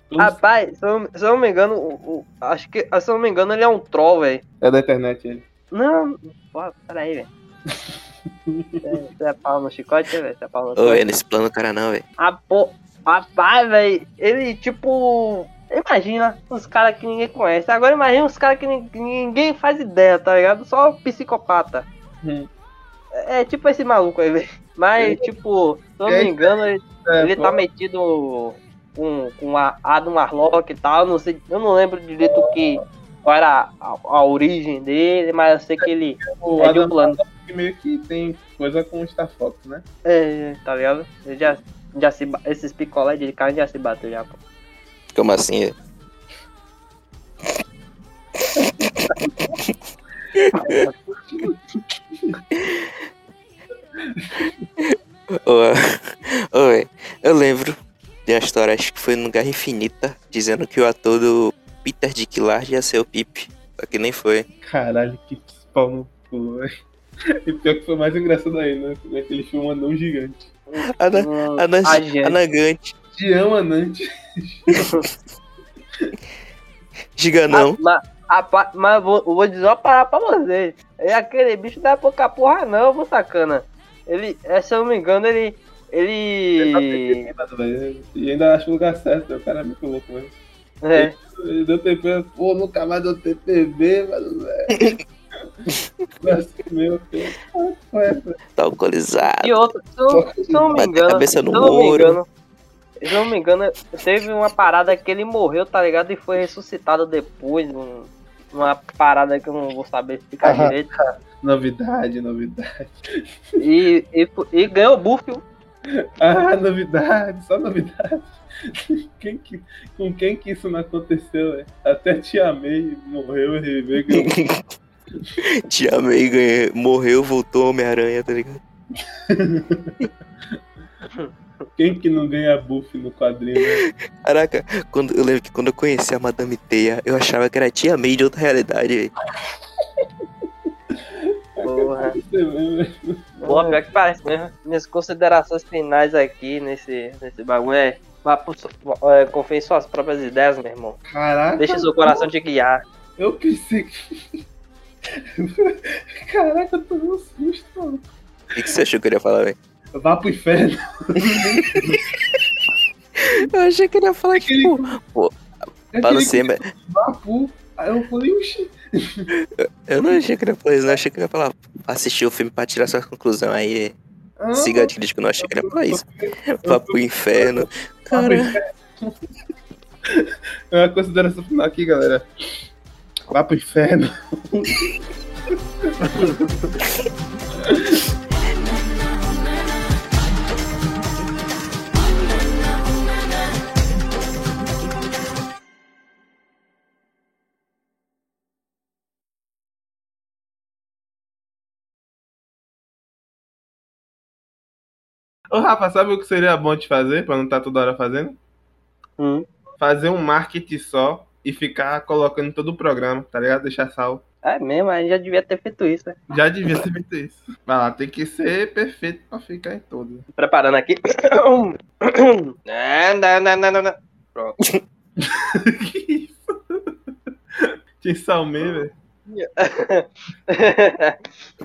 Sei. Rapaz, se eu, se eu não me engano, o, o- acho que, se eu não me engano, ele é um troll, velho. É da internet ele. Não, pô, peraí, velho. Você é pau no chicote, velho? Você é pau no Ô, chicote? é nesse plano, cara, não, velho. Ah, pô, rapaz, velho, ele tipo. Imagina os caras que ninguém conhece. Agora imagina os caras que, nin- que ninguém faz ideia, tá ligado? Só psicopata. Hum. É, é tipo esse maluco aí, velho. Mas, tipo, se eu não me engano, ele, É, ele tá metido com, com a Adam Warlock e tal. Não sei, eu não lembro direito que, qual era a, a origem dele, mas eu sei que ele o é de um plano. Meio que tem coisa com o Star Fox, né? É, tá ligado? Ele já, já se, esses picolés de carne já se bateu já, pô. Como assim? é? Ô, véi, eu lembro de uma história, acho que foi no Guerra Infinita, dizendo que o ator do Peter Dick Large ia ser o Pip. Só que nem foi. Caralho, que pau no cu, velho. E pior que foi mais engraçado ainda, né? Naquele filme Anão Gigante. Ana, gente- Anagante. Te amo, Anante. Giganão. Ah, mas, mas eu vou, vou dizer uma parada pra você. É aquele bicho não é pouca porra não, vou sacana. Ele, é, se eu não me engano, ele. Ele. E ainda acho o lugar certo, o cara é muito louco mesmo. É, Ele deu TP, pô, nunca mais deu TPB, mano, velho. Assim, meu Deus. Essa? Tá alcoolizado. e outro, se eu, se eu não me engano. cabeça no se eu não me muro. engano. Se eu não me engano, teve uma parada que ele morreu, tá ligado? E foi ressuscitado depois. um- uma parada que eu não vou saber explicar Aham. direito. Novidade, novidade. E, e, e ganhou o buff. Ah, novidade, só novidade. Quem que, com quem que isso não aconteceu, velho? Até Tia May morreu e reviveu. ganhou. Te amei, ganhei. Morreu, voltou Homem-Aranha, tá ligado? Quem que não ganha buff no quadrinho, né? Caraca, quando, eu lembro que quando eu conheci a Madame Teia, eu achava que era Tia May de outra realidade, velho. Porra. Pior que parece mesmo. Minhas considerações finais aqui nesse, nesse bagulho é. Vá pro, é, confie em suas próprias ideias, meu irmão. Caraca, Deixe seu coração te guiar. eu pensei que. Caraca, eu tô um susto, mano. O que, que você achou que eu ia falar, velho? Vá pro inferno. Eu achei que ele ia falar, tipo, É pra não aquele ser, mas que Vá pro. Aí eu falei, oxi. eu não achei que ele ia falar isso, não. Eu achei que ele ia falar, assistir o filme pra tirar sua conclusão. Aí, Ah, siga a crítica, não achei que ele ia falar isso. Vá pro inferno. Cara, É uma consideração final aqui, galera. Vá pro inferno. Ô, Rafa, sabe o que seria bom de fazer pra não estar toda hora fazendo? Hum. Fazer um marketing só e ficar colocando todo o programa, tá ligado? Deixar sal. É mesmo, a gente já devia ter feito isso, né? Já devia ter feito isso. Vai lá, tem que ser perfeito pra ficar em todos. Preparando aqui. Não, não, não, não, não. Pronto. que isso? Que salmei, velho.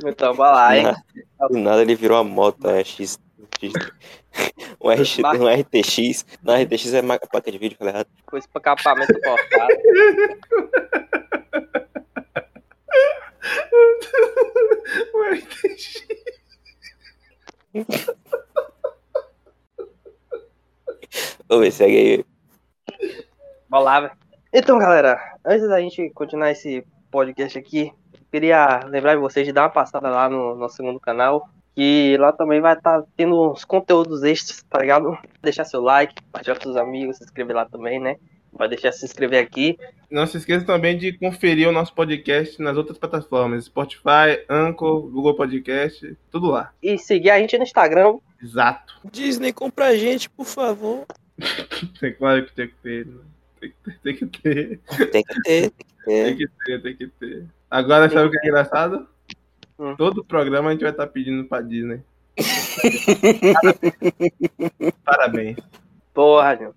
então, vai lá, hein? Do nada ele virou a moto, a X. X um, RX, um RTX. Não, RTX é placa de vídeo, falei errado. Com esse escapamento cortado. Ué, Vamos ver, segue aí. Vamos lá, velho. Então, galera, antes da gente continuar esse podcast aqui, queria lembrar vocês de dar uma passada lá no nosso segundo canal, que lá também vai estar tendo uns conteúdos extras, tá ligado? Deixar seu like, compartilhar com seus amigos, se inscrever lá também, né? Vai deixar se inscrever aqui. Não se esqueça também de conferir o nosso podcast nas outras plataformas: Spotify, Anchor, Google Podcast, tudo lá. E seguir a gente no Instagram. Exato. Disney, compra a gente, por favor. Tem, claro que tem que ter. né? Tem que ter, tem que ter. Tem que ter, tem que Tem ter. que ter, tem que ter. Agora, sabe o que é engraçado? Hum. Todo programa a gente vai estar pedindo pra Disney. Parabéns. Porra, meu.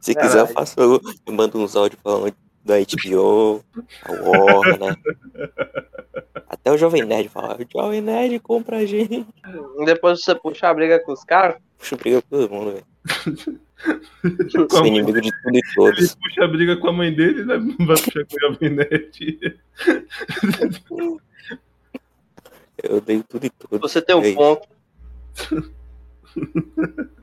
Se Caralho. quiser, eu faço. Eu eu mando uns áudios falando da HBO, a Warner? Até o Jovem Nerd fala: o Jovem Nerd compra a gente. Depois você puxa a briga com os caras, Puxa briga com todo mundo, velho. Com a Sou inimigo de tudo e Ele todos. puxa a briga com a mãe dele, né? Vai puxar com o Jovem Nerd. Eu odeio tudo e todos. você tem um É ponto.